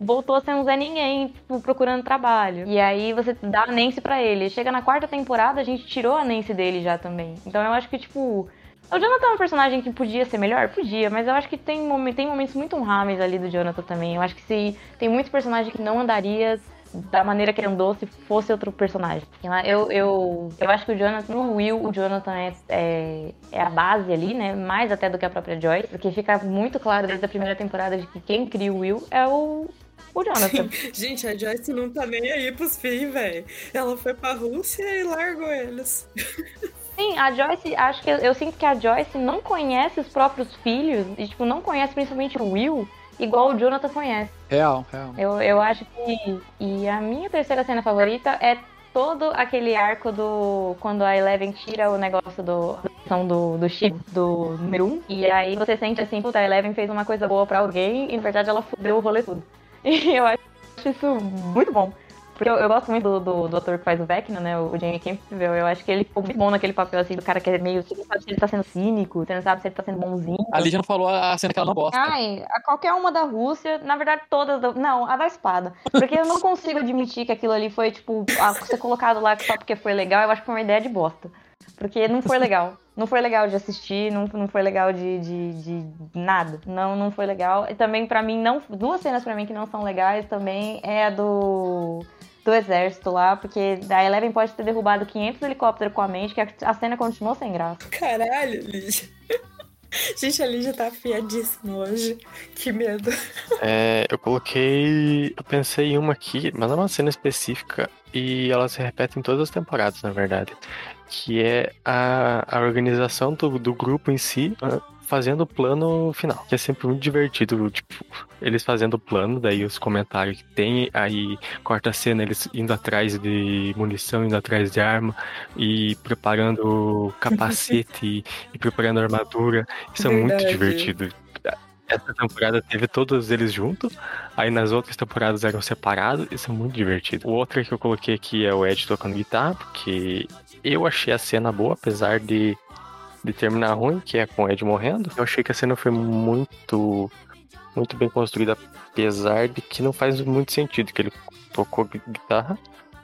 voltou a ser um Zé Ninguém, tipo, procurando trabalho. E aí você dá a Nancy pra ele. Chega na quarta temporada, a gente tirou a Nancy dele já também. Então eu acho que, tipo. O Jonathan é um personagem que podia ser melhor? Podia, mas eu acho que tem, tem momentos muito honráveis ali do Jonathan também. Eu acho que se tem muitos personagens que não andaria da maneira que andou se fosse outro personagem. Eu, eu, eu acho que o Jonathan, no Will, o Jonathan é, é, é a base ali, né? Mais até do que a própria Joyce, porque fica muito claro desde a primeira temporada de que quem cria o Will é o, o Jonathan. Gente, a Joyce não tá nem aí pros filhos, velho. Ela foi pra Rússia e largou eles. Sim, a Joyce, acho que eu, eu sinto que a Joyce não conhece os próprios filhos e, tipo, não conhece principalmente o Will igual o Jonathan conhece. Real, real. Eu, eu acho que. E a minha terceira cena favorita é todo aquele arco do. Quando a Eleven tira o negócio do. são do, do chip do número 1. Um, e aí você sente assim, puta, a Eleven fez uma coisa boa pra alguém e na verdade ela fudeu o rolê tudo. E eu acho isso muito bom. Porque eu, eu gosto muito do, do, do ator que faz o Vecna, né? O Jamie Campbell. Eu acho que ele ficou muito bom naquele papel, assim, do cara que é meio. Você não sabe se ele tá sendo cínico, você não sabe se ele tá sendo bonzinho. A Lígia não falou a cena que ela não gosta. Ai, a qualquer uma da Rússia, na verdade todas, do- não, a da espada. Porque eu não consigo admitir que aquilo ali foi, tipo, a- ser colocado lá só porque foi legal, eu acho que foi uma ideia de bosta. Porque não foi legal. Não foi legal de assistir, não, não foi legal de, de, de nada. Não, não foi legal. E também, pra mim, não. Duas cenas pra mim que não são legais também é a do. Do exército lá, porque a Eleven pode ter derrubado 500 helicópteros com a mente, que a, cena continuou sem graça. Caralho, Lígia. Gente, a Lígia tá afiadíssima hoje. Que medo. É, eu coloquei. Eu pensei em uma aqui, mas não é uma cena específica. E ela se repete em todas as temporadas, na verdade. Que é a, a organização do, do grupo em si. ah, Fazendo o plano final, que é sempre muito divertido, tipo, eles fazendo o plano, daí os comentários que tem, aí corta a cena, eles indo atrás de munição, indo atrás de arma, e preparando capacete, e, e preparando armadura, isso é muito Verdade. divertido. Essa temporada teve todos eles juntos, aí nas outras temporadas eram separados, isso é muito divertido. O outro que eu coloquei aqui é o Ed tocando guitarra, porque eu achei a cena boa, apesar de de terminar ruim, que é com o Ed morrendo, eu achei que a cena foi muito, muito bem construída, apesar de que não faz muito sentido, que ele tocou guitarra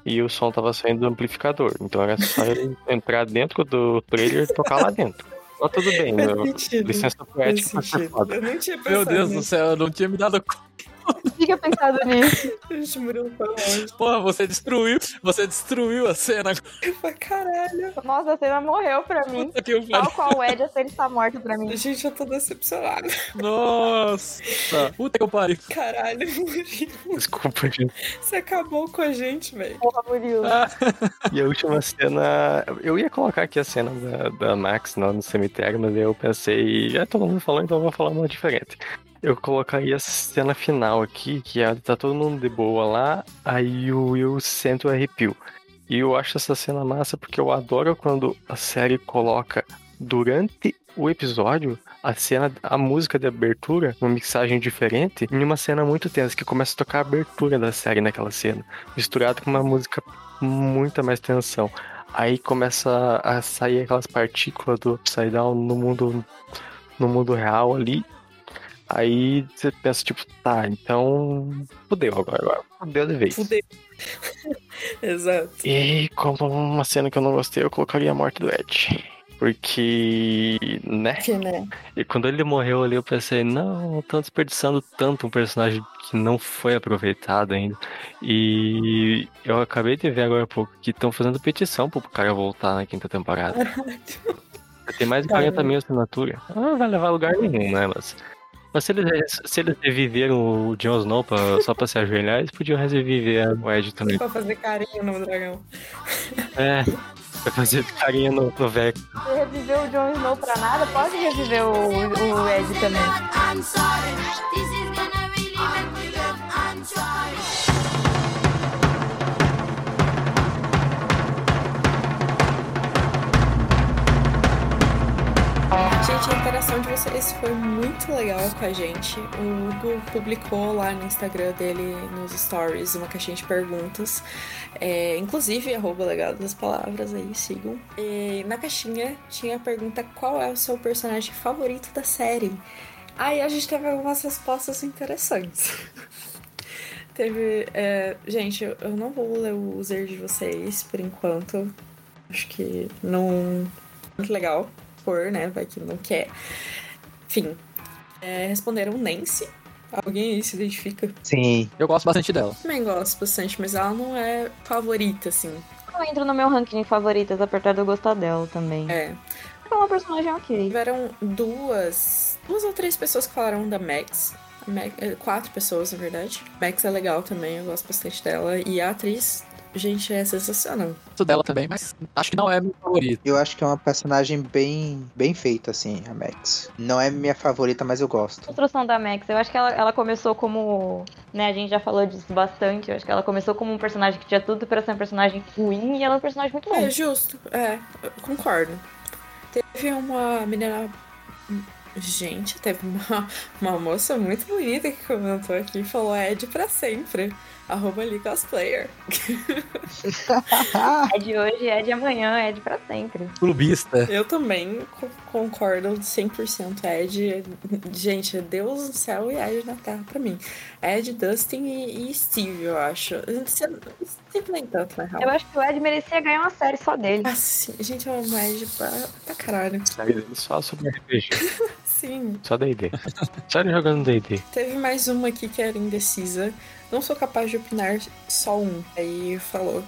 e o som tava saindo do amplificador. Então era só ele entrar dentro do trailer e tocar lá dentro. Mas tudo bem, meu, licença poética foi sentido. foda. Eu não tinha pensado Meu Deus do céu, eu não tinha me dado conta. Fica pensado nisso. Gente, Murilo foi longe. Porra, você destruiu, você destruiu a cena. Caralho. Nossa, a cena morreu pra mim. Puta que eu Tal qual o Ed, a cena está morta pra mim. Gente, eu tô decepcionada. Nossa. Puta que eu pariu. Caralho, Murilo. Desculpa, gente. Você acabou com a gente, velho. Porra, Murilo. Ah, E a última cena. Eu ia colocar aqui a cena da, da Max lá no cemitério, mas eu pensei, é, todo mundo falou, então eu vou falar uma diferente. Eu colocaria a cena final aqui, que é, tá todo mundo de boa lá, aí o Will sente o arrepio. E eu acho essa cena massa porque eu adoro quando a série coloca durante o episódio a cena, a música de abertura, uma mixagem diferente, em uma cena muito tensa, que começa a tocar a abertura da série naquela cena, misturado com uma música muita mais tensão. Aí começa a sair aquelas partículas do Upside Down no mundo, no mundo real ali. Aí você pensa, tipo, tá, então fudeu agora, agora fudeu de vez. Fudeu. Exato. E como uma cena que eu não gostei, eu colocaria a morte do Ed. Porque, né? Que, né? E quando ele morreu ali, eu pensei, não, estão desperdiçando tanto um personagem que não foi aproveitado ainda. E eu acabei de ver agora há pouco que estão fazendo petição pro cara voltar na quinta temporada. Tem mais de 40 mil assinaturas. Ah, Não vai levar lugar nenhum, né? Mas, mas se, eles, se eles reviveram o Jon Snow pra- só pra se ajoelhar, eles podiam reviver o Ed também. Pra fazer carinho no dragão. É, vai fazer carinho no, no velho. Você reviveu o Jon Snow pra nada? Pode reviver o, o Ed também. Gente, a interação de vocês foi muito legal com a gente. O Hugo publicou lá no Instagram dele, nos stories, uma caixinha de perguntas. É, inclusive, arroba legado das palavras aí, sigam. E na caixinha tinha a pergunta qual é o seu personagem favorito da série. Aí a gente teve algumas respostas interessantes. teve. é, gente, eu não vou ler o user de vocês por enquanto. Acho que não. Muito legal por, né? Vai que não quer. Enfim, é, responderam Nancy. Alguém aí se identifica? Sim. eu gosto bastante dela. Também gosto bastante, mas ela não é favorita, assim. Não entra no meu ranking de favoritas, apesar de eu gostar dela também. É. É uma personagem ok. Tiveram duas. Duas ou três pessoas que falaram da Max. Max- é, Quatro pessoas, na verdade. Max é legal também, eu gosto bastante dela. E a atriz, gente, é sensacional. Gosto dela também, mas acho que não é meu favorito. Eu acho que é uma personagem bem, bem feita, assim, a Max. Não é minha favorita, mas eu gosto. construção da Max, eu acho que ela, ela começou como. Né, a gente já falou disso bastante. Eu acho que ela começou como um personagem que tinha tudo pra ser um personagem ruim e ela é um personagem muito bom. É, justo. É, concordo. Teve uma menina. Gente, teve uma, uma moça muito bonita que comentou aqui e falou Ed pra sempre. Arroba ali cosplayer. É de hoje, é de amanhã, é de pra sempre. Clubista. Eu também co- concordo 100% Ed. Gente, Deus no céu e Ed na terra pra mim. Ed, Dustin e, e Steve, eu acho. Steve nem tanto, na real. Eu acho que o Ed merecia ganhar uma série só dele. Ah, sim. Gente, eu amo Ed pra, pra caralho. Série dele só sobre RPG, Sim. só D&D. Só ele jogando D&D. Teve mais uma aqui que era indecisa. Não sou capaz de opinar só um. Aí falou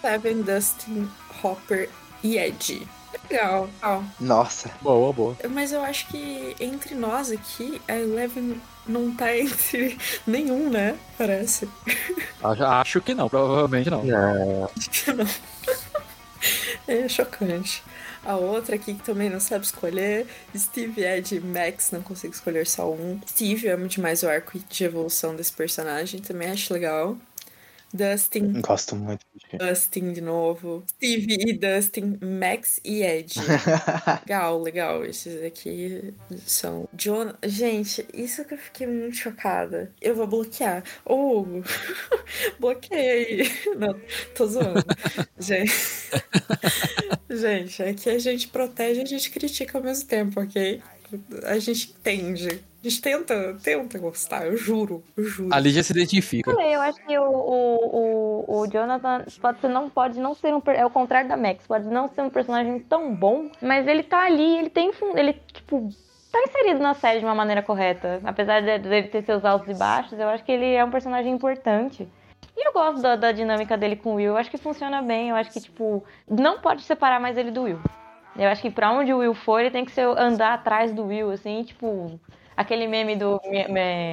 Seven, Dustin, Hopper e Ed. Legal. Ó, Nossa. Boa, boa. Mas eu acho que entre nós aqui, a Eleven não tá entre nenhum, né? Parece. Acho, acho que não, provavelmente não. Não, Acho que não. É chocante. A outra aqui que também não sabe escolher. Steve, Ed e Max, não consigo escolher só um. Steve, amo demais o arco de evolução desse personagem, também acho legal. Dustin, Gosto muito. Dustin de novo. Steve e Dustin, Max e Ed. Legal, legal. Esses aqui são. John. Gente, isso que eu fiquei muito chocada. Eu vou bloquear. Ô, Hugo, bloqueei. Não, tô zoando. Gente. Gente, aqui a gente protege e a gente critica ao mesmo tempo, ok? A gente entende. A gente tenta, tenta gostar, eu juro, eu juro. A Lígia se identifica. falei, eu acho que o, o, o, o Jonathan pode ser, não pode não ser um é o contrário da Max, pode não ser um personagem tão bom, mas ele tá ali, ele tem ele tipo tá inserido na série de uma maneira correta, apesar de- dele ter seus altos e baixos, eu acho que ele é um personagem importante. E eu gosto da, da dinâmica dele com o Will, eu acho que funciona bem, eu acho que tipo não pode separar mais ele do Will. Eu acho que pra onde o Will for, ele tem que ser andar atrás do Will, assim, tipo. Aquele meme do,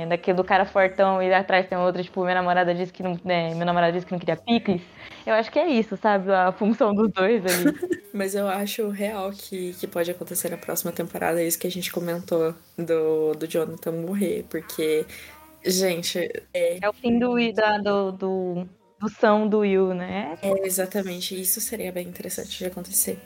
daquele do cara fortão e atrás tem outro, tipo, minha namorada disse que não. né, meu namorado disse que não queria picles. Eu acho que é isso, sabe? A função dos dois ali. Mas eu acho real que, que pode acontecer na próxima temporada, é isso que a gente comentou do, do Jonathan morrer, porque, gente, é, É o fim do, da, do, do, do são do Will, né? é exatamente isso seria bem interessante de acontecer.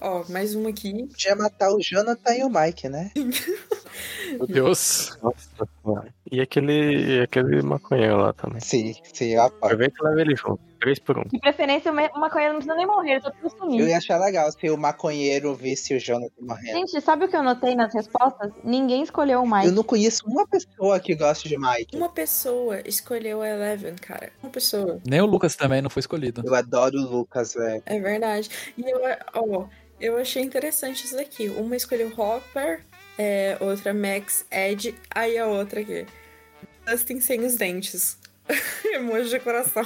Ó, mais uma aqui. Podia matar o Jonathan e o Mike, né? Meu Deus. Nossa. E aquele, e aquele maconheiro lá também. Sim, sim, eu apoio. Aproveita e leva ele junto. Três por um. De preferência, o ma- o maconheiro não precisa nem morrer, só precisa Eu sumir. ia achar legal se o maconheiro visse o Jonathan morrendo. Gente, sabe o que eu notei nas respostas? Ninguém escolheu o Mike. Eu não conheço uma pessoa que gosta de Mike. Uma pessoa escolheu a Eleven, cara. Uma pessoa. Nem o Lucas também não foi escolhido. Eu adoro o Lucas, velho. É verdade. E eu, ó, eu achei interessante isso daqui. Uma escolheu Hopper, é, outra Max, Ed, aí a outra aqui. Dustin sem os dentes. Emoji de coração.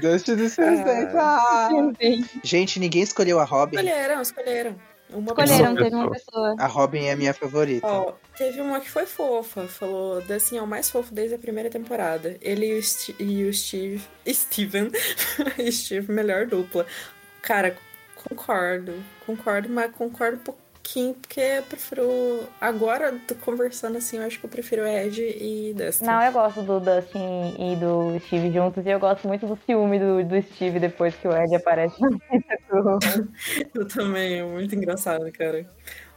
Dustin dos seus dentes. Ah. Gente, ninguém escolheu a Robin. Escolheram, escolheram. Uma Escolheram, Uma teve uma pessoa. A Robin é a minha favorita. Ó, teve uma que foi fofa. Falou, Dustin é o mais fofo desde a primeira temporada. Ele e o, Sti- e o Steve. Steven. Steve, melhor dupla. Cara, concordo. Concordo, mas concordo um pouquinho, porque eu prefiro. Agora, tô conversando assim, eu acho que eu prefiro Ed e Dustin. Não, eu gosto do Dustin e do Steve juntos e eu gosto muito do ciúme do, do Steve depois que o Ed aparece. Eu também, é muito engraçado, cara.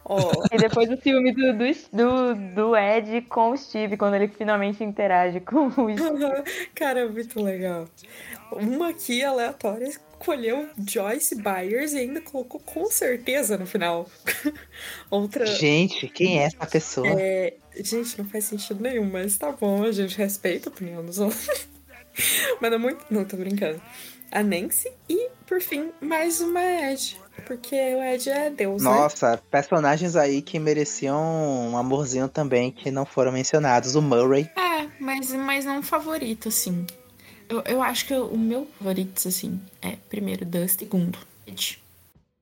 Ó, e depois o ciúme do, do, do, do Ed com o Steve, quando ele finalmente interage com o Steve. cara, é muito legal. Uma aqui aleatória escolheu Joyce Byers e ainda colocou com certeza no final. Outra. Gente, quem é essa pessoa? É, gente, não faz sentido nenhum, mas tá bom, a gente respeita a opinião dos outros. mas não muito. Não, tô brincando. A Nancy e, por fim, mais uma Ed. Porque o Ed é Deus, né? Nossa, personagens aí que mereciam um amorzinho também que não foram mencionados. O Murray. É, mas, mas não favorito, assim. Eu, eu acho que o meu favorito, assim, é primeiro Dust, segundo Ed.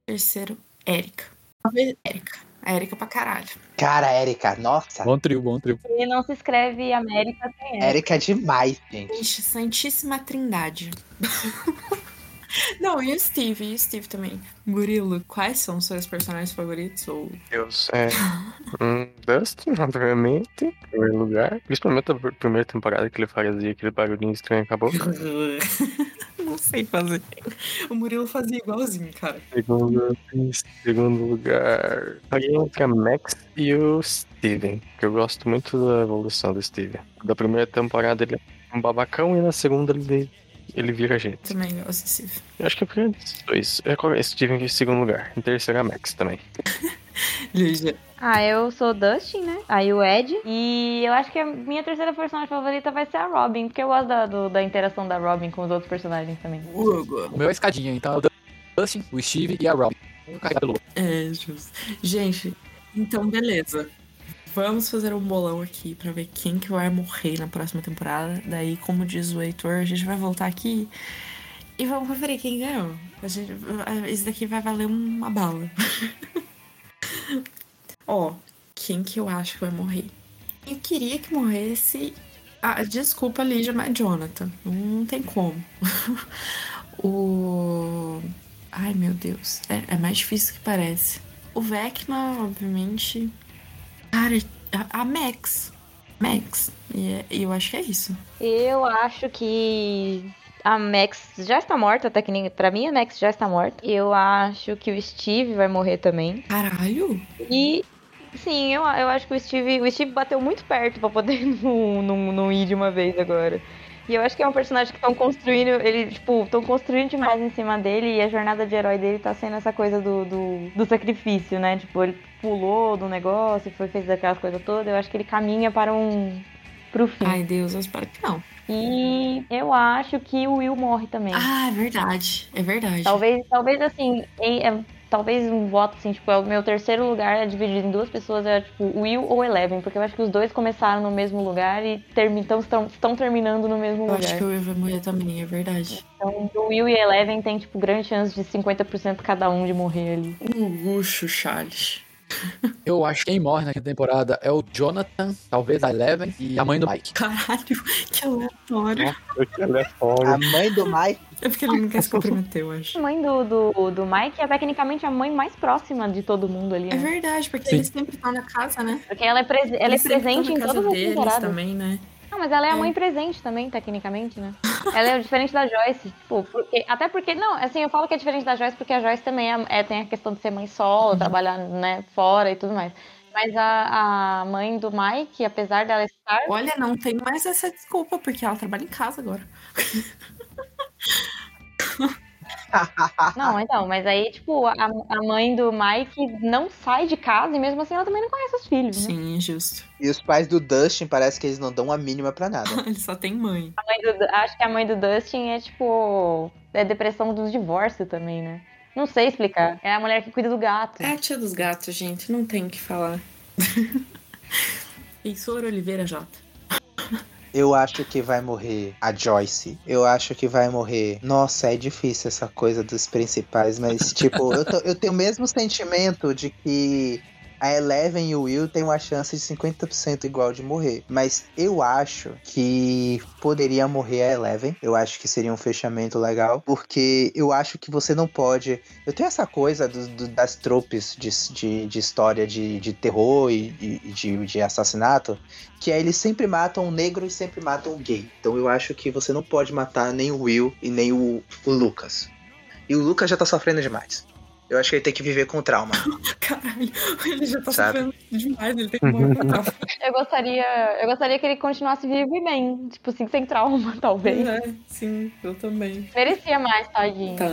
Terceiro, Erika. Talvez Erika. A Erika pra caralho. Cara, Erika, nossa. Bom trio, bom trio. E não se escreve América sem Ed. Erika é demais, gente. Gente, Santíssima Trindade. Não, e o Steve, e o Steve também. Murilo, quais são os seus personagens favoritos? Ou... Deus, é. Hum, Dustin, obviamente, em primeiro lugar. Principalmente a pr- primeira temporada que ele fazia aquele barulhinho estranho acabou. Não sei fazer. O Murilo fazia igualzinho, cara. Segundo, segundo lugar, aí entre a Max e o Steven, que eu gosto muito da evolução do Steven. Da primeira temporada ele é um babacão e na segunda ele, ele vira gente. Também Steve. Eu acho que eu queria esses dois. É qual- Steven em segundo lugar. Em terceiro a Max também. Lígia. Ah, eu sou o Dustin, né? Aí o Ed. E eu acho que a minha terceira personagem favorita vai ser a Robin, porque eu gosto da, do- da interação da Robin com os outros personagens também. Hugo. O meu é escadinha, então é o Dustin, o Steve e a Robin. Um carregado. É, justo. Gente, então beleza. Vamos fazer um bolão aqui pra ver quem que vai morrer na próxima temporada. Daí, como diz o Heitor, a gente vai voltar aqui e vamos conferir quem ganhou. A gente, isso daqui vai valer uma bala. Ó, quem que eu acho que vai morrer? Eu queria que morresse. Ah, desculpa, Lígia, mas Jonathan. Não tem como. o. Ai, meu Deus. É, é mais difícil que parece. O Vecna, obviamente. Cara, a, a Max. Max. E, é- eu acho que é isso. Eu acho que a Max já está morta, até que nem pra mim a Max já está morta. Eu acho que o Steve vai morrer também. Caralho! E sim, eu, eu acho que o Steve, o Steve bateu muito perto pra poder não, não, não ir de uma vez agora. E eu acho que é um personagem que estão construindo, ele, tipo, estão construindo demais em cima dele e a jornada de herói dele tá sendo essa coisa do, do, do sacrifício, né? Tipo, ele pulou do negócio, foi fez aquelas coisas todas. Eu acho que ele caminha para um. pro fim. Ai, Deus, eu espero que não. E eu acho que o Will morre também. Ah, é verdade. É verdade. Talvez, talvez assim, em- é, talvez um voto assim, tipo, é o meu terceiro lugar é dividido em duas pessoas, é tipo Will ou Eleven, porque eu acho que os dois começaram no mesmo lugar e termi- estão, estão terminando no mesmo Eu lugar. acho que o Will vai morrer também, é verdade. Então, o Will e Eleven tem, tipo, grande chance de 50% cada um de morrer ali. Um luxo, Charles. Eu acho que quem morre naquela temporada é o Jonathan, talvez a Eleven e a mãe do Mike. Caralho, que aleatório. Que aleatório. A mãe do Mike. É porque ele não quer se comprometer, eu acho. A mãe do, do, do Mike é tecnicamente a mãe mais próxima de todo mundo ali, É né? verdade, porque Sim. eles sempre estão na casa, né? Porque ela é, prese- ela é Eles presente em todas as deles temporadas. também, né? Não, mas ela é a É. mãe presente também, tecnicamente, né? Ela é diferente da Joyce. Tipo, porque, até porque, não, assim, eu falo que é diferente da Joyce porque a Joyce também é, é- tem a questão de ser mãe solo, Uhum. trabalhar, né, fora e tudo mais. Mas a, a mãe do Mike, apesar dela estar. Olha, não tem mais essa desculpa, porque ela trabalha em casa agora. Não, então, mas aí, tipo, a, a mãe do Mike não sai de casa e mesmo assim ela também não conhece os filhos, né? Sim, justo. E os pais do Dustin parece que eles não dão a mínima pra nada. Ele só tem mãe. A mãe do- acho que a mãe do Dustin é, tipo, é depressão dos divórcios também, né? Não sei explicar. É a mulher que cuida do gato. É a tia dos gatos, gente. Não tem o que falar. Isso, Oliveira Jota. Eu acho que vai morrer a Joyce. Eu acho que vai morrer. Nossa, é difícil essa coisa dos principais, mas, tipo, eu, tô- eu tenho o mesmo sentimento de que a Eleven e o Will têm uma chance de 50% igual de morrer. Mas eu acho que poderia morrer a Eleven. Eu acho que seria um fechamento legal. Porque eu acho que você não pode. Eu tenho essa coisa do- do- das tropes de, de, de história de, de terror e, de, de assassinato que é eles sempre matam o negro e sempre matam o gay. Então eu acho que você não pode matar nem o Will e nem o, o Lucas. E o Lucas já tá sofrendo demais. Eu acho que ele tem que viver com trauma. Caralho, ele já tá Sabe? sofrendo demais, ele tem que morrer pra cá. Eu gostaria, eu gostaria que ele continuasse vivo e bem. Tipo assim, sem trauma, talvez. É, sim, eu também. Merecia mais, tadinho. Tá.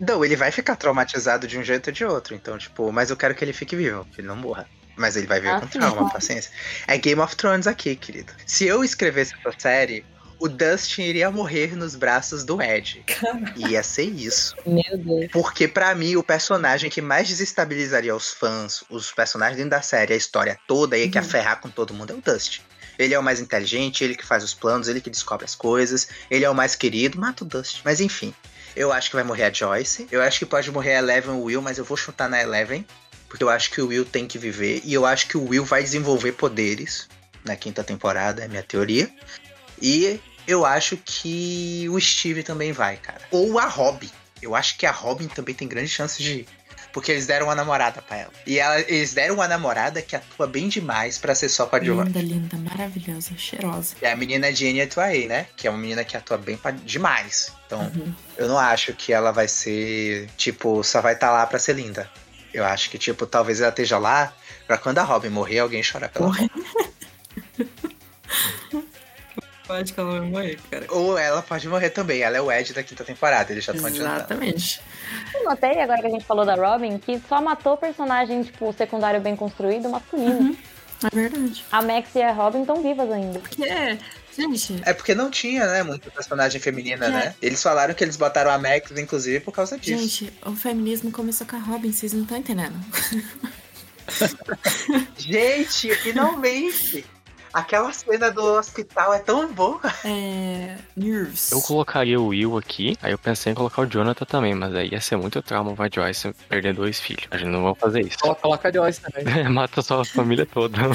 Não, ele vai ficar traumatizado de um jeito ou de outro. Então, tipo, mas eu quero que ele fique vivo, que ele não morra. Mas ele vai viver Ah, com trauma, paciência. É Game of Thrones aqui, querido. Se eu escrevesse essa série, o Dustin iria morrer nos braços do Ed. Ia ser isso. Meu Deus. Porque pra mim o personagem que mais desestabilizaria os fãs, os personagens dentro da série, a história toda e que ia Uhum. ferrar com todo mundo é o Dustin. Ele é o mais inteligente, ele que faz os planos, ele que descobre as coisas, ele é o mais querido, mata o Dustin. Mas enfim, eu acho que vai morrer a Joyce, eu acho que pode morrer a Eleven Will, mas eu vou chutar na Eleven, porque eu acho que o Will tem que viver e eu acho que o Will vai desenvolver poderes na quinta temporada, é minha teoria. E eu acho que o Steve também vai, cara. Ou a Robin. Eu acho que a Robin também tem grande chance de ir. Porque eles deram uma namorada pra ela. E ela- eles deram uma namorada que atua bem demais pra ser só com a Giovanna. Linda, linda, maravilhosa, cheirosa. É a menina Jenny Atuaí, né? Que é uma menina que atua bem pra- demais. Então, Uhum. eu não acho que ela vai ser, tipo, só vai estar lá pra ser linda. Eu acho que, tipo, talvez ela esteja lá pra quando a Robin morrer, alguém chorar pela Porra. Robin. Pode que ela vai morrer, cara. Ou ela pode morrer também. Ela é o Ed da quinta temporada, eles já estão adiantando. Exatamente. Eu notei, agora que a gente falou da Robin, que só matou personagem, tipo, secundário bem construído, masculino. É verdade. A Max e a Robin estão vivas ainda. Porque, gente, É porque não tinha, né, muito personagem feminina, É. né? Eles falaram que eles botaram a Max, inclusive, por causa disso. gente, o feminismo começou com a Robin, vocês não estão entendendo. Gente, finalmente! Aquela cena do hospital é tão boa. É. Nerves. Eu colocaria o Will aqui, aí eu pensei em colocar o Jonathan também, mas aí ia ser muito trauma pra Joyce perder dois filhos. A gente não vai fazer isso. Coloca, coloca a Joyce também. Mata só a família toda.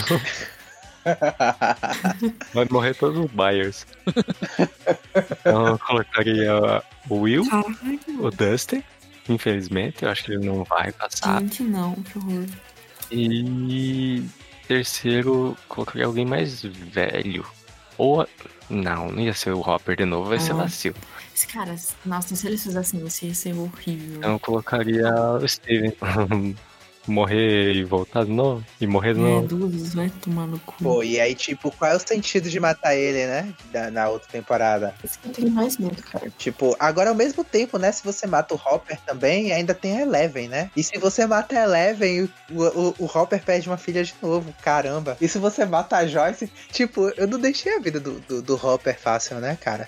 Vai morrer todos os Byers. Então eu colocaria o Will, Caralho. o Dustin. Infelizmente, eu acho que ele não vai passar. Gente, não, que horror. E terceiro, colocaria alguém mais velho. Ou. Não, não ia ser o Hopper de novo, vai ser Ah. Lacio. Esse cara, nossa, se eles fizessem isso, ia ser horrível. Então eu colocaria o Steven. morrer e voltar de novo? E morrer de É, novo? duas, vai tomar no cu. Pô, e aí, tipo, qual é o sentido de matar ele, né? Da- na outra temporada. Esse que eu tenho mais medo, cara. Tipo, agora ao mesmo tempo, né? Se você mata o Hopper também, ainda tem a Eleven, né? E se você mata a Eleven, o, o, o Hopper perde uma filha de novo. Caramba. E se você mata a Joyce, tipo, eu não deixei a vida do, do, do Hopper fácil, né, cara?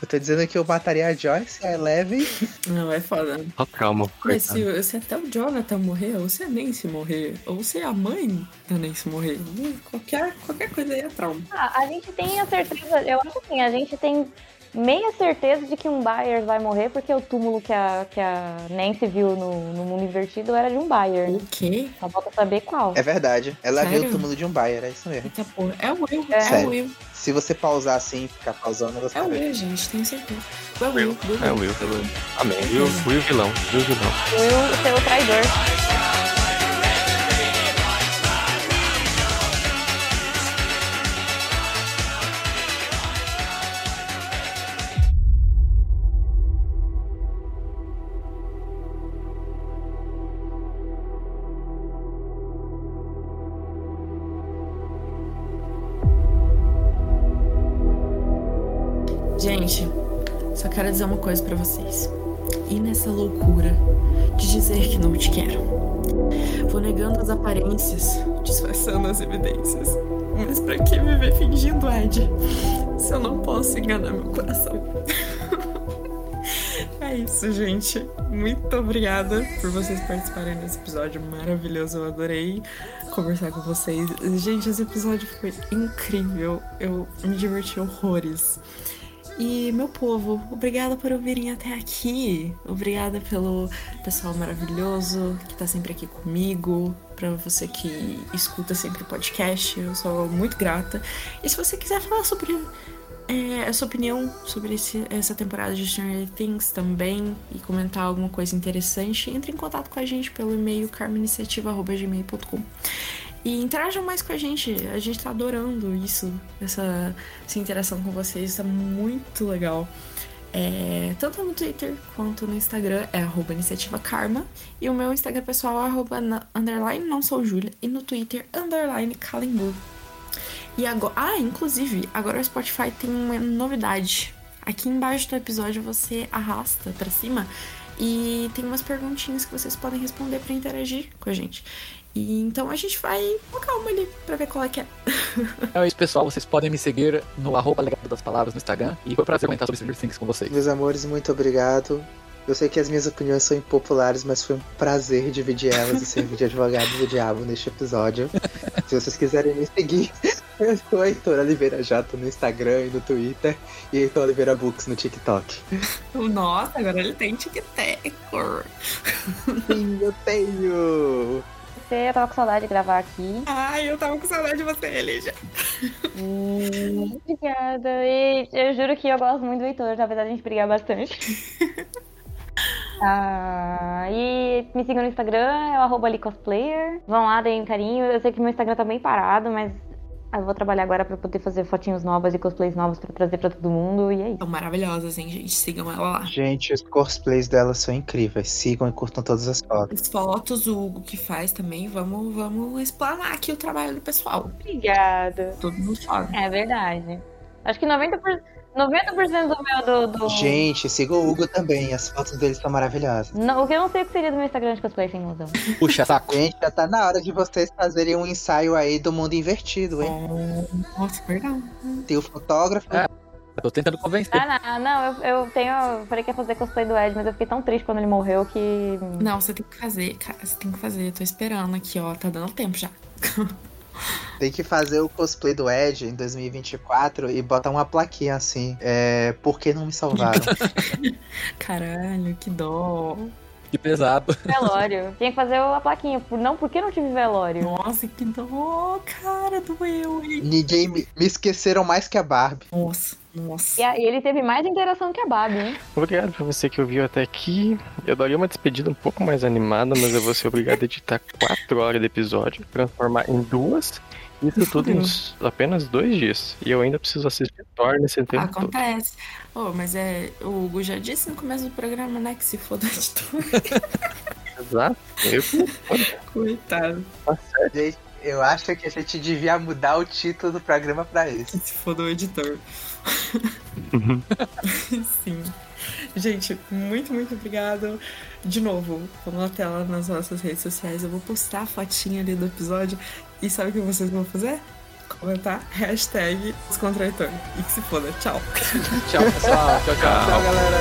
Eu tô dizendo que eu mataria a Joyce, a Eleven. Não, é foda. Só trauma. Mas coitado. se, se até o Jonathan morrer, ou se a Nancy morrer, ou se a mãe da Nancy morrer, hum, qualquer, qualquer coisa aí é trauma. Ah, a gente tem a certeza, eu acho assim, a gente tem meia certeza de que um Bayer vai morrer, porque o túmulo que a, que a Nancy viu no, no mundo invertido era de um Bayer. O quê? Só falta saber qual. É verdade. Ela viu Sério? o túmulo de um Bayer, é isso mesmo. Eita porra. É o Will, É. é, o Will. Se você pausar assim, ficar pausando, você É o. Will, gente, tenho certeza. É o Will. É o Will. Amém. Will, Will vilão. Will vilão. Will ser o traidor. Coisa pra vocês. E nessa loucura de dizer que não te quero. Vou negando as aparências, disfarçando as evidências. Mas pra que viver fingindo, Ed? Se eu não posso enganar meu coração. É isso, gente. Muito obrigada por vocês participarem desse episódio maravilhoso. Eu adorei conversar com vocês. Gente, esse episódio foi incrível. Eu me diverti horrores. E meu povo, obrigada por ouvirem até aqui. Obrigada pelo pessoal maravilhoso que tá sempre aqui comigo. Pra você que escuta sempre o podcast, eu sou muito grata. E se você quiser falar sobre é, a sua opinião sobre esse- essa temporada de Stranger Things também e comentar alguma coisa interessante, entre em contato com a gente pelo e-mail carmeniniciativa.gmail.com. E interajam mais com a gente. A gente tá adorando isso, essa, essa interação com vocês. Tá muito legal. É, tanto no Twitter quanto no Instagram é arroba iniciativa karma. E o meu Instagram pessoal é arroba na- underline não sou. E no Twitter, underline Kalimbu. E agora. Ah, inclusive, agora o Spotify tem uma novidade. Aqui embaixo do episódio você arrasta pra cima e tem umas perguntinhas que vocês podem responder pra interagir com a gente. E então a gente vai com calma ali pra ver qual é que é. Então é isso, pessoal. Vocês podem me seguir no arroba legado das palavras no Instagram. E foi um prazer comentar sobre Stranger Things com vocês. Meus amores, muito obrigado. Eu sei que as minhas opiniões são impopulares, mas foi um prazer dividir elas e servir de advogado do diabo neste episódio. Se vocês quiserem me seguir, eu sou Heitor Oliveira Jato no Instagram e no Twitter, e Heitor Oliveira Books no TikTok. Nossa, agora ele tem TikTok. Sim, eu tenho! Você tava com saudade de gravar aqui. Ai, eu tava com saudade de você, Elija. Hum, Obrigada. E eu juro que eu gosto muito do Heitor, apesar de a gente brigar bastante. Ah, e me sigam no Instagram, é o arroba ali cosplayer. Vão lá, deem um carinho. Eu sei que meu Instagram tá bem parado, mas eu vou trabalhar agora pra poder fazer fotinhos novas e cosplays novos pra trazer pra todo mundo. E é isso. São maravilhosas, hein, gente? Sigam ela lá. Gente, os cosplays delas são incríveis. Sigam e curtam todas as fotos. As fotos, o Hugo que faz também. Vamos, vamos explanar aqui o trabalho do pessoal. Obrigada. Todo mundo fala. É verdade. Acho que 90%, 90% do meu do. do... Gente, sigam o Hugo também. As fotos dele são maravilhosas. Não, o que eu não sei o que seria do meu Instagram de cosplay sem museu. Puxa, saco. Gente, já tá na hora de vocês fazerem um ensaio aí do mundo invertido, hein? Nossa, perdão. Tem o fotógrafo, É. Eu tô tentando convencer. Ah, não, não, eu, eu tenho. Eu falei que ia fazer cosplay do Ed, mas eu fiquei tão triste quando ele morreu que. Não, você tem que fazer, cara. Você tem que fazer. Tô esperando aqui, ó. Tá dando tempo já. Tem que fazer o cosplay do Ed em 2024 e botar uma plaquinha assim. É. Por que não me salvaram? Caralho, que dó. Que pesado. Velório. Tinha que fazer a plaquinha. por- Não, por que não tive velório? Nossa, que dó, cara, doeu, hein? Ninguém me, me esqueceram mais que a Barbie. Nossa, nossa. E, a- e ele teve mais interação que a Babi, hein? Obrigado pra você que ouviu até aqui. Eu daria uma despedida um pouco mais animada, mas eu vou ser obrigado a editar 4 horas de episódio, transformar em duas. Isso tudo em apenas dois dias. E eu ainda preciso assistir Thor nesse tempo todo. Acontece. Oh, mas é. O Hugo já disse no começo do programa, né? Que se foda de tudo. Exato. Eu, Coitado. Gente, eu acho que a gente devia mudar o título do programa pra esse. Se for do editor. Sim. Gente, muito, muito obrigado. De novo, vamos na tela nas nossas redes sociais. Eu vou postar a fotinha ali do episódio. E sabe o que vocês vão fazer? Comentar hashtag descontraitor. E que se foda. Tchau. Tchau, pessoal. Tchau, tchau. Tchau, galera.